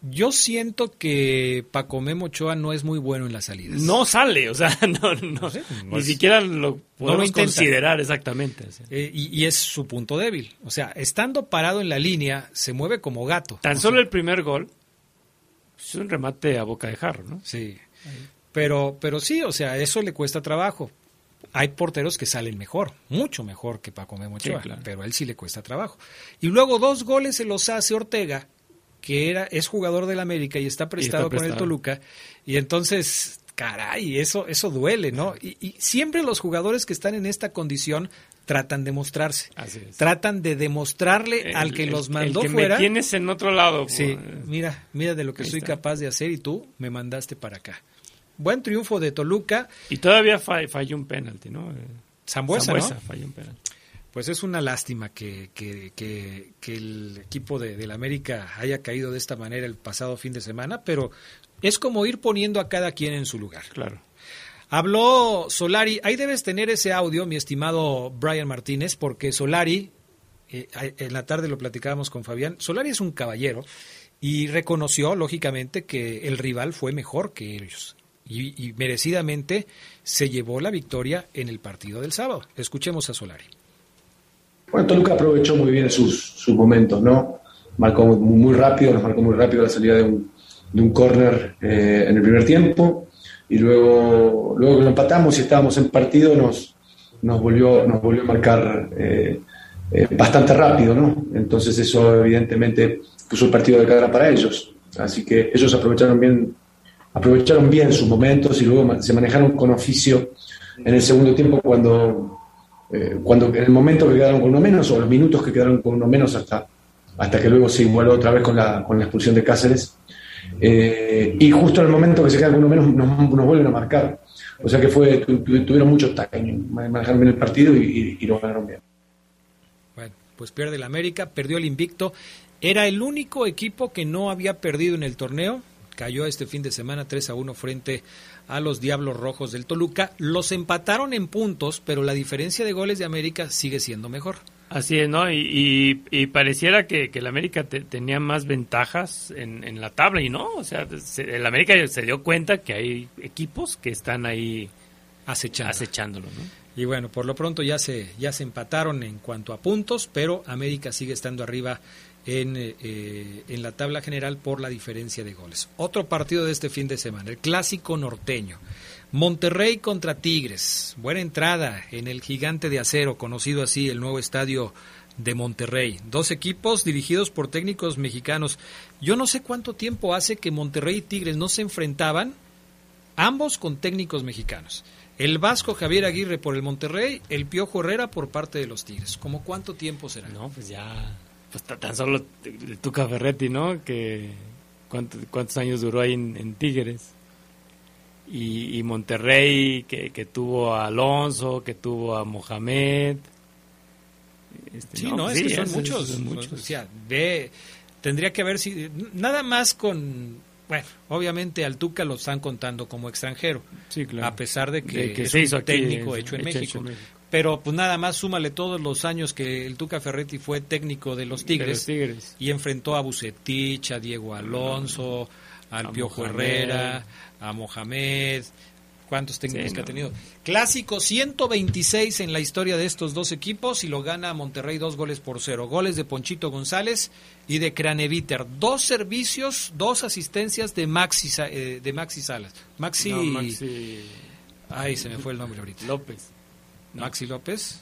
Yo siento que Paco Memo Ochoa no es muy bueno en las salidas. No sale, o sea, [LAUGHS] no, no, ni siquiera lo podemos considerar exactamente. Eh, y, es su punto débil. O sea, estando parado en la línea, se mueve como gato. Tan solo el primer gol es un remate a boca de jarro, ¿no? Sí. Pero, pero sí, o sea, eso le cuesta trabajo. Hay porteros que salen mejor, mucho mejor que Paco Memo Ochoa, pero a él sí le cuesta trabajo. Y luego dos goles se los hace Ortega que era, es jugador del América y está prestado, con el Toluca. Y entonces, caray, eso, eso duele, ¿no? Y, siempre los jugadores que están en esta condición tratan de mostrarse. Tratan de demostrarle al que los mandó el que fuera. Me tienes en otro lado. Sí, pues. mira, mira de lo que soy capaz de hacer y tú me mandaste para acá. Buen triunfo de Toluca. Y todavía falló un penalti, ¿no? Zambuesa, ¿no? falló un penalti. Pues es una lástima que, que, que, el equipo de, del América haya caído de esta manera el pasado fin de semana, pero es como ir poniendo a cada quien en su lugar. Claro. Habló Solari, ahí debes tener ese audio, mi estimado Brian Martínez, porque Solari, eh, en la tarde lo platicábamos con Fabián, Solari es un caballero y reconoció, lógicamente, que el rival fue mejor que ellos. Y, merecidamente se llevó la victoria en el partido del sábado. Escuchemos a Solari. Bueno, Toluca aprovechó muy bien sus, sus momentos, ¿no? Marcó muy rápido, nos marcó muy rápido la salida de un, de un córner eh, en el primer tiempo y luego, luego que lo empatamos y estábamos en partido nos, nos, volvió, nos volvió a marcar eh, eh, bastante rápido, ¿no? Entonces eso evidentemente puso el partido de cara para ellos. Así que ellos aprovecharon bien, aprovecharon bien sus momentos y luego se manejaron con oficio en el segundo tiempo cuando eh, cuando en el momento que quedaron con uno menos o los minutos que quedaron con uno menos hasta, hasta que luego se igualó otra vez con la, con la expulsión de Cáceres. Eh, y justo en el momento que se queda con uno menos nos, nos vuelven a marcar. O sea que fue, tuvieron mucho timing, manejaron bien el partido y, y, lo ganaron bien. Bueno, pues pierde el América, perdió el invicto. Era el único equipo que no había perdido en el torneo. Cayó este fin de semana 3 a 1 frente a los Diablos Rojos del Toluca. Los empataron en puntos, pero la diferencia de goles de América sigue siendo mejor. Así es, ¿no? Y, y, pareciera que, que el América tenía más ventajas en, en, la tabla y no, o sea, el América se dio cuenta que hay equipos que están ahí Acechando. acechándolo, ¿no? Y bueno, por lo pronto ya se, ya se empataron en cuanto a puntos, pero América sigue estando arriba en, eh, en, la tabla general por la diferencia de goles. Otro partido de este fin de semana, el clásico norteño. Monterrey contra Tigres. Buena entrada en el gigante de acero, conocido así, el nuevo estadio de Monterrey. Dos equipos dirigidos por técnicos mexicanos. Yo no sé cuánto tiempo hace que Monterrey y Tigres no se enfrentaban, ambos con técnicos mexicanos. El Vasco Javier Aguirre por el Monterrey, el Piojo Herrera por parte de los Tigres. ¿Cómo cuánto tiempo será? No, pues ya pues tan solo Tuca Ferretti, ¿no? Que cuántos, años duró ahí en, Tigres. Y, Monterrey, que, que, tuvo a Alonso, que tuvo a Mohamed. Este, sí, no, es que son muchos. muchos. O sea, ve, tendría que haber sido, nada más con, bueno, obviamente al Tuca lo están contando como extranjero. Sí, claro. A pesar de que, es un técnico hecho, en, México pero pues nada más súmale todos los años que el Tuca Ferretti fue técnico de los Tigres, y enfrentó a Bucetich, a Diego Alonso, al Piojo Herrera, a Mohamed, cuántos técnicos que ha tenido. Clásico 126 en la historia de estos dos equipos y lo gana Monterrey dos goles por cero. Goles de Ponchito González y de Craneviter. Dos servicios, dos asistencias de Maxi, eh, de Maxi Salas. Maxi... Maxi... Ay, se me fue el nombre ahorita. López. Maxi López.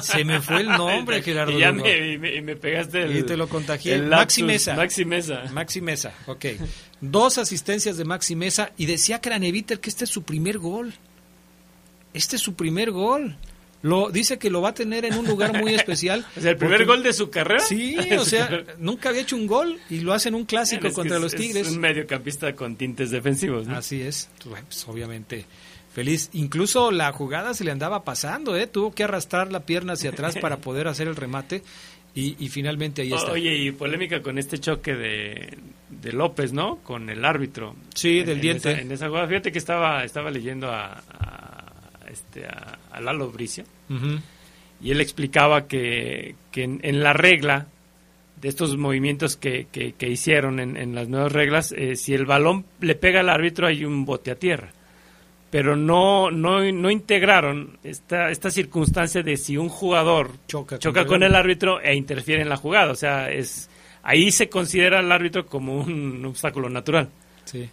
Se me fue el nombre, [LAUGHS] Gerardo. Y ya me, pegaste el. Y te lo contagié. Maxi Mesa. Maxi Mesa. Maxi Mesa, ok. Dos asistencias de Maxi Mesa y decía Craneviter que este es su primer gol. Este es su primer gol. Lo, dice que lo va a tener en un lugar muy [LAUGHS] especial. o sea, el primer gol de su carrera. Sí, [LAUGHS] o sea, nunca había hecho un gol y lo hace en un clásico contra los Tigres. Es un mediocampista con tintes defensivos. ¿no? Así es. Pues, obviamente feliz. Incluso la jugada se le andaba pasando, ¿eh? Tuvo que arrastrar la pierna hacia atrás para [LAUGHS] poder hacer el remate y, y finalmente ahí está. Oye, y polémica con este choque de, de López, ¿no? Con el árbitro. Sí, del en diente. Esa, en esa jugada, fíjate que estaba, estaba leyendo a, a este, a, a, Lalo Bricio uh -huh. y él explicaba que, que en, en, la regla de estos movimientos que, que, que hicieron en, en, las nuevas reglas, eh, si el balón le pega al árbitro hay un bote a tierra pero no, no, no integraron esta, esta circunstancia de si un jugador choca, choca con el árbitro e interfiere en la jugada. O sea, es ahí se considera al árbitro como un obstáculo natural. Sí.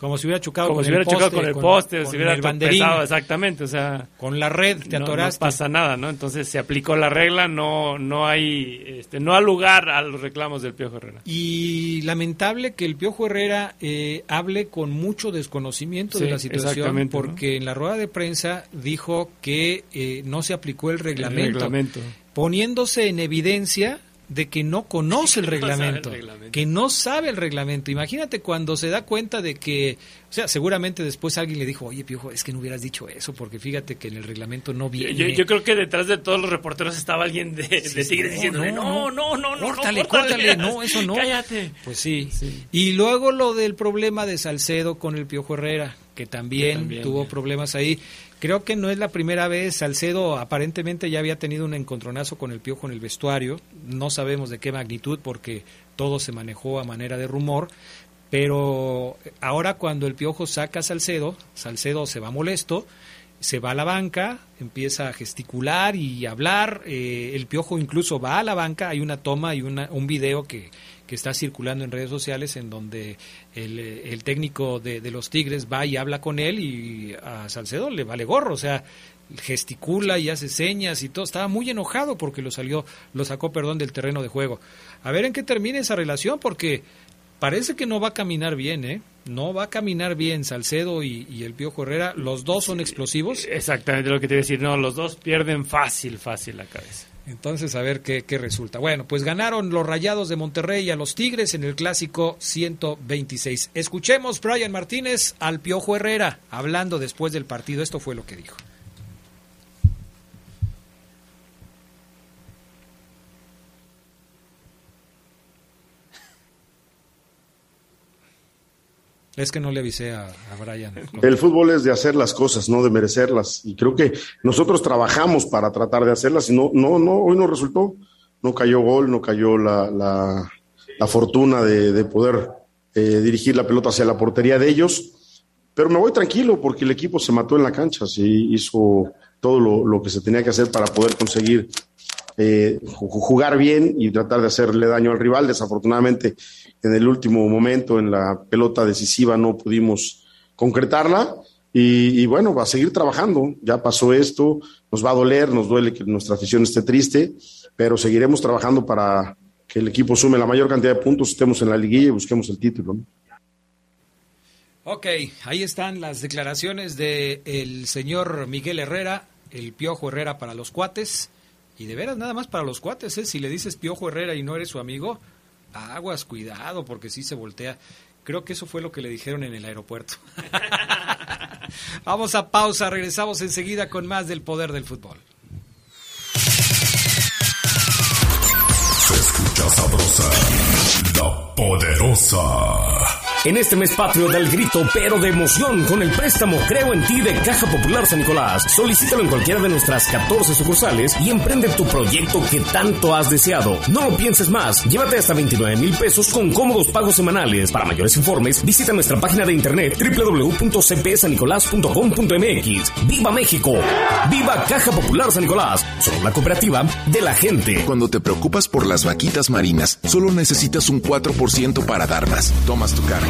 Como si hubiera chocado, como con, si hubiera el poste, chocado con el poste, con, o si hubiera el banderín, exactamente, o sea, con la red te no, atoraste. No pasa nada, ¿no? Entonces se aplicó la regla, no no hay este, no ha lugar a los reclamos del Piojo Herrera. Y lamentable que el Piojo Herrera eh, hable con mucho desconocimiento sí, de la situación porque ¿no? en la rueda de prensa dijo que eh, no se aplicó el reglamento, el reglamento, poniéndose en evidencia de que no conoce el [LAUGHS] reglamento, que no sabe el reglamento. Imagínate cuando se da cuenta de que, o sea, seguramente después alguien le dijo, oye, Piojo, es que no hubieras dicho eso, porque fíjate que en el reglamento no viene. Yo, yo creo que detrás de todos los reporteros estaba alguien de, sí, de Tigres no, diciéndole, no, no, no, no, córtale, no, córtale, no, eso no. Cállate. Pues sí. sí. Y luego lo del problema de Salcedo con el Piojo Herrera, que también, que también tuvo bien. problemas ahí. Creo que no es la primera vez. Salcedo aparentemente ya había tenido un encontronazo con el piojo en el vestuario. No sabemos de qué magnitud porque todo se manejó a manera de rumor. Pero ahora cuando el piojo saca a Salcedo, Salcedo se va molesto, se va a la banca, empieza a gesticular y hablar. Eh, el piojo incluso va a la banca. Hay una toma y una, un video que, que está circulando en redes sociales en donde el, el técnico de, de, los Tigres va y habla con él y a Salcedo le vale gorro, o sea, gesticula y hace señas y todo, estaba muy enojado porque lo salió, lo sacó, perdón, del terreno de juego. A ver en qué termina esa relación porque parece que no va a caminar bien, ¿eh? No va a caminar bien Salcedo y, y el Piojo Herrera, los dos son explosivos. Exactamente lo que te iba a decir, no, los dos pierden fácil, fácil la cabeza. Entonces, a ver qué, resulta. Bueno, pues ganaron los Rayados de Monterrey a los Tigres en el clásico 126. Escuchemos Brian Martínez al Piojo Herrera hablando después del partido. Esto fue lo que dijo. Es que no le avisé a, Brian. El fútbol es de hacer las cosas, no de merecerlas. Y creo que nosotros trabajamos para tratar de hacerlas y no, no, no, hoy no resultó. No cayó gol, no cayó la, la, la fortuna de, de poder eh, dirigir la pelota hacia la portería de ellos. Pero me voy tranquilo porque el equipo se mató en la cancha, sí hizo todo lo, lo que se tenía que hacer para poder conseguir eh, jugar bien y tratar de hacerle daño al rival. Desafortunadamente, en el último momento, en la pelota decisiva, no pudimos concretarla. Y, bueno, va a seguir trabajando. Ya pasó esto, nos va a doler, nos duele que nuestra afición esté triste, pero seguiremos trabajando para que el equipo sume la mayor cantidad de puntos, estemos en la liguilla y busquemos el título. Ok, ahí están las declaraciones del el señor Miguel Herrera, el Piojo Herrera para los cuates. Y de veras, nada más para los cuates, ¿eh? Si le dices Piojo Herrera y no eres su amigo, aguas, cuidado, porque sí se voltea. Creo que eso fue lo que le dijeron en el aeropuerto. [LAUGHS] Vamos a pausa, regresamos enseguida con más del poder del fútbol. Se escucha sabrosa, la poderosa. En este mes patrio da el grito, pero de emoción, con el préstamo Creo en ti de Caja Popular San Nicolás. Solicítalo en cualquiera de nuestras 14 sucursales y emprende tu proyecto que tanto has deseado. No lo pienses más, llévate hasta 29 mil pesos con cómodos pagos semanales. Para mayores informes, visita nuestra página de internet www.cpsanicolás.com.mx. ¡Viva México! ¡Viva Caja Popular San Nicolás! Somos la cooperativa de la gente. Cuando te preocupas por las vaquitas marinas, solo necesitas un 4% para darlas. Tomas tu carro.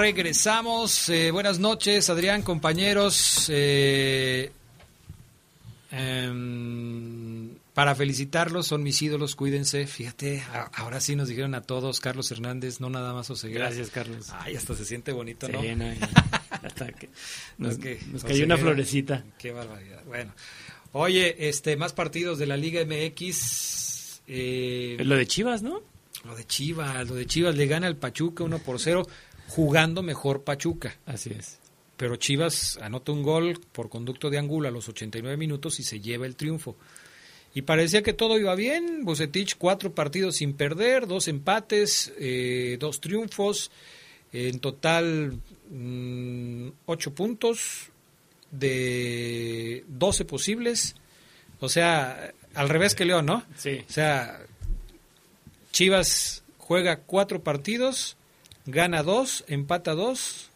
Regresamos. Eh, buenas noches, Adrián, compañeros. Eh, em, para felicitarlos, son mis ídolos, cuídense. Fíjate, a- ahora sí nos dijeron a todos, Carlos Hernández, no nada más Oseguera. Gracias, Carlos. Ay, hasta se siente bonito, ¿no? Sí, no, [LAUGHS] hasta que nos- que nos cayó una florecita. Qué barbaridad. Bueno, oye, este, más partidos de la Liga MX. eh, Lo de Chivas, ¿no? Lo de Chivas, lo de Chivas le gana al Pachuca 1 por 0, jugando mejor Pachuca. Así es. Pero Chivas anota un gol por conducto de Angulo a los 89 minutos y se lleva el triunfo. Y parecía que todo iba bien. Bucetich, cuatro partidos sin perder, dos empates, eh, dos triunfos. En total, mm, ocho puntos de 12 posibles. O sea, al revés que León, ¿no? Sí. O sea, Chivas juega cuatro partidos, gana dos, empata dos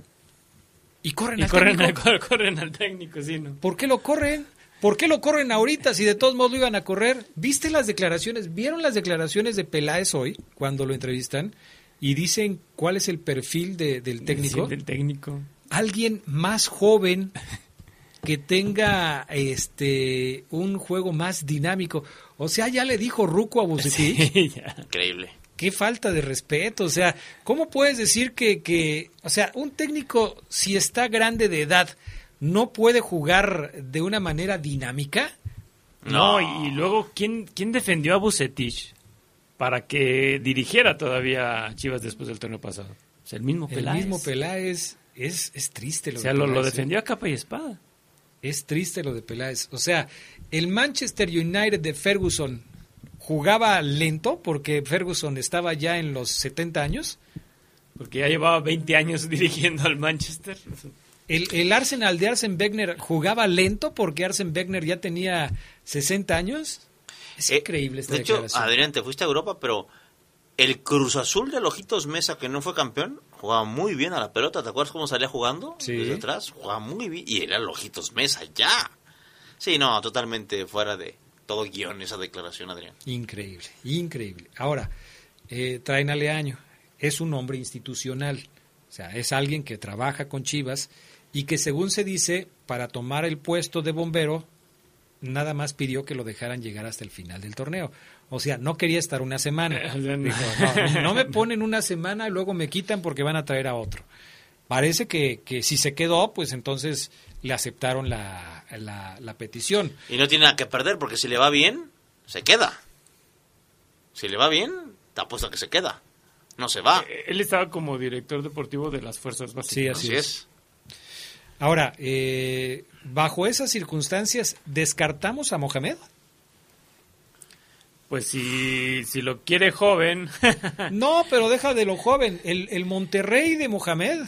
y corren Y al corren, técnico. al, [LAUGHS] corren al técnico, sí, ¿no? ¿Por qué lo corren? ¿Por qué lo corren ahorita si de todos modos lo iban a correr? ¿Viste las declaraciones? ¿Vieron las declaraciones de Peláez hoy cuando lo entrevistan? Y dicen cuál es el perfil de- del técnico. Sí, del técnico. Alguien más joven que tenga este un juego más dinámico. O sea, ya le dijo Ruco a Bucetich. [LAUGHS] Increíble. Qué falta de respeto. O sea, ¿cómo puedes decir que, que, o sea, un técnico, si está grande de edad, no puede jugar de una manera dinámica? No, y, y luego, ¿quién, ¿quién defendió a Bucetich para que dirigiera todavía a Chivas después del torneo pasado? O sea, el mismo El Peláez. mismo Peláez es, es triste lo O sea, de lo, lo ¿eh? defendió a capa y espada. Es triste lo de Peláez. O sea, el Manchester United de Ferguson jugaba lento porque Ferguson estaba ya en los 70 años. Porque ya llevaba 20 años [LAUGHS] dirigiendo al Manchester. El, el Arsenal de Arsen Wenger jugaba lento porque Arsen Wenger ya tenía 60 años. Es increíble esta Eh, De hecho, declaración. Adrián, te fuiste a Europa, pero el Cruz Azul de Ojitos Mesa, que no fue campeón, jugaba muy bien a la pelota. ¿Te acuerdas cómo salía jugando? Sí. Desde atrás, jugaba muy bien. Y era el Ojitos Mesa, ya. Sí, no, totalmente fuera de todo guion esa declaración, Adrián. Increíble, increíble. Ahora, eh, traen a Leaño. Es un hombre institucional. O sea, es alguien que trabaja con Chivas y que según se dice, para tomar el puesto de bombero, nada más pidió que lo dejaran llegar hasta el final del torneo. O sea, no quería estar una semana. [LAUGHS] Dijo, no, no me ponen una semana y luego me quitan porque van a traer a otro. Parece que, que si se quedó, pues entonces le aceptaron la, la, la petición. Y no tiene nada que perder, porque si le va bien, se queda. Si le va bien, te apuesto a que se queda. No se va. Eh, Él estaba como director deportivo de las Fuerzas Básicas. Sí, así es. Ahora, eh, bajo esas circunstancias, ¿descartamos a Mohamed? Pues si, si lo quiere joven. [LAUGHS] No, pero deja de lo joven. El, el Monterrey de Mohamed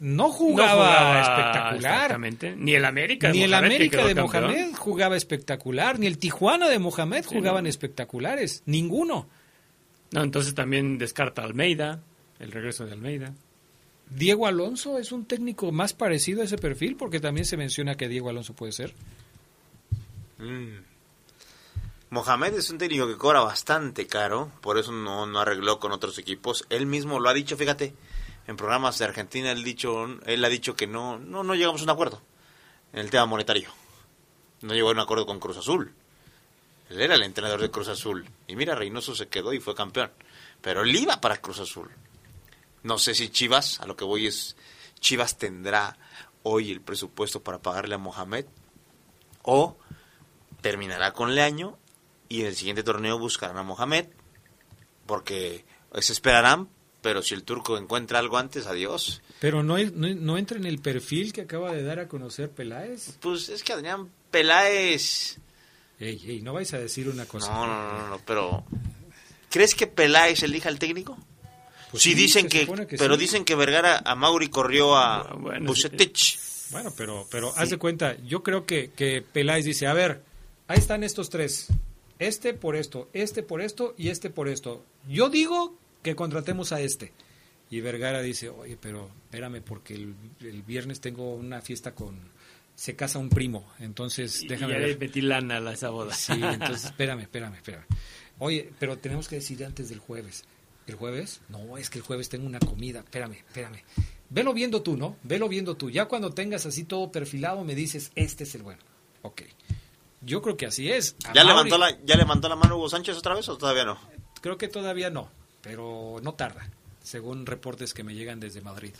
no No jugaba, espectacular. Exactamente. Ni el América de Ni el Mohamed, que América de campeón. Mohamed jugaba espectacular, ni el Tijuana de Mohamed Sí, jugaban no. espectaculares. Ninguno. No, entonces también descarta Almeida, el regreso de Almeida. Diego Alonso es un técnico más parecido a ese perfil, porque también se menciona que Diego Alonso puede ser. Mm. Mohamed es un técnico que cobra bastante caro, por eso no, no arregló con otros equipos. Él mismo lo ha dicho, fíjate, en programas de Argentina él, dicho, él ha dicho que no, no, llegamos a un acuerdo en el tema monetario. No llegó a un acuerdo con Cruz Azul. Él era el entrenador de Cruz Azul. Y mira, Reynoso se quedó y fue campeón. Pero él iba para Cruz Azul. No sé si Chivas, a lo que voy es, Chivas tendrá hoy el presupuesto para pagarle a Mohamed o terminará con Leaño y en el siguiente torneo buscarán a Mohamed porque se esperarán, pero si el turco encuentra algo antes, adiós. Pero no, no, no entra en el perfil que acaba de dar a conocer Peláez. Pues es que Adrián Peláez... Ey, ey, no vais a decir una cosa. No, no, no, no, pero... ¿Crees que Peláez elija al técnico? Pues sí, sí, dicen que, pero sí. dicen que Vergara a Mauri corrió a Bucetich. Bueno, pero, pero haz de cuenta, yo creo que, que Peláez dice, a ver, ahí están estos tres. Este por esto, este por esto y este por esto. Yo digo que contratemos a este. Y Vergara dice, oye, pero espérame, porque el, el viernes tengo una fiesta con... Se casa un primo, entonces Y déjame ya ver. le metí lana a esa boda. Sí, [LAUGHS] entonces espérame, espérame, espérame. Oye, pero tenemos que decir antes del jueves. ¿El jueves? No, es que el jueves tengo una comida. Espérame, espérame. Velo viendo tú, ¿no? Velo viendo tú. Ya cuando tengas así todo perfilado me dices, este es el bueno. Ok. Yo creo que así es. A ¿Ya Mauri- levantó, la, ¿Ya levantó la mano Hugo Sánchez otra vez o todavía no? Creo que todavía no, pero no tarda, según reportes que me llegan desde Madrid,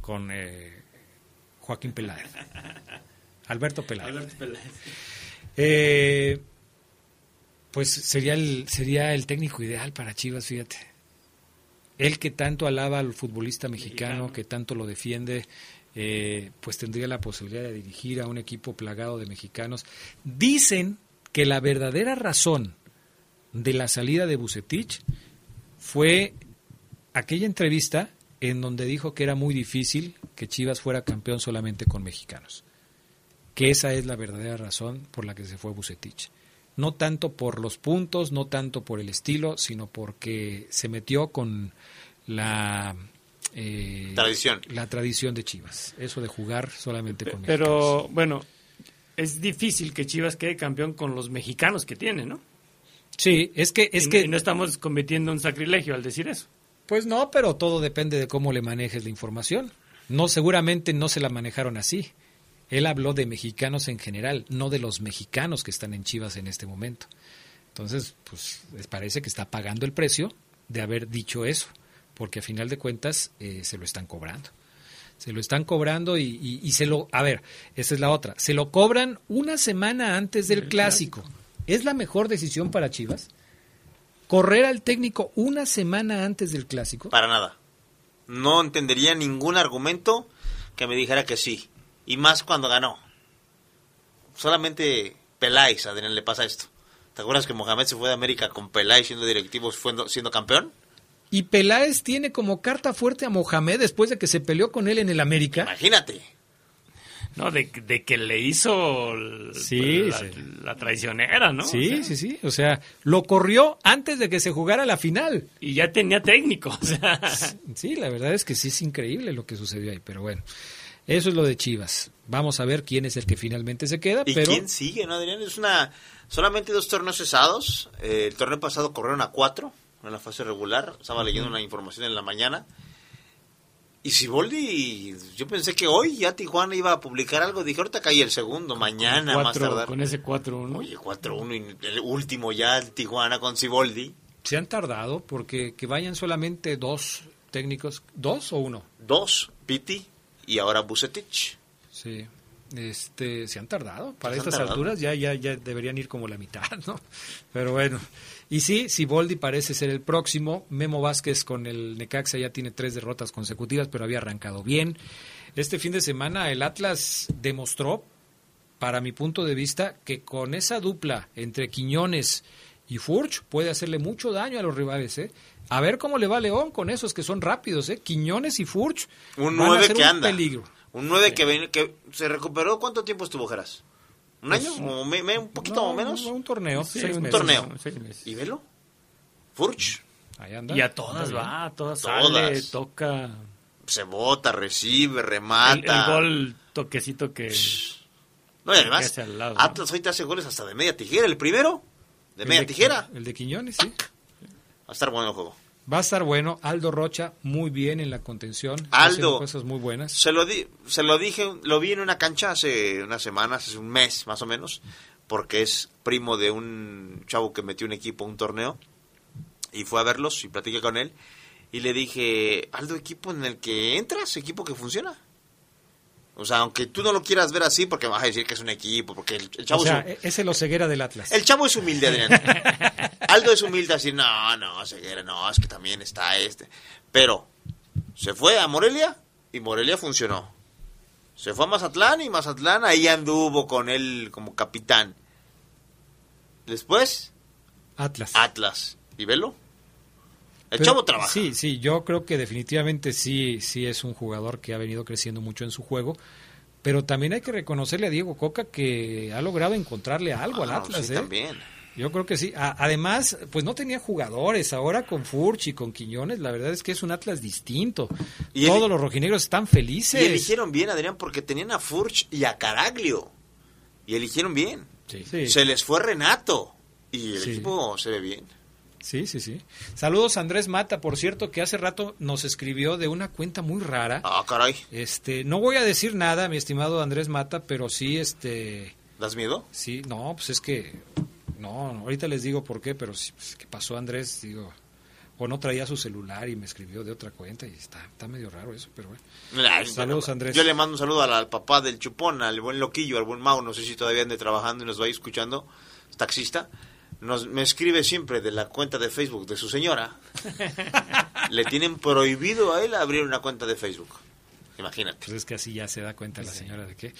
con eh, Joaquín Peláez. [LAUGHS] Alberto Peláez. Alberto Peláez. Eh, pues sería el, sería el técnico ideal para Chivas, fíjate. Él que tanto alaba al futbolista mexicano, que tanto lo defiende, eh, pues tendría la posibilidad de dirigir a un equipo plagado de mexicanos. Dicen que la verdadera razón de la salida de Bucetich fue aquella entrevista en donde dijo que era muy difícil que Chivas fuera campeón solamente con mexicanos. Que esa es la verdadera razón por la que se fue Bucetich. No tanto por los puntos, no tanto por el estilo, sino porque se metió con la eh, Tradición. la tradición de Chivas. Eso de jugar solamente con mexicanos. Pero bueno, es difícil que Chivas quede campeón con los mexicanos que tiene, ¿no? Sí, es que es Y- que y no estamos cometiendo un sacrilegio al decir eso. Pues no, pero todo depende de cómo le manejes la información. No, seguramente no se la manejaron así. Él habló de mexicanos en general, no de los mexicanos que están en Chivas en este momento. Entonces, pues les parece que está pagando el precio de haber dicho eso, porque a final de cuentas eh, se lo están cobrando. Se lo están cobrando y, y- y se lo... A ver, esa es la otra. Se lo cobran una semana antes del clásico. ¿Es la mejor decisión para Chivas? ¿Correr al técnico una semana antes del clásico? Para nada. No entendería ningún argumento que me dijera que sí. Y más cuando ganó. Solamente Peláez, Adrián, le pasa esto. ¿Te acuerdas que Mohamed se fue de América con Peláez siendo directivo, siendo, siendo campeón? Y Peláez tiene como carta fuerte a Mohamed después de que se peleó con él en el América. Imagínate. No, de, de que le hizo Sí, la, sí. la traicionera, ¿no? Sí, O sea, sí, sí. O sea, lo corrió antes de que se jugara la final. Y ya tenía técnico. [LAUGHS] O sea. Sí, la verdad es que sí es increíble lo que sucedió ahí. Pero bueno, eso es lo de Chivas. Vamos a ver quién es el que finalmente se queda. ¿Y pero quién sigue, no, Adrián? Es una... Solamente dos torneos cesados. Eh, el torneo pasado corrieron a cuatro en la fase regular. Estaba leyendo una información en la mañana. Y Siboldi, yo pensé que hoy ya Tijuana iba a publicar algo. Dije, ahorita cae el segundo, mañana más tardar. Con ese 4-1. Oye, 4-1 y el último ya el Tijuana con Siboldi. se han tardado porque que vayan solamente dos técnicos, dos o uno. Dos, Piti y ahora Bucetich. Sí. Este, se han tardado. Para Se estas tardado. alturas ya, ya, ya deberían ir como la mitad, [LAUGHS] ¿no? Pero bueno. Y sí, Siboldi parece ser el próximo. Memo Vázquez con el Necaxa ya tiene tres derrotas consecutivas, pero había arrancado bien. Este fin de semana el Atlas demostró, para mi punto de vista, que con esa dupla entre Quiñones y Furch puede hacerle mucho daño a los rivales, ¿eh? A ver cómo le va a León con esos que son rápidos, ¿eh? Quiñones y Furch Un van a 9 ser que un anda. peligro. Un 9 que, ven- que se recuperó. ¿Cuánto tiempo estuvo Geras? ¿Un año? Pues, ¿O me- me- ¿Un poquito no, o menos? un torneo, Sí, seis un meses. torneo. Seis meses. ¿Y velo? Furch. Ahí anda. Y a todas va, a todas, Todas. sale, toca. Se bota, recibe, El, remata. el gol toquecito que. No, y además, lado, ¿no? Atlas hoy te hace goles hasta de media tijera. El primero, de El media de- tijera. El de Quiñones, sí. Va a estar bueno el juego. Va a estar bueno. Aldo Rocha, muy bien en la contención. Aldo. cosas muy buenas. Se lo, di, se lo dije, lo vi en una cancha hace unas semanas, hace un mes más o menos, porque es primo de un chavo que metió un equipo un torneo y fue a verlos y platiqué con él y le dije, Aldo, equipo en el que entras, equipo que funciona. O sea, aunque tú no lo quieras ver así, porque vas a decir que es un equipo, porque el, el chavo O sea, es, un- e- es el Oseguera del Atlas. el chavo es humilde, Adrián. [LAUGHS] Aldo es humilde así, no, no, Ceguera, no, es que también está este. Pero se fue a Morelia y Morelia funcionó. Se fue a Mazatlán y Mazatlán ahí anduvo con él como capitán. Después, Atlas. Atlas. ¿Y velo? El Pero, chavo trabaja. Sí, sí, yo creo que definitivamente sí, sí es un jugador que ha venido creciendo mucho en su juego. Pero también hay que reconocerle a Diego Coca que ha logrado encontrarle algo al Ah, Atlas, sí, ¿eh? también. Yo creo que sí. A- además, pues no tenía jugadores. Ahora con Furch y con Quiñones, la verdad es que es un Atlas distinto. Y el- Todos los rojinegros están felices. Y eligieron bien, Adrián, porque tenían a Furch y a Caraglio. Y eligieron bien. Sí. Se les fue Renato. Y el Sí. equipo se ve bien. Sí, sí, sí. Saludos a Andrés Mata, por cierto, que hace rato nos escribió de una cuenta muy rara. Ah, caray. Este, no voy a decir nada, mi estimado Andrés Mata, pero sí, este, ¿Das miedo? sí, no, pues es que, no, ahorita les digo por qué, pero sí, pues, ¿qué pasó Andrés? Digo, o no traía su celular y me escribió de otra cuenta y está, está medio raro eso, pero bueno. Saludos, bueno, Andrés. Yo le mando un saludo al, al papá del Chupón, al buen Loquillo, al buen Mau, no sé si todavía ande trabajando y nos va a ir escuchando, taxista. Nos, me escribe siempre de la cuenta de Facebook de su señora. [LAUGHS] le tienen prohibido a él abrir una cuenta de Facebook. Imagínate. Pues es que así ya se da cuenta la señora de qué.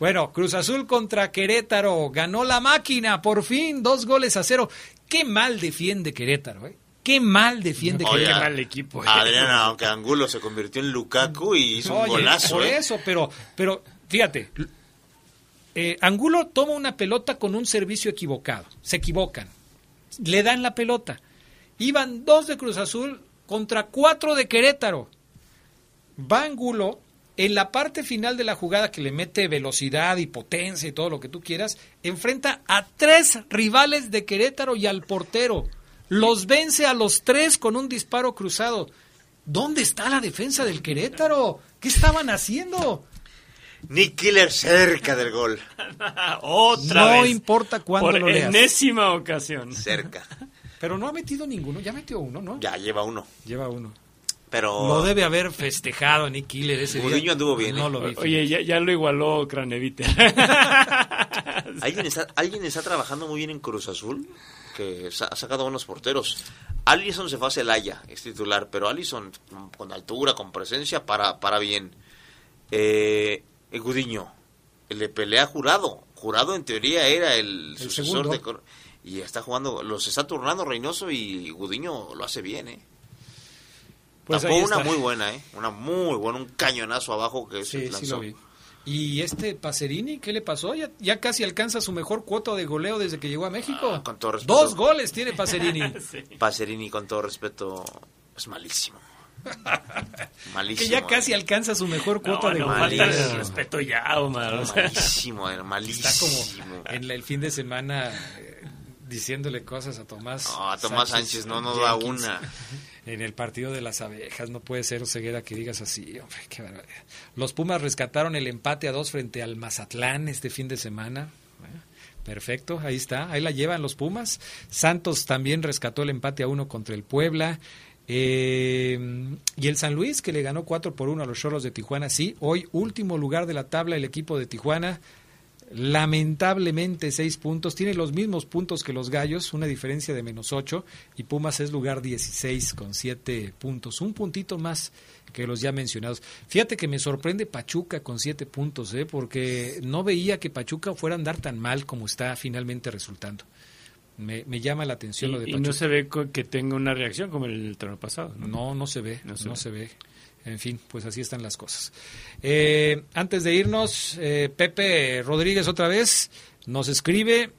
Bueno, Cruz Azul contra Querétaro. Ganó la máquina, por fin, dos goles a cero. Qué mal defiende Querétaro, ¿eh? Qué mal defiende Oye, Querétaro. equipo. Adriana, aunque Angulo se convirtió en Lukaku y hizo un golazo. Por ¿eh? eso, pero, pero fíjate, eh, Angulo toma una pelota con un servicio equivocado. Se equivocan. Le dan la pelota. Iban dos de Cruz Azul contra cuatro de Querétaro. Va Angulo en la parte final de la jugada que le mete velocidad y potencia y todo lo que tú quieras, enfrenta a tres rivales de Querétaro y al portero. Los vence a los tres con un disparo cruzado. ¿Dónde está la defensa del Querétaro? ¿Qué estaban haciendo? Nick Killer cerca del gol. [LAUGHS] Otra no vez. importa cuándo Por lo leas. enésima ocasión. Cerca. [LAUGHS] Pero no ha metido ninguno, ya metió uno, ¿no? Ya lleva uno. Lleva uno. Pero. Lo debe haber festejado Nick Killer ese día. Gudiño anduvo bien, No ¿eh? lo vi. Oye, ya, ya lo igualó Craneviter. [LAUGHS] ¿Alguien está, alguien está trabajando muy bien en Cruz Azul, que ha sacado buenos porteros. Allison se fue a Celaya, es titular, pero Allison con altura, con presencia, para, para bien. Eh, el Gudiño, le pelea Jurado. Jurado en teoría era el, sucesor segundo. de... Y está jugando, los está turnando Reynoso y Gudiño lo hace bien, ¿eh? Pues ahí una muy buena, ¿eh? Una muy buena, un cañonazo abajo que se Sí, lanzó. sí lo vi. ¿Y este Pacerini qué le pasó? Ya, ya casi alcanza su mejor cuota de goleo desde que llegó a México. Ah, con todo respeto. Dos goles tiene Pacerini. [LAUGHS] Pacerini, con todo respeto, es malísimo. [LAUGHS] malísimo. que ya eh. casi alcanza su mejor No, cuota de no, falta de respeto ya, Omar. o sea. Malísimo, malísimo. Está como en la- el fin de semana eh, diciéndole cosas a Tomás. No, a Tomás Sánchez no nos da una. [LAUGHS] En el partido de las abejas, no puede ser ceguera que digas así, hombre, qué barbaridad. Los Pumas rescataron el empate a dos frente al Mazatlán este fin de semana. Eh, Perfecto, ahí está, ahí la llevan los Pumas. Santos también rescató el empate a uno contra el Puebla. Eh, y el San Luis, que le ganó 4 por 1 a los Choros de Tijuana, sí, hoy último lugar de la tabla el equipo de Tijuana, lamentablemente seis puntos, tiene los mismos puntos que los Gallos, una diferencia de menos 8, y Pumas es lugar 16 con 7 puntos, un puntito más que los ya mencionados. Fíjate que me sorprende Pachuca con 7 puntos, ¿eh? porque no veía que Pachuca fuera a andar tan mal como está finalmente resultando. Me, me llama la atención lo de Y, y Pachuca. no se ve que tenga una reacción como el torneo pasado. ¿no? No, no se ve, no No se, se ve. ve. En fin, pues así están las cosas. Eh, antes de irnos, eh, Pepe Rodríguez otra vez nos escribe.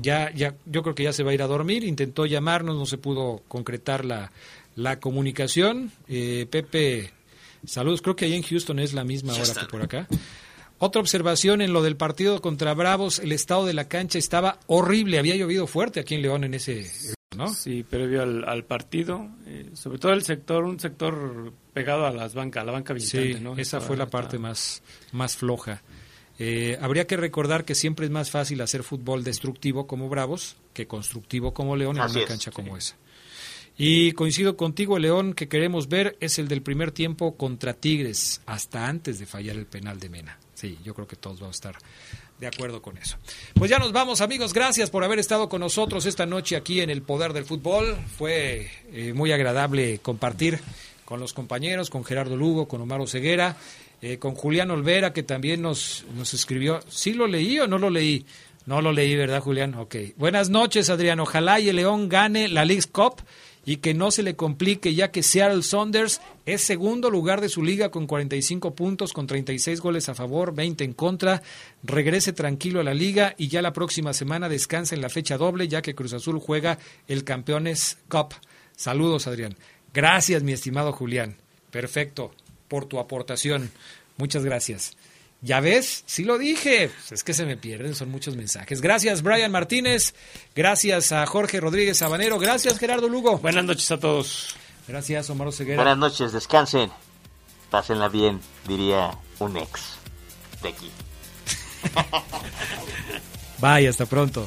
Ya, ya, yo creo que ya se va a ir a dormir. Intentó llamarnos, no se pudo concretar la, la comunicación. Eh, Pepe, saludos. Creo que ahí en Houston es la misma Ya hora están. que por acá. Otra observación en lo del partido contra Bravos, el estado de la cancha estaba horrible, había llovido fuerte aquí en León en ese, ¿no? Sí, previo al, al partido, eh, sobre todo el sector, un sector pegado a las bancas, a la banca visitante, Sí, ¿no? esa fue la parte más, más floja. Eh, habría que recordar que siempre es más fácil hacer fútbol destructivo como Bravos que constructivo como León en Así una es, cancha sí. como esa. Y coincido contigo, el León que queremos ver es el del primer tiempo contra Tigres, hasta antes de fallar el penal de Mena. Sí, yo creo que todos vamos a estar de acuerdo con eso. Pues ya nos vamos, amigos. Gracias por haber estado con nosotros esta noche aquí en el Poder del Fútbol. Fue eh, muy agradable compartir con los compañeros, con Gerardo Lugo, con Omar Ceguera, eh, con Julián Olvera, que también nos, nos escribió. ¿Sí lo leí o no lo leí? No lo leí, ¿verdad, Julián? Ok. Buenas noches, Adrián. Ojalá y el León gane la League Cup y que no se le complique ya que Seattle Saunders es segundo lugar de su liga con 45 puntos, con 36 goles a favor, 20 en contra. Regrese tranquilo a la liga y ya la próxima semana descansa en la fecha doble ya que Cruz Azul juega el Campeones Cup. Saludos, Adrián. Gracias, mi estimado Julián. Perfecto, por tu aportación. Muchas gracias. Ya ves, sí lo dije. Pues es que se me pierden, son muchos mensajes. Gracias, Brian Martínez. Gracias a Jorge Rodríguez Sabanero. Gracias, Gerardo Lugo. Buenas noches a todos. Gracias, Omar Ceguera. Buenas noches, descansen. Pásenla bien, diría un ex de aquí. [LAUGHS] Bye, hasta pronto.